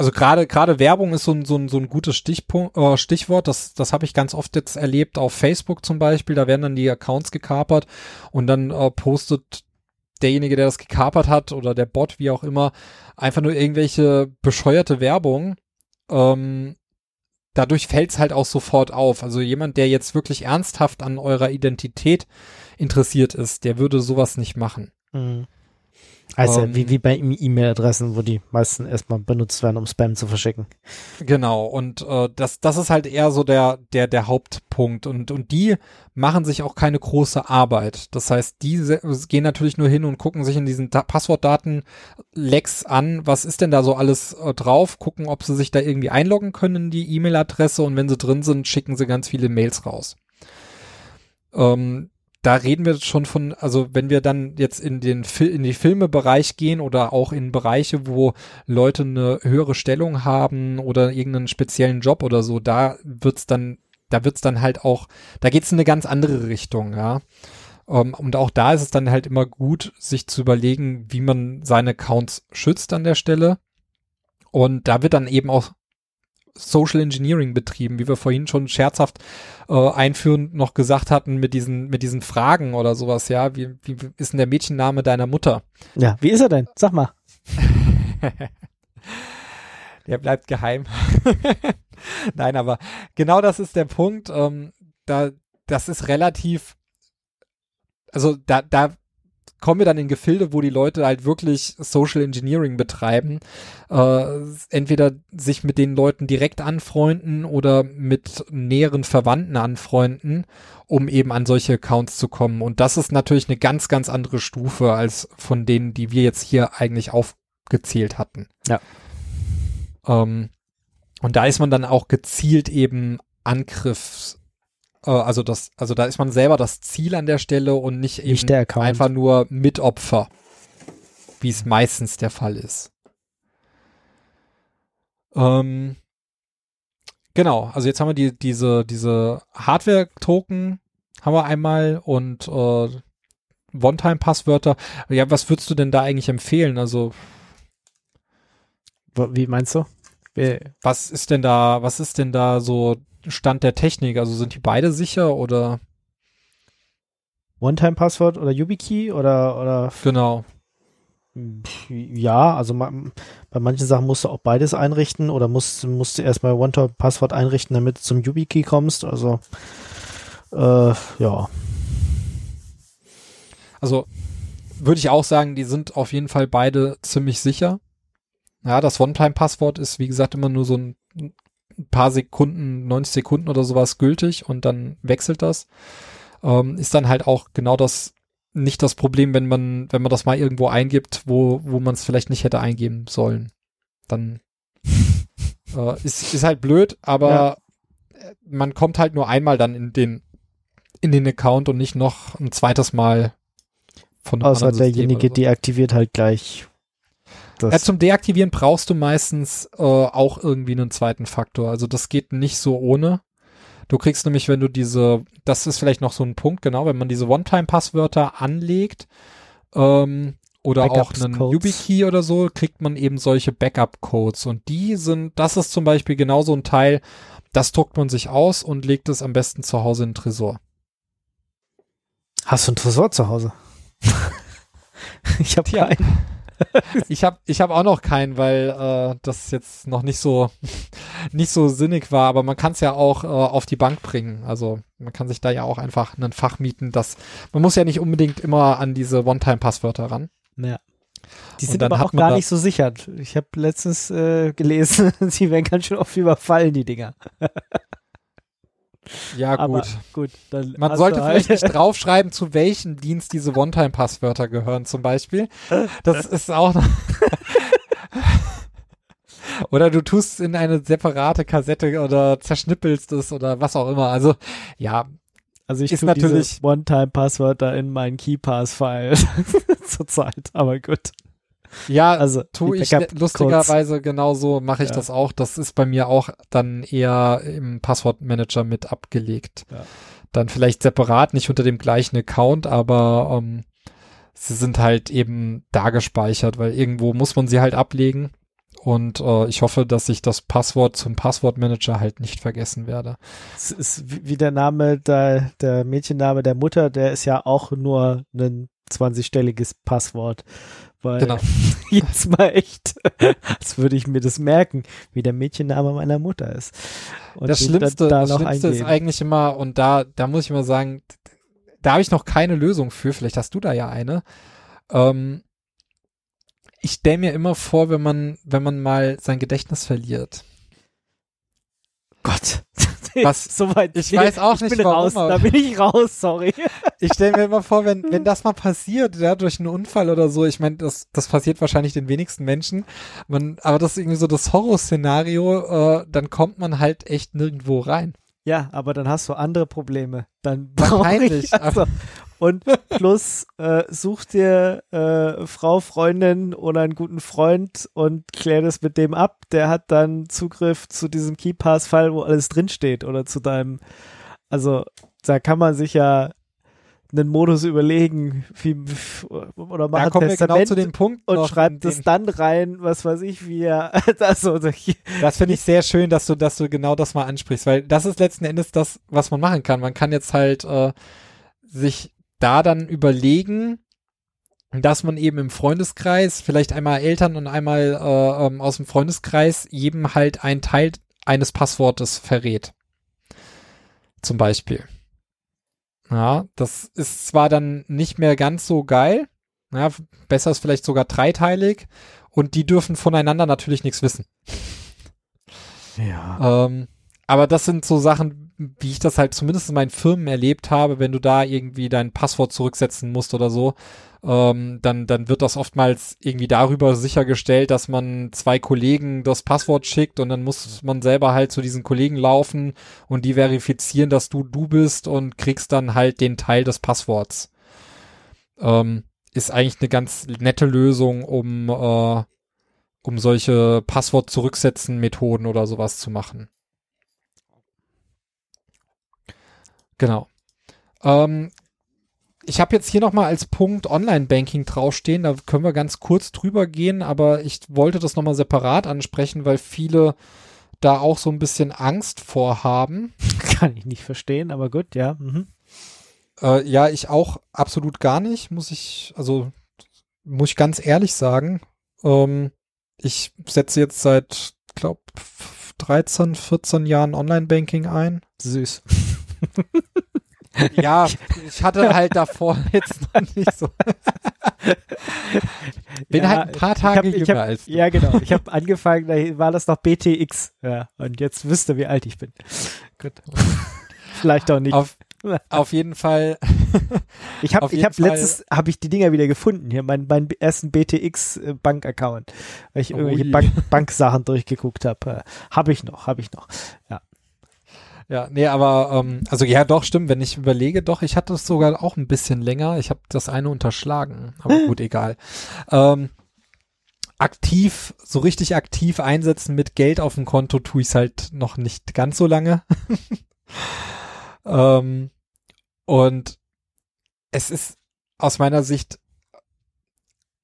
also gerade gerade Werbung ist so ein, so ein, so ein gutes Stichpunkt, äh, Stichwort. Das, das habe ich ganz oft jetzt erlebt auf Facebook zum Beispiel. Da werden dann die Accounts gekapert und dann äh, postet derjenige, der das gekapert hat oder der Bot, wie auch immer, einfach nur irgendwelche bescheuerte Werbung. Ähm, dadurch fällt es halt auch sofort auf. Also jemand, der jetzt wirklich ernsthaft an eurer Identität interessiert ist, der würde sowas nicht machen. Mhm. Also Ähm, wie, wie bei E- E-Mail-Adressen, wo die meisten erstmal benutzt werden, um Spam zu verschicken. Genau, und äh, das, das ist halt eher so der, der, der Hauptpunkt. Und, und die machen sich auch keine große Arbeit. Das heißt, die gehen natürlich nur hin und gucken sich in diesen Da- Passwortdaten-Lecks an, was ist denn da so alles äh, drauf, gucken, ob sie sich da irgendwie einloggen können in die E-Mail-Adresse und wenn sie drin sind, schicken sie ganz viele Mails raus. Ähm, da reden wir schon von, also wenn wir dann jetzt in den in die Filmebereich gehen oder auch in Bereiche, wo Leute eine höhere Stellung haben oder irgendeinen speziellen Job oder so, da wird's dann, da wird's dann halt auch, da geht's in eine ganz andere Richtung, ja. Ähm, und auch da ist es dann halt immer gut, sich zu überlegen, wie man seine Accounts schützt an der Stelle. Und da wird dann eben auch Social Engineering betrieben, wie wir vorhin schon scherzhaft äh, einführend noch gesagt hatten mit diesen mit diesen Fragen oder sowas, ja, wie, wie ist denn der Mädchenname deiner Mutter? Ja, wie ist er denn? Sag mal. Der bleibt geheim. Nein, aber genau das ist der Punkt. Ähm, da, das ist relativ, also da, da kommen wir dann in Gefilde, wo die Leute halt wirklich Social Engineering betreiben. Äh, entweder sich mit den Leuten direkt anfreunden oder mit näheren Verwandten anfreunden, um eben an solche Accounts zu kommen. Und das ist natürlich eine ganz, ganz andere Stufe als von denen, die wir jetzt hier eigentlich aufgezählt hatten. Ja. Ähm, und da ist man dann auch gezielt eben Angriffs, also das, also da ist man selber das Ziel an der Stelle und nicht eben Nicht Account. einfach nur Mitopfer, wie es meistens der Fall ist. Ähm, genau, also jetzt haben wir die, diese, diese Hardware-Token haben wir einmal und äh, One-Time-Passwörter. Ja, was würdest du denn da eigentlich empfehlen? Also Wie meinst du? Was ist denn da, was ist denn da so Stand der Technik? Also sind die beide sicher oder One-Time-Passwort oder YubiKey oder, oder genau? Ja, also ma- bei manchen Sachen musst du auch beides einrichten oder musst, musst du erstmal One-Time-Passwort einrichten, damit du zum YubiKey kommst. Also äh, ja, Also würde ich auch sagen, die sind auf jeden Fall beide ziemlich sicher. Ja, das One-Time-Passwort ist, wie gesagt, immer nur so ein ein paar Sekunden, 90 Sekunden oder sowas gültig und dann wechselt das. Ähm, ist dann halt auch genau das, nicht das Problem, wenn man, wenn man das mal irgendwo eingibt, wo, wo man es vielleicht nicht hätte eingeben sollen. Dann äh, ist, ist halt blöd, aber äh, man kommt halt nur einmal dann in den, in den Account und nicht noch ein zweites Mal von einem außer derjenige so. deaktiviert halt gleich das. Ja, zum Deaktivieren brauchst du meistens äh, auch irgendwie einen zweiten Faktor. Also das geht nicht so ohne. Du kriegst nämlich, wenn du diese, das ist vielleicht noch so ein Punkt, genau, wenn man diese One-Time-Passwörter anlegt ähm, oder auch einen. YubiKey oder so, kriegt man eben solche Backup-Codes. Und die sind, das ist zum Beispiel genau so ein Teil, das druckt man sich aus und legt es am besten zu Hause in den Tresor. Hast du einen Tresor zu Hause? ich habe Tja. keinen. Ich habe ich hab auch noch keinen, weil äh, das jetzt noch nicht so nicht so sinnig war, aber man kann es ja auch äh, auf die Bank bringen. Also man kann sich da ja auch einfach ein Fach mieten. Das man muss ja nicht unbedingt immer an diese One-Time-Passwörter ran. Ja. Die sind aber auch gar nicht so sicher. Ich habe letztens äh, gelesen, sie werden ganz schön oft überfallen, die Dinger. Ja Aber gut. gut, dann Man sollte du halt- vielleicht nicht draufschreiben, zu welchem Dienst diese One-Time-Passwörter gehören, zum Beispiel. Das ist auch noch. oder du tust es in eine separate Kassette oder zerschnippelst es oder was auch immer. Also, ja, Also ich Ist natürlich- diese One-Time-Passwörter in meinen KeyPass-File zurzeit, aber gut. Ja, Also tu die ich Backup-Codes. lustigerweise genauso mache ich Ja. das auch. Das ist bei mir auch dann eher im Passwortmanager mit abgelegt. Ja. Dann vielleicht separat, nicht unter dem gleichen Account, aber ähm, sie sind halt eben da gespeichert, weil irgendwo muss man sie halt ablegen. Und äh, ich hoffe, dass ich das Passwort zum Passwortmanager halt nicht vergessen werde. Es ist wie wie der Name, der, der Mädchenname der Mutter, der ist ja auch nur ein 20-stelliges Passwort. Weil Genau. jetzt mal echt, als würde ich mir das merken, wie der Mädchenname meiner Mutter ist. Und das Schlimmste, da das Schlimmste ist eigentlich immer, und da, da muss ich mal sagen, da habe ich noch keine Lösung für, vielleicht hast du da ja eine. Ähm, ich stelle mir immer vor, wenn man, wenn man mal sein Gedächtnis verliert. Gott. Was- Soweit. ich weiß auch ich nicht, bin warum, raus. Da bin ich raus, sorry. Ich stelle mir immer vor, wenn, wenn das mal passiert, ja, durch einen Unfall oder so, ich meine, das, das passiert wahrscheinlich den wenigsten Menschen, man, aber das ist irgendwie so das Horrorszenario, äh, dann kommt man halt echt nirgendwo rein. Ja, aber dann hast du andere Probleme. Dann brauche ich also, und plus äh, such dir äh, Frau, Freundin oder einen guten Freund und klär das mit dem ab. Der hat dann Zugriff zu diesem KeyPass-File, wo alles drinsteht oder zu deinem. Also da kann man sich ja einen Modus überlegen, wie oder Da macht kommen wir genau Testament zu dem Punkt und schreibt es dann rein, was weiß ich, wie er also Das finde ich sehr schön, dass du, dass du genau das mal ansprichst, weil das ist letzten Endes das, was man machen kann. Man kann jetzt halt äh, sich da dann überlegen, dass man eben im Freundeskreis, vielleicht einmal Eltern und einmal äh, ähm, aus dem Freundeskreis, jedem halt einen Teil eines Passwortes verrät. Zum Beispiel. Ja, das ist zwar dann nicht mehr ganz so geil, Ja, besser ist vielleicht sogar dreiteilig und die dürfen voneinander natürlich nichts wissen. Ja. Ähm, aber das sind so Sachen, wie ich das halt zumindest in meinen Firmen erlebt habe, wenn du da irgendwie dein Passwort zurücksetzen musst oder so, ähm, dann, dann wird das oftmals irgendwie darüber sichergestellt, dass man zwei Kollegen das Passwort schickt und dann muss man selber halt zu diesen Kollegen laufen und die verifizieren, dass du du bist und kriegst dann halt den Teil des Passworts. Ähm, ist eigentlich eine ganz nette Lösung, um, äh, um solche Passwort-Zurücksetzen-Methoden oder sowas zu machen. Genau. Ähm, ich habe jetzt hier nochmal als Punkt Online-Banking draufstehen, da können wir ganz kurz drüber gehen, aber ich wollte das nochmal separat ansprechen, weil viele da auch so ein bisschen Angst vorhaben. Kann ich nicht verstehen, aber gut, ja. Mhm. Äh, ja, ich auch absolut gar nicht, muss ich, also muss ich ganz ehrlich sagen. Ähm, ich setze jetzt seit, glaube 13, 14 Jahren Online-Banking ein. Süß. Ja, ich hatte halt davor jetzt noch nicht so. Bin Ja, halt ein paar ich Tage hab- ich jünger hab, als du. Ja, genau. Ich habe angefangen, da war das noch BTX. Ja, und jetzt wisst ihr, wie alt ich bin. Gut. Vielleicht auch nicht. Auf, auf jeden Fall. ich habe ich hab Fall- letztes habe ich die Dinger wieder gefunden hier, meinen meinen ersten BTX äh, weil ich irgendwelche. Bank, Banksachen durchgeguckt habe. Habe ich noch, habe ich noch. Ja, nee, aber ähm, also ja, doch stimmt. Wenn ich überlege, doch, ich hatte es sogar auch ein bisschen länger. Ich habe das eine unterschlagen, aber gut, egal. Ähm, aktiv, so richtig aktiv einsetzen mit Geld auf dem Konto tue ich es halt noch nicht ganz so lange. ähm, und es ist aus meiner Sicht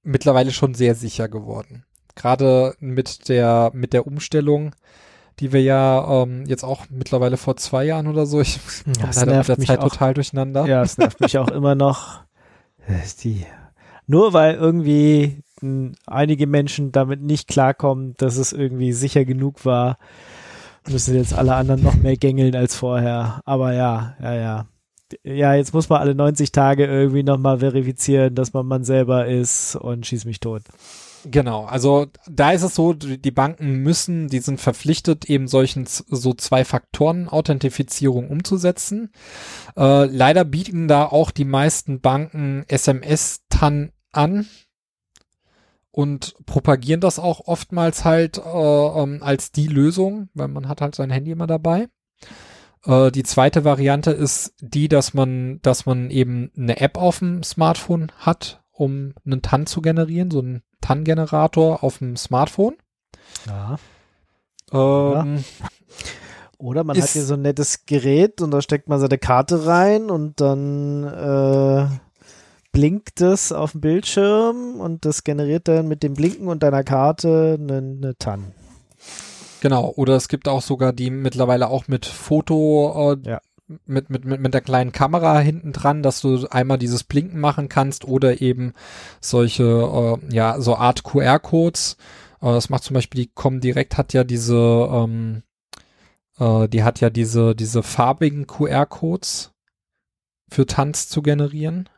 mittlerweile schon sehr sicher geworden. Gerade mit der mit der Umstellung, die wir ja ähm, jetzt auch mittlerweile vor zwei Jahren oder so, ich Ja, das leider mit nervt der mich Zeit auch. total durcheinander. Ja, es nervt mich auch immer noch. Die, nur weil irgendwie mh, einige Menschen damit nicht klarkommen, dass es irgendwie sicher genug war, müssen jetzt alle anderen noch mehr gängeln als vorher. Aber ja, ja, ja. Ja, jetzt muss man alle 90 Tage irgendwie nochmal verifizieren, dass man man selber ist und schieß mich tot. Genau, also da ist es so, die Banken müssen, die sind verpflichtet, eben solchen so zwei Faktoren Authentifizierung umzusetzen. Äh, leider bieten da auch die meisten Banken SMS-TAN an und propagieren das auch oftmals halt äh, ähm, als die Lösung, weil man hat halt sein Handy immer dabei. Äh, die zweite Variante ist die, dass man, dass man eben eine App auf dem Smartphone hat, um einen TAN zu generieren, so einen TAN-Generator auf dem Smartphone. Ja. Ähm, Oder man hat hier so ein nettes Gerät und da steckt man seine Karte rein und dann äh, blinkt es auf dem Bildschirm und das generiert dann mit dem Blinken und deiner Karte eine, eine TAN. Genau, oder es gibt auch sogar die mittlerweile auch mit Foto, äh, Ja. Mit, mit, mit, mit der kleinen Kamera hinten dran, dass du einmal dieses Blinken machen kannst oder eben solche, äh, ja, so Art QR-Codes. Äh, das macht zum Beispiel die Comdirect hat ja diese, ähm, äh, die hat ja diese, diese farbigen QR-Codes für Tanz zu generieren.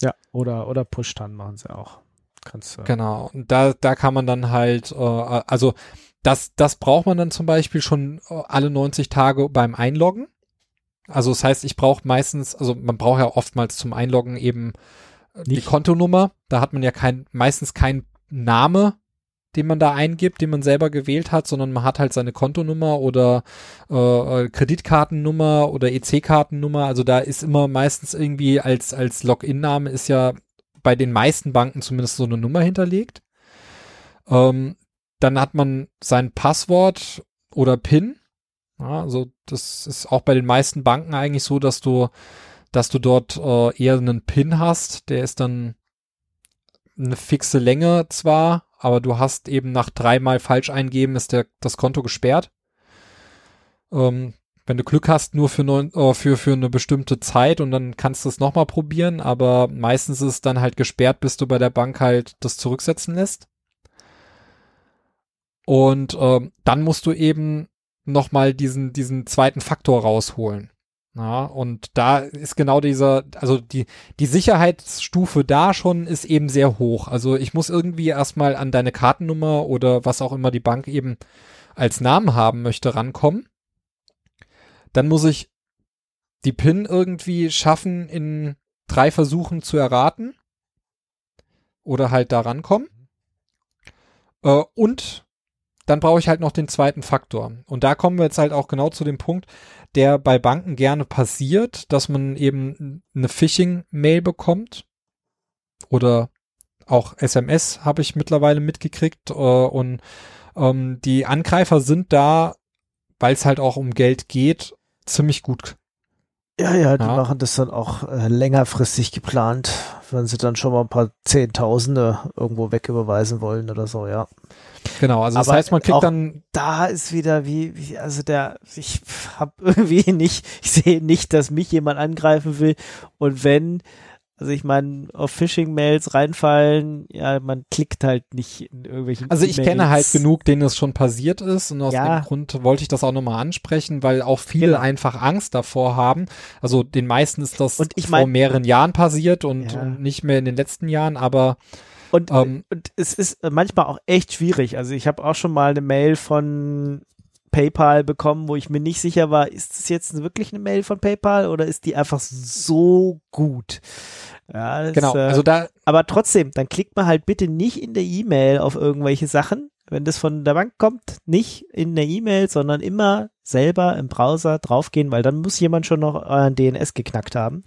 Ja. Oder, oder Push-TAN machen sie auch. Kannst du. Genau. Und da, da kann man dann halt, äh, also das, das braucht man dann zum Beispiel schon äh, alle 90 Tage beim Einloggen. Also das heißt, ich brauche meistens, also man braucht ja oftmals zum Einloggen eben äh, die Nicht. Kontonummer. Da hat man ja kein, meistens keinen Name, den man da eingibt, den man selber gewählt hat, sondern man hat halt seine Kontonummer oder äh, äh, Kreditkartennummer oder EC-Kartennummer. Also da ist immer meistens irgendwie als, als Login-Name ist ja bei den meisten Banken zumindest so eine Nummer hinterlegt. Ähm, dann hat man sein Passwort oder PIN. Ja, also das ist auch bei den meisten Banken eigentlich so, dass du, dass du dort äh, eher einen PIN hast. Der ist dann eine fixe Länge zwar, aber du hast eben nach dreimal falsch eingeben, ist der, das Konto gesperrt. Ähm, wenn du Glück hast, nur für, neun, äh, für, für eine bestimmte Zeit und dann kannst du es nochmal probieren, aber meistens ist es dann halt gesperrt, bis du bei der Bank halt das zurücksetzen lässt. Und ähm, dann musst du eben nochmal diesen, diesen zweiten Faktor rausholen. Ja, und da ist genau dieser, also die, die Sicherheitsstufe da schon ist eben sehr hoch. Also ich muss irgendwie erstmal an deine Kartennummer oder was auch immer die Bank eben als Namen haben möchte rankommen. Dann muss ich die PIN irgendwie schaffen, in drei Versuchen zu erraten. Oder halt da rankommen. Äh, und dann brauche ich halt noch den zweiten Faktor. Und da kommen wir jetzt halt auch genau zu dem Punkt, der bei Banken gerne passiert, dass man eben eine Phishing-Mail bekommt oder auch SMS habe ich mittlerweile mitgekriegt äh, und ähm, die Angreifer sind da, weil es halt auch um Geld geht, ziemlich gut. Ja, ja, die Ja. machen das dann auch äh, längerfristig geplant, wenn sie dann schon mal ein paar Zehntausende irgendwo wegüberweisen wollen oder so, ja. Genau, also das Aber heißt, man kriegt dann da ist wieder wie, wie also der, ich habe irgendwie nicht, ich sehe nicht, dass mich jemand angreifen will. Und wenn, also ich meine, auf Phishing-Mails reinfallen, ja, man klickt halt nicht in irgendwelchen Also ich E-Mails. kenne halt genug, denen es schon passiert ist und aus Ja. dem Grund wollte ich das auch nochmal ansprechen, weil auch viele Genau. einfach Angst davor haben. Also den meisten ist das vor mein- mehreren Jahren passiert und, Ja. und nicht mehr in den letzten Jahren, aber Und, ähm, und es ist manchmal auch echt schwierig. Also ich habe auch schon mal eine Mail von PayPal bekommen, wo ich mir nicht sicher war, ist es jetzt wirklich eine Mail von PayPal oder ist die einfach so gut? Ja, das, genau, äh, also da, Aber trotzdem, dann klickt man halt bitte nicht in der E-Mail auf irgendwelche Sachen. Wenn das von der Bank kommt, nicht in der E-Mail, sondern immer selber im Browser draufgehen, weil dann muss jemand schon noch euren DNS geknackt haben,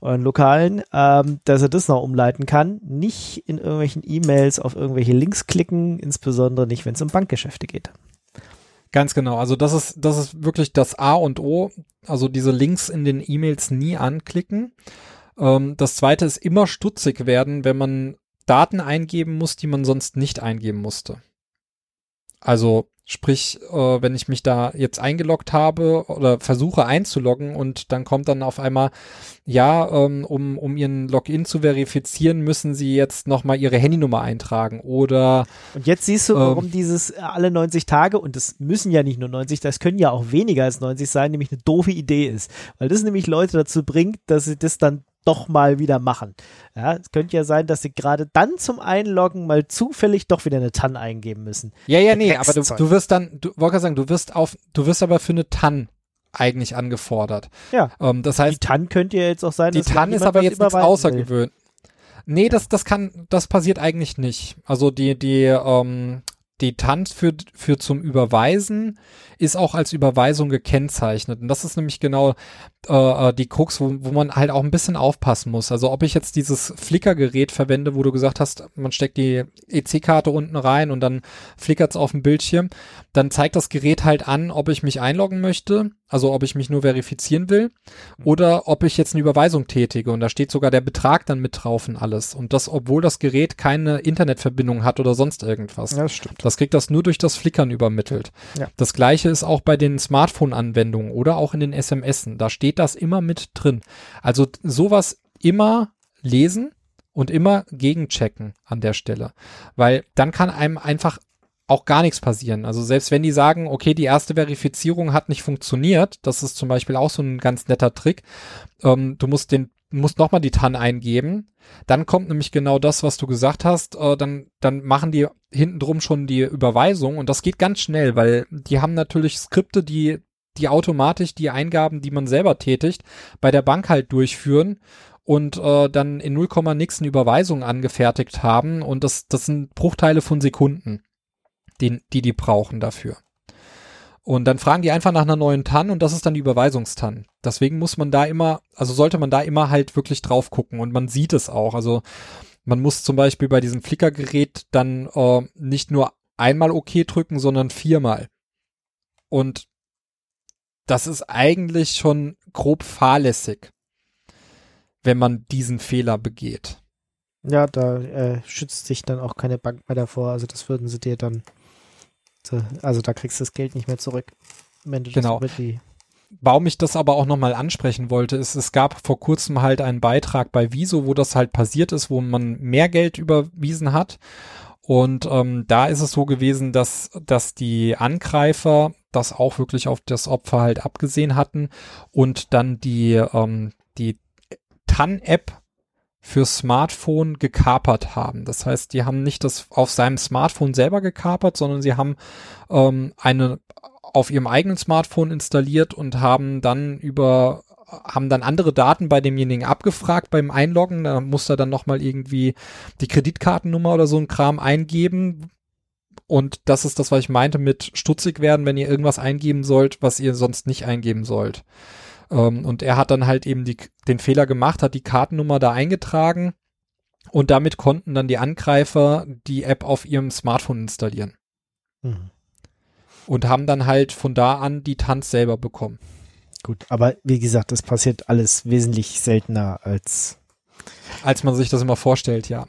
euren lokalen, ähm, dass er das noch umleiten kann. Nicht in irgendwelchen E-Mails auf irgendwelche Links klicken, insbesondere nicht, wenn es um Bankgeschäfte geht. Ganz genau. Also das ist, das ist wirklich das A und O. Also diese Links in den E-Mails nie anklicken. Ähm, das zweite ist immer stutzig werden, wenn man Daten eingeben muss, die man sonst nicht eingeben musste. Also sprich, äh, wenn ich mich da jetzt eingeloggt habe oder versuche einzuloggen und dann kommt dann auf einmal, ja, ähm, um, um Ihren Login zu verifizieren, müssen Sie jetzt nochmal Ihre Handynummer eintragen oder Und jetzt siehst du, Ähm. warum dieses äh, alle 90 Tage, und das müssen ja nicht nur 90, das können ja auch weniger als 90 sein, nämlich eine doofe Idee ist. Weil das nämlich Leute dazu bringt, dass sie das dann doch mal wieder machen. Ja, es könnte ja sein, dass sie gerade dann zum Einloggen mal zufällig doch wieder eine TAN eingeben müssen. Ja, ja, nee, aber du, du wirst dann, du wollte sagen, du wirst auf, du wirst aber für eine TAN eigentlich angefordert. Ja. Ähm, das Die heißt, TAN könnte ja jetzt auch sein, die TAN ist aber jetzt nichts außergewöhnlich. Nee, das, das kann, das passiert eigentlich nicht. Also die, die, ähm, die TAN für, für zum Überweisen ist auch als Überweisung gekennzeichnet. Und das ist nämlich genau äh, äh, die Krux, wo, wo man halt auch ein bisschen aufpassen muss. Also ob ich jetzt dieses Flickergerät verwende, wo du gesagt hast, man steckt die EC-Karte unten rein und dann flickert's auf dem Bildschirm, dann zeigt das Gerät halt an, ob ich mich einloggen möchte, also ob ich mich nur verifizieren will oder ob ich jetzt eine Überweisung tätige. Und da steht sogar der Betrag dann mit drauf und alles. Und das, obwohl das Gerät keine Internetverbindung hat oder sonst irgendwas. Ja, das stimmt. Das kriegt das nur durch das Flickern übermittelt. Ja. Das gleiche ist auch bei den Smartphone-Anwendungen oder auch in den SMSen. Da steht das immer mit drin. Also sowas immer lesen und immer gegenchecken an der Stelle. Weil dann kann einem einfach auch gar nichts passieren. Also selbst wenn die sagen, okay, die erste Verifizierung hat nicht funktioniert, das ist zum Beispiel auch so ein ganz netter Trick. Ähm, du musst den musst nochmal die TAN eingeben, dann kommt nämlich genau das, was du gesagt hast, äh, dann, dann machen die hinten drum schon die Überweisung und das geht ganz schnell, weil die haben natürlich Skripte, die, die automatisch die Eingaben, die man selber tätigt, bei der Bank halt durchführen und äh, dann in 0, nix eine Überweisung angefertigt haben und das, das sind Bruchteile von Sekunden, die die, die brauchen dafür. Und dann fragen die einfach nach einer neuen TAN und das ist dann die Überweisungstan. Deswegen muss man da immer, also sollte man da immer halt wirklich drauf gucken und man sieht es auch. Also man muss zum Beispiel bei diesem Flickergerät dann äh, nicht nur einmal OK drücken, sondern viermal. Und das ist eigentlich schon grob fahrlässig, wenn man diesen Fehler begeht. Ja, da äh, schützt sich dann auch keine Bank mehr davor. Also das würden sie dir dann, so- also da kriegst du das Geld nicht mehr zurück. Wenn du Genau. das über Warum ich das aber auch nochmal ansprechen wollte, ist, es gab vor kurzem halt einen Beitrag bei Wieso, wo das halt passiert ist, wo man mehr Geld überwiesen hat. Und ähm, da ist es so gewesen, dass, dass die Angreifer das auch wirklich auf das Opfer halt abgesehen hatten und dann die, ähm, die TAN-App für Smartphone gekapert haben. Das heißt, die haben nicht das auf seinem Smartphone selber gekapert, sondern sie haben ähm, eine auf ihrem eigenen Smartphone installiert und haben dann über haben dann andere Daten bei demjenigen abgefragt beim Einloggen. Da muss er dann nochmal irgendwie die Kreditkartennummer oder so ein Kram eingeben. Und das ist das, was ich meinte mit stutzig werden, wenn ihr irgendwas eingeben sollt, was ihr sonst nicht eingeben sollt. Ähm, und er hat dann halt eben die, den Fehler gemacht, hat die Kartennummer da eingetragen und damit konnten dann die Angreifer die App auf ihrem Smartphone installieren. Mhm. Und haben dann halt von da an die Tanz selber bekommen. Gut, aber wie gesagt, das passiert alles wesentlich seltener als als man sich das immer vorstellt, ja.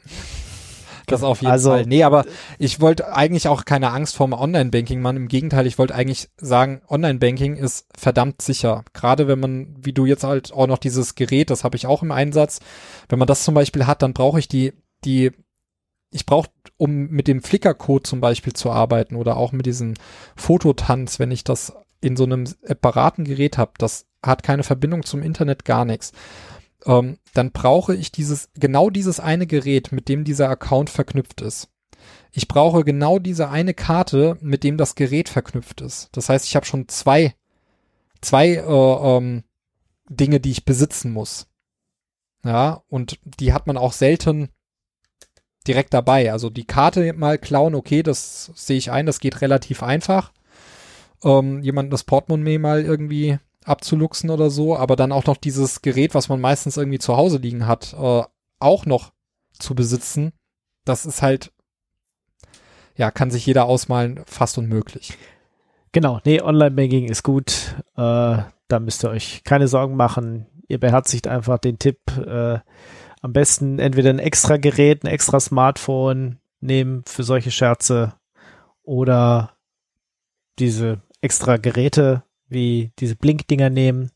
Das auf jeden also, Fall. Nee, aber ich wollte eigentlich auch keine Angst vorm Online-Banking machen. Im Gegenteil, ich wollte eigentlich sagen, Online-Banking ist verdammt sicher. Gerade wenn man, wie du jetzt halt auch noch dieses Gerät, das habe ich auch im Einsatz. Wenn man das zum Beispiel hat, dann brauche ich die, die, ich brauche, um mit dem Flickr-Code zum Beispiel zu arbeiten oder auch mit diesem Fototanz, wenn ich das in so einem separaten Gerät habe, das hat keine Verbindung zum Internet, gar nichts, ähm, dann brauche ich dieses, genau dieses eine Gerät, mit dem dieser Account verknüpft ist. Ich brauche genau diese eine Karte, mit dem das Gerät verknüpft ist. Das heißt, ich habe schon zwei, zwei äh, ähm, Dinge, die ich besitzen muss. Ja, und die hat man auch selten direkt dabei. Also die Karte mal klauen, okay, das sehe ich ein, das geht relativ einfach ähm, jemanden das Portemonnaie mal irgendwie abzuluxen oder so, aber dann auch noch dieses Gerät, was man meistens irgendwie zu Hause liegen hat, äh, auch noch zu besitzen, das ist halt, ja, kann sich jeder ausmalen, fast unmöglich. Genau, nee, Online-Banking ist gut. Äh, da müsst ihr euch keine Sorgen machen. Ihr beherzigt einfach den Tipp. Äh, am besten entweder ein extra Gerät, ein extra Smartphone nehmen für solche Scherze oder diese extra Geräte wie diese Blinkdinger nehmen,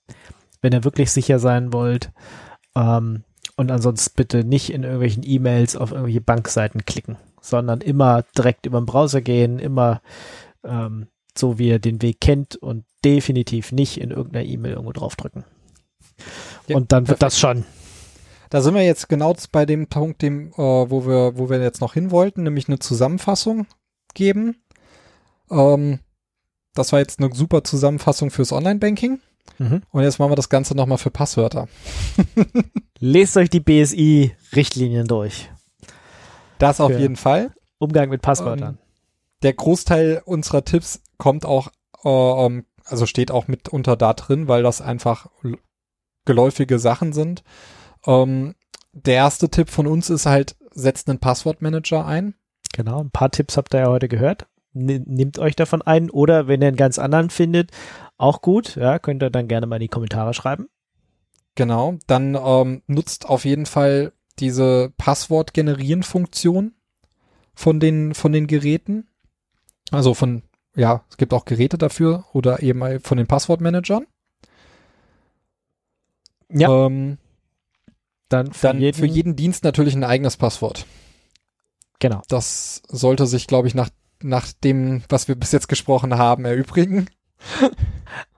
wenn ihr wirklich sicher sein wollt. Ähm, und ansonsten bitte nicht in irgendwelchen E-Mails auf irgendwelche Bankseiten klicken, sondern immer direkt über den Browser gehen, immer ähm, so wie ihr den Weg kennt und definitiv nicht in irgendeiner E-Mail irgendwo draufdrücken. Ja, und dann wird perfekt. das schon. Da sind wir jetzt genau bei dem Punkt, dem, äh, wo wir, wo wir jetzt noch hin wollten, nämlich eine Zusammenfassung geben. Ähm, das war jetzt eine super Zusammenfassung fürs Online-Banking. Mhm. Und jetzt machen wir das Ganze nochmal für Passwörter. Lest euch die BSI-Richtlinien durch. Das auf jeden Fall. Umgang mit Passwörtern. Ähm, der Großteil unserer Tipps kommt auch, äh, ähm, also steht auch mitunter da drin, weil das einfach geläufige Sachen sind. Ähm, der erste Tipp von uns ist halt, setzt einen Passwortmanager ein. Genau, ein paar Tipps habt ihr ja heute gehört nehmt euch davon ein oder wenn ihr einen ganz anderen findet, auch gut, ja, könnt ihr dann gerne mal in die Kommentare schreiben. Genau, dann ähm, nutzt auf jeden Fall diese Passwort-Generieren-Funktion von den, von den Geräten. Also von, ja, es gibt auch Geräte dafür oder eben von den Passwortmanagern. Ja. Ähm, dann für, dann jeden, für jeden Dienst natürlich ein eigenes Passwort. Genau. Das sollte sich, glaube ich, nach nach dem, was wir bis jetzt gesprochen haben, erübrigen.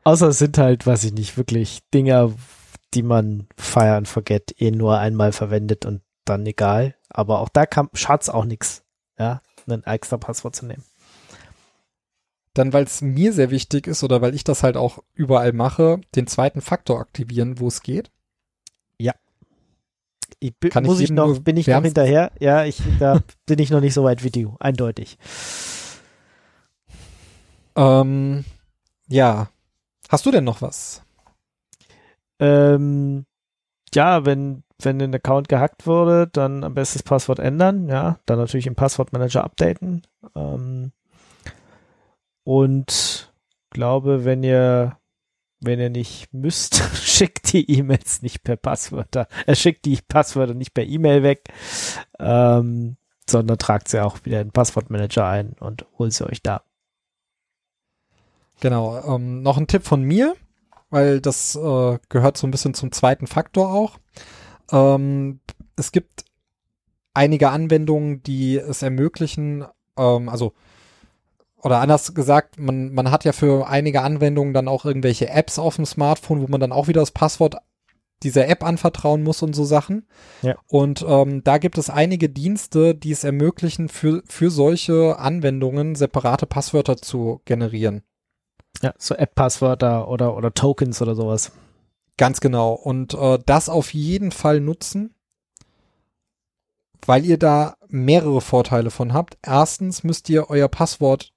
Außer es sind halt, weiß ich nicht, wirklich Dinger, die man Fire and Forget eh nur einmal verwendet und dann egal. Aber auch da kam Schatz auch nichts, ja, ein extra Passwort zu nehmen. Dann, weil es mir sehr wichtig ist oder weil ich das halt auch überall mache, den zweiten Faktor aktivieren, wo es geht. Ich bin, Kann muss ich, ich noch, bin ich noch hinterher? Ja, ich, da bin ich noch nicht so weit wie du, eindeutig. Ähm, ja. Hast du denn noch was? Ähm, ja, wenn, wenn ein Account gehackt wurde, dann am besten das Passwort ändern, ja, dann natürlich im Passwortmanager updaten. Ähm, und glaube, wenn ihr, wenn ihr nicht müsst, schickt die E-Mails nicht per Passwörter, er schickt die Passwörter nicht per E-Mail weg, ähm, sondern tragt sie auch wieder in den Passwortmanager ein und holt sie euch da. Genau. Ähm, noch ein Tipp von mir, weil das äh, gehört so ein bisschen zum zweiten Faktor auch. Ähm, es gibt einige Anwendungen, die es ermöglichen, ähm, also oder anders gesagt, man, man hat ja für einige Anwendungen dann auch irgendwelche Apps auf dem Smartphone, wo man dann auch wieder das Passwort dieser App anvertrauen muss und so Sachen. Ja. Und ähm, da gibt es einige Dienste, die es ermöglichen, für, für solche Anwendungen separate Passwörter zu generieren. Ja, so App-Passwörter oder, oder Tokens oder sowas. Ganz genau. Und äh, das auf jeden Fall nutzen, weil ihr da mehrere Vorteile von habt. Erstens müsst ihr euer Passwort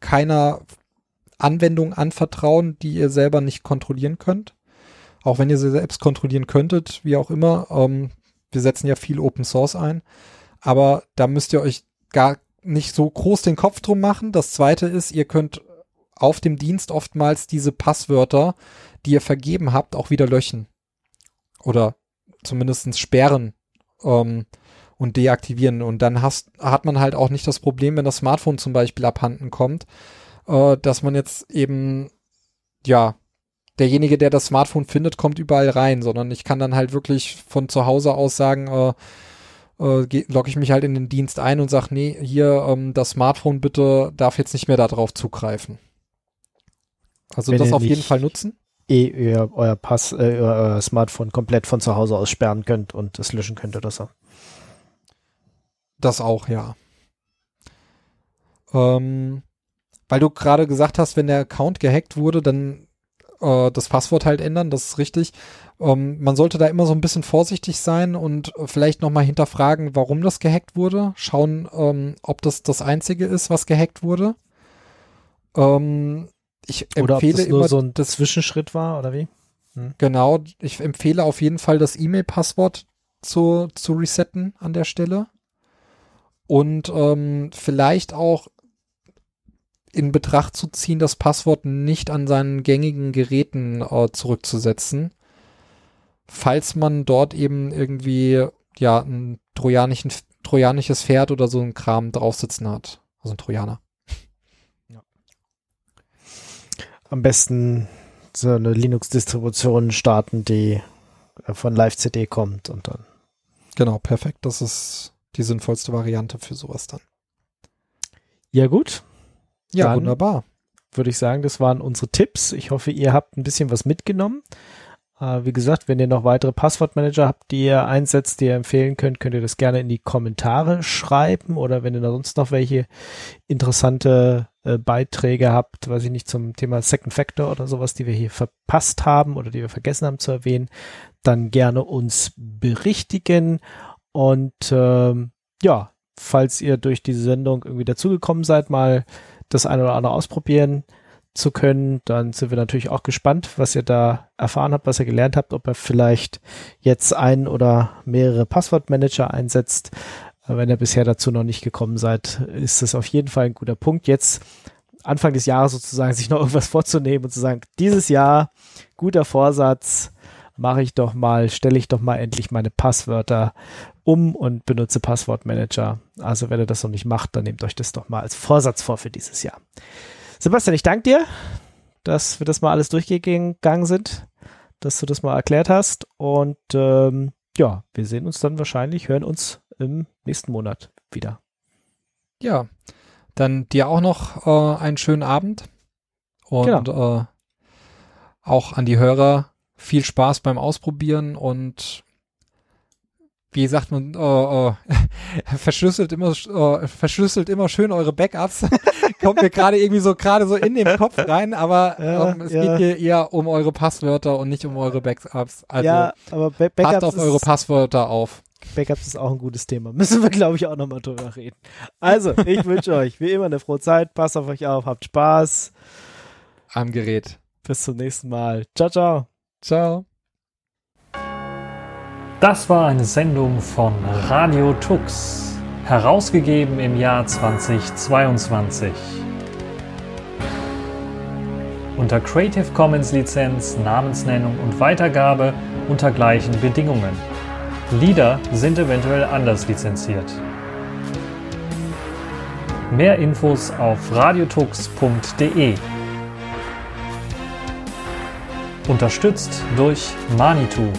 keiner Anwendung anvertrauen, die ihr selber nicht kontrollieren könnt. Auch wenn ihr sie selbst kontrollieren könntet, wie auch immer. Ähm, wir setzen ja viel Open Source ein. Aber da müsst ihr euch gar nicht so groß den Kopf drum machen. Das zweite ist, ihr könnt auf dem Dienst oftmals diese Passwörter, die ihr vergeben habt, auch wieder löschen. Oder zumindest sperren ähm, und deaktivieren. Und dann hast, hat man halt auch nicht das Problem, wenn das Smartphone zum Beispiel abhanden kommt, äh, dass man jetzt eben, ja, derjenige, der das Smartphone findet, kommt überall rein, sondern ich kann dann halt wirklich von zu Hause aus sagen, äh, äh, logge ich mich halt in den Dienst ein und sage, nee, hier ähm, das Smartphone bitte darf jetzt nicht mehr darauf zugreifen. Also Wenn das auf jeden Fall nutzen. Eh ihr euer Pass, äh, euer Smartphone komplett von zu Hause aus sperren könnt und es löschen könnt oder so. Das auch, ja. Ähm, weil du gerade gesagt hast, wenn der Account gehackt wurde, dann äh, das Passwort halt ändern, das ist richtig. Ähm, man sollte da immer so ein bisschen vorsichtig sein und äh, vielleicht nochmal hinterfragen, warum das gehackt wurde. Schauen, ähm, ob das das Einzige ist, was gehackt wurde. Ähm, ich Oder ob empfehle das nur immer so ein das Zwischenschritt war oder wie? Genau, ich empfehle auf jeden Fall das E-Mail-Passwort zu, zu resetten an der Stelle. Und ähm, vielleicht auch in Betracht zu ziehen, das Passwort nicht an seinen gängigen Geräten äh, zurückzusetzen, falls man dort eben irgendwie ja ein trojanischen, trojanisches Pferd oder so ein Kram draufsitzen hat. Also ein Trojaner. Am besten so eine Linux-Distribution starten, die äh, von LiveCD kommt und dann. Genau, perfekt. Das ist die sinnvollste Variante für sowas dann. Ja, gut. Ja, Dann- wunderbar. würde ich sagen, das waren unsere Tipps. Ich hoffe, ihr habt ein bisschen was mitgenommen. Äh, wie gesagt, wenn ihr noch weitere Passwortmanager habt, die ihr einsetzt, die ihr empfehlen könnt, könnt ihr das gerne in die Kommentare schreiben oder wenn ihr da sonst noch welche interessante äh, Beiträge habt, weiß ich nicht, zum Thema Second Factor oder sowas, die wir hier verpasst haben oder die wir vergessen haben zu erwähnen, dann gerne uns berichtigen und ähm, ja, falls ihr durch diese Sendung irgendwie dazugekommen seid, mal das eine oder andere ausprobieren zu können, dann sind wir natürlich auch gespannt, was ihr da erfahren habt, was ihr gelernt habt, ob ihr vielleicht jetzt einen oder mehrere Passwortmanager einsetzt. Äh, Wenn ihr bisher dazu noch nicht gekommen seid, ist das auf jeden Fall ein guter Punkt. Jetzt Anfang des Jahres sozusagen sich noch irgendwas vorzunehmen und zu sagen, dieses Jahr guter Vorsatz, mache ich doch mal, stelle ich doch mal endlich meine Passwörter um und benutze Passwortmanager. Also wenn ihr das noch nicht macht, dann nehmt euch das doch mal als Vorsatz vor für dieses Jahr. Sebastian, ich danke dir, dass wir das mal alles durchgegangen sind, dass du das mal erklärt hast. Und ähm, ja, wir sehen uns dann wahrscheinlich, hören uns im nächsten Monat wieder. Ja, dann dir auch noch äh, einen schönen Abend und äh, auch an die Hörer viel Spaß beim Ausprobieren und wie sagt man, äh, äh, verschlüsselt immer, äh, verschlüsselt immer schön eure Backups. Kommt mir gerade irgendwie so gerade so in den Kopf rein, aber Ja, ähm, es ja. geht hier eher um eure Passwörter und nicht um eure Backups. Also ja, aber Ba- passt Backups, auf eure Passwörter auf. Backups ist auch ein gutes Thema. Müssen wir, glaube ich, auch nochmal drüber reden. Also, ich wünsche euch wie immer eine frohe Zeit. Passt auf euch auf, habt Spaß. am Gerät. Bis zum nächsten Mal. Ciao, ciao. Ciao. Das war eine Sendung von Radio Tux, herausgegeben im Jahr 2022. Unter Creative Commons Lizenz, Namensnennung und Weitergabe unter gleichen Bedingungen. Lieder sind eventuell anders lizenziert. Mehr Infos auf radiotux.de. Unterstützt durch Manitou.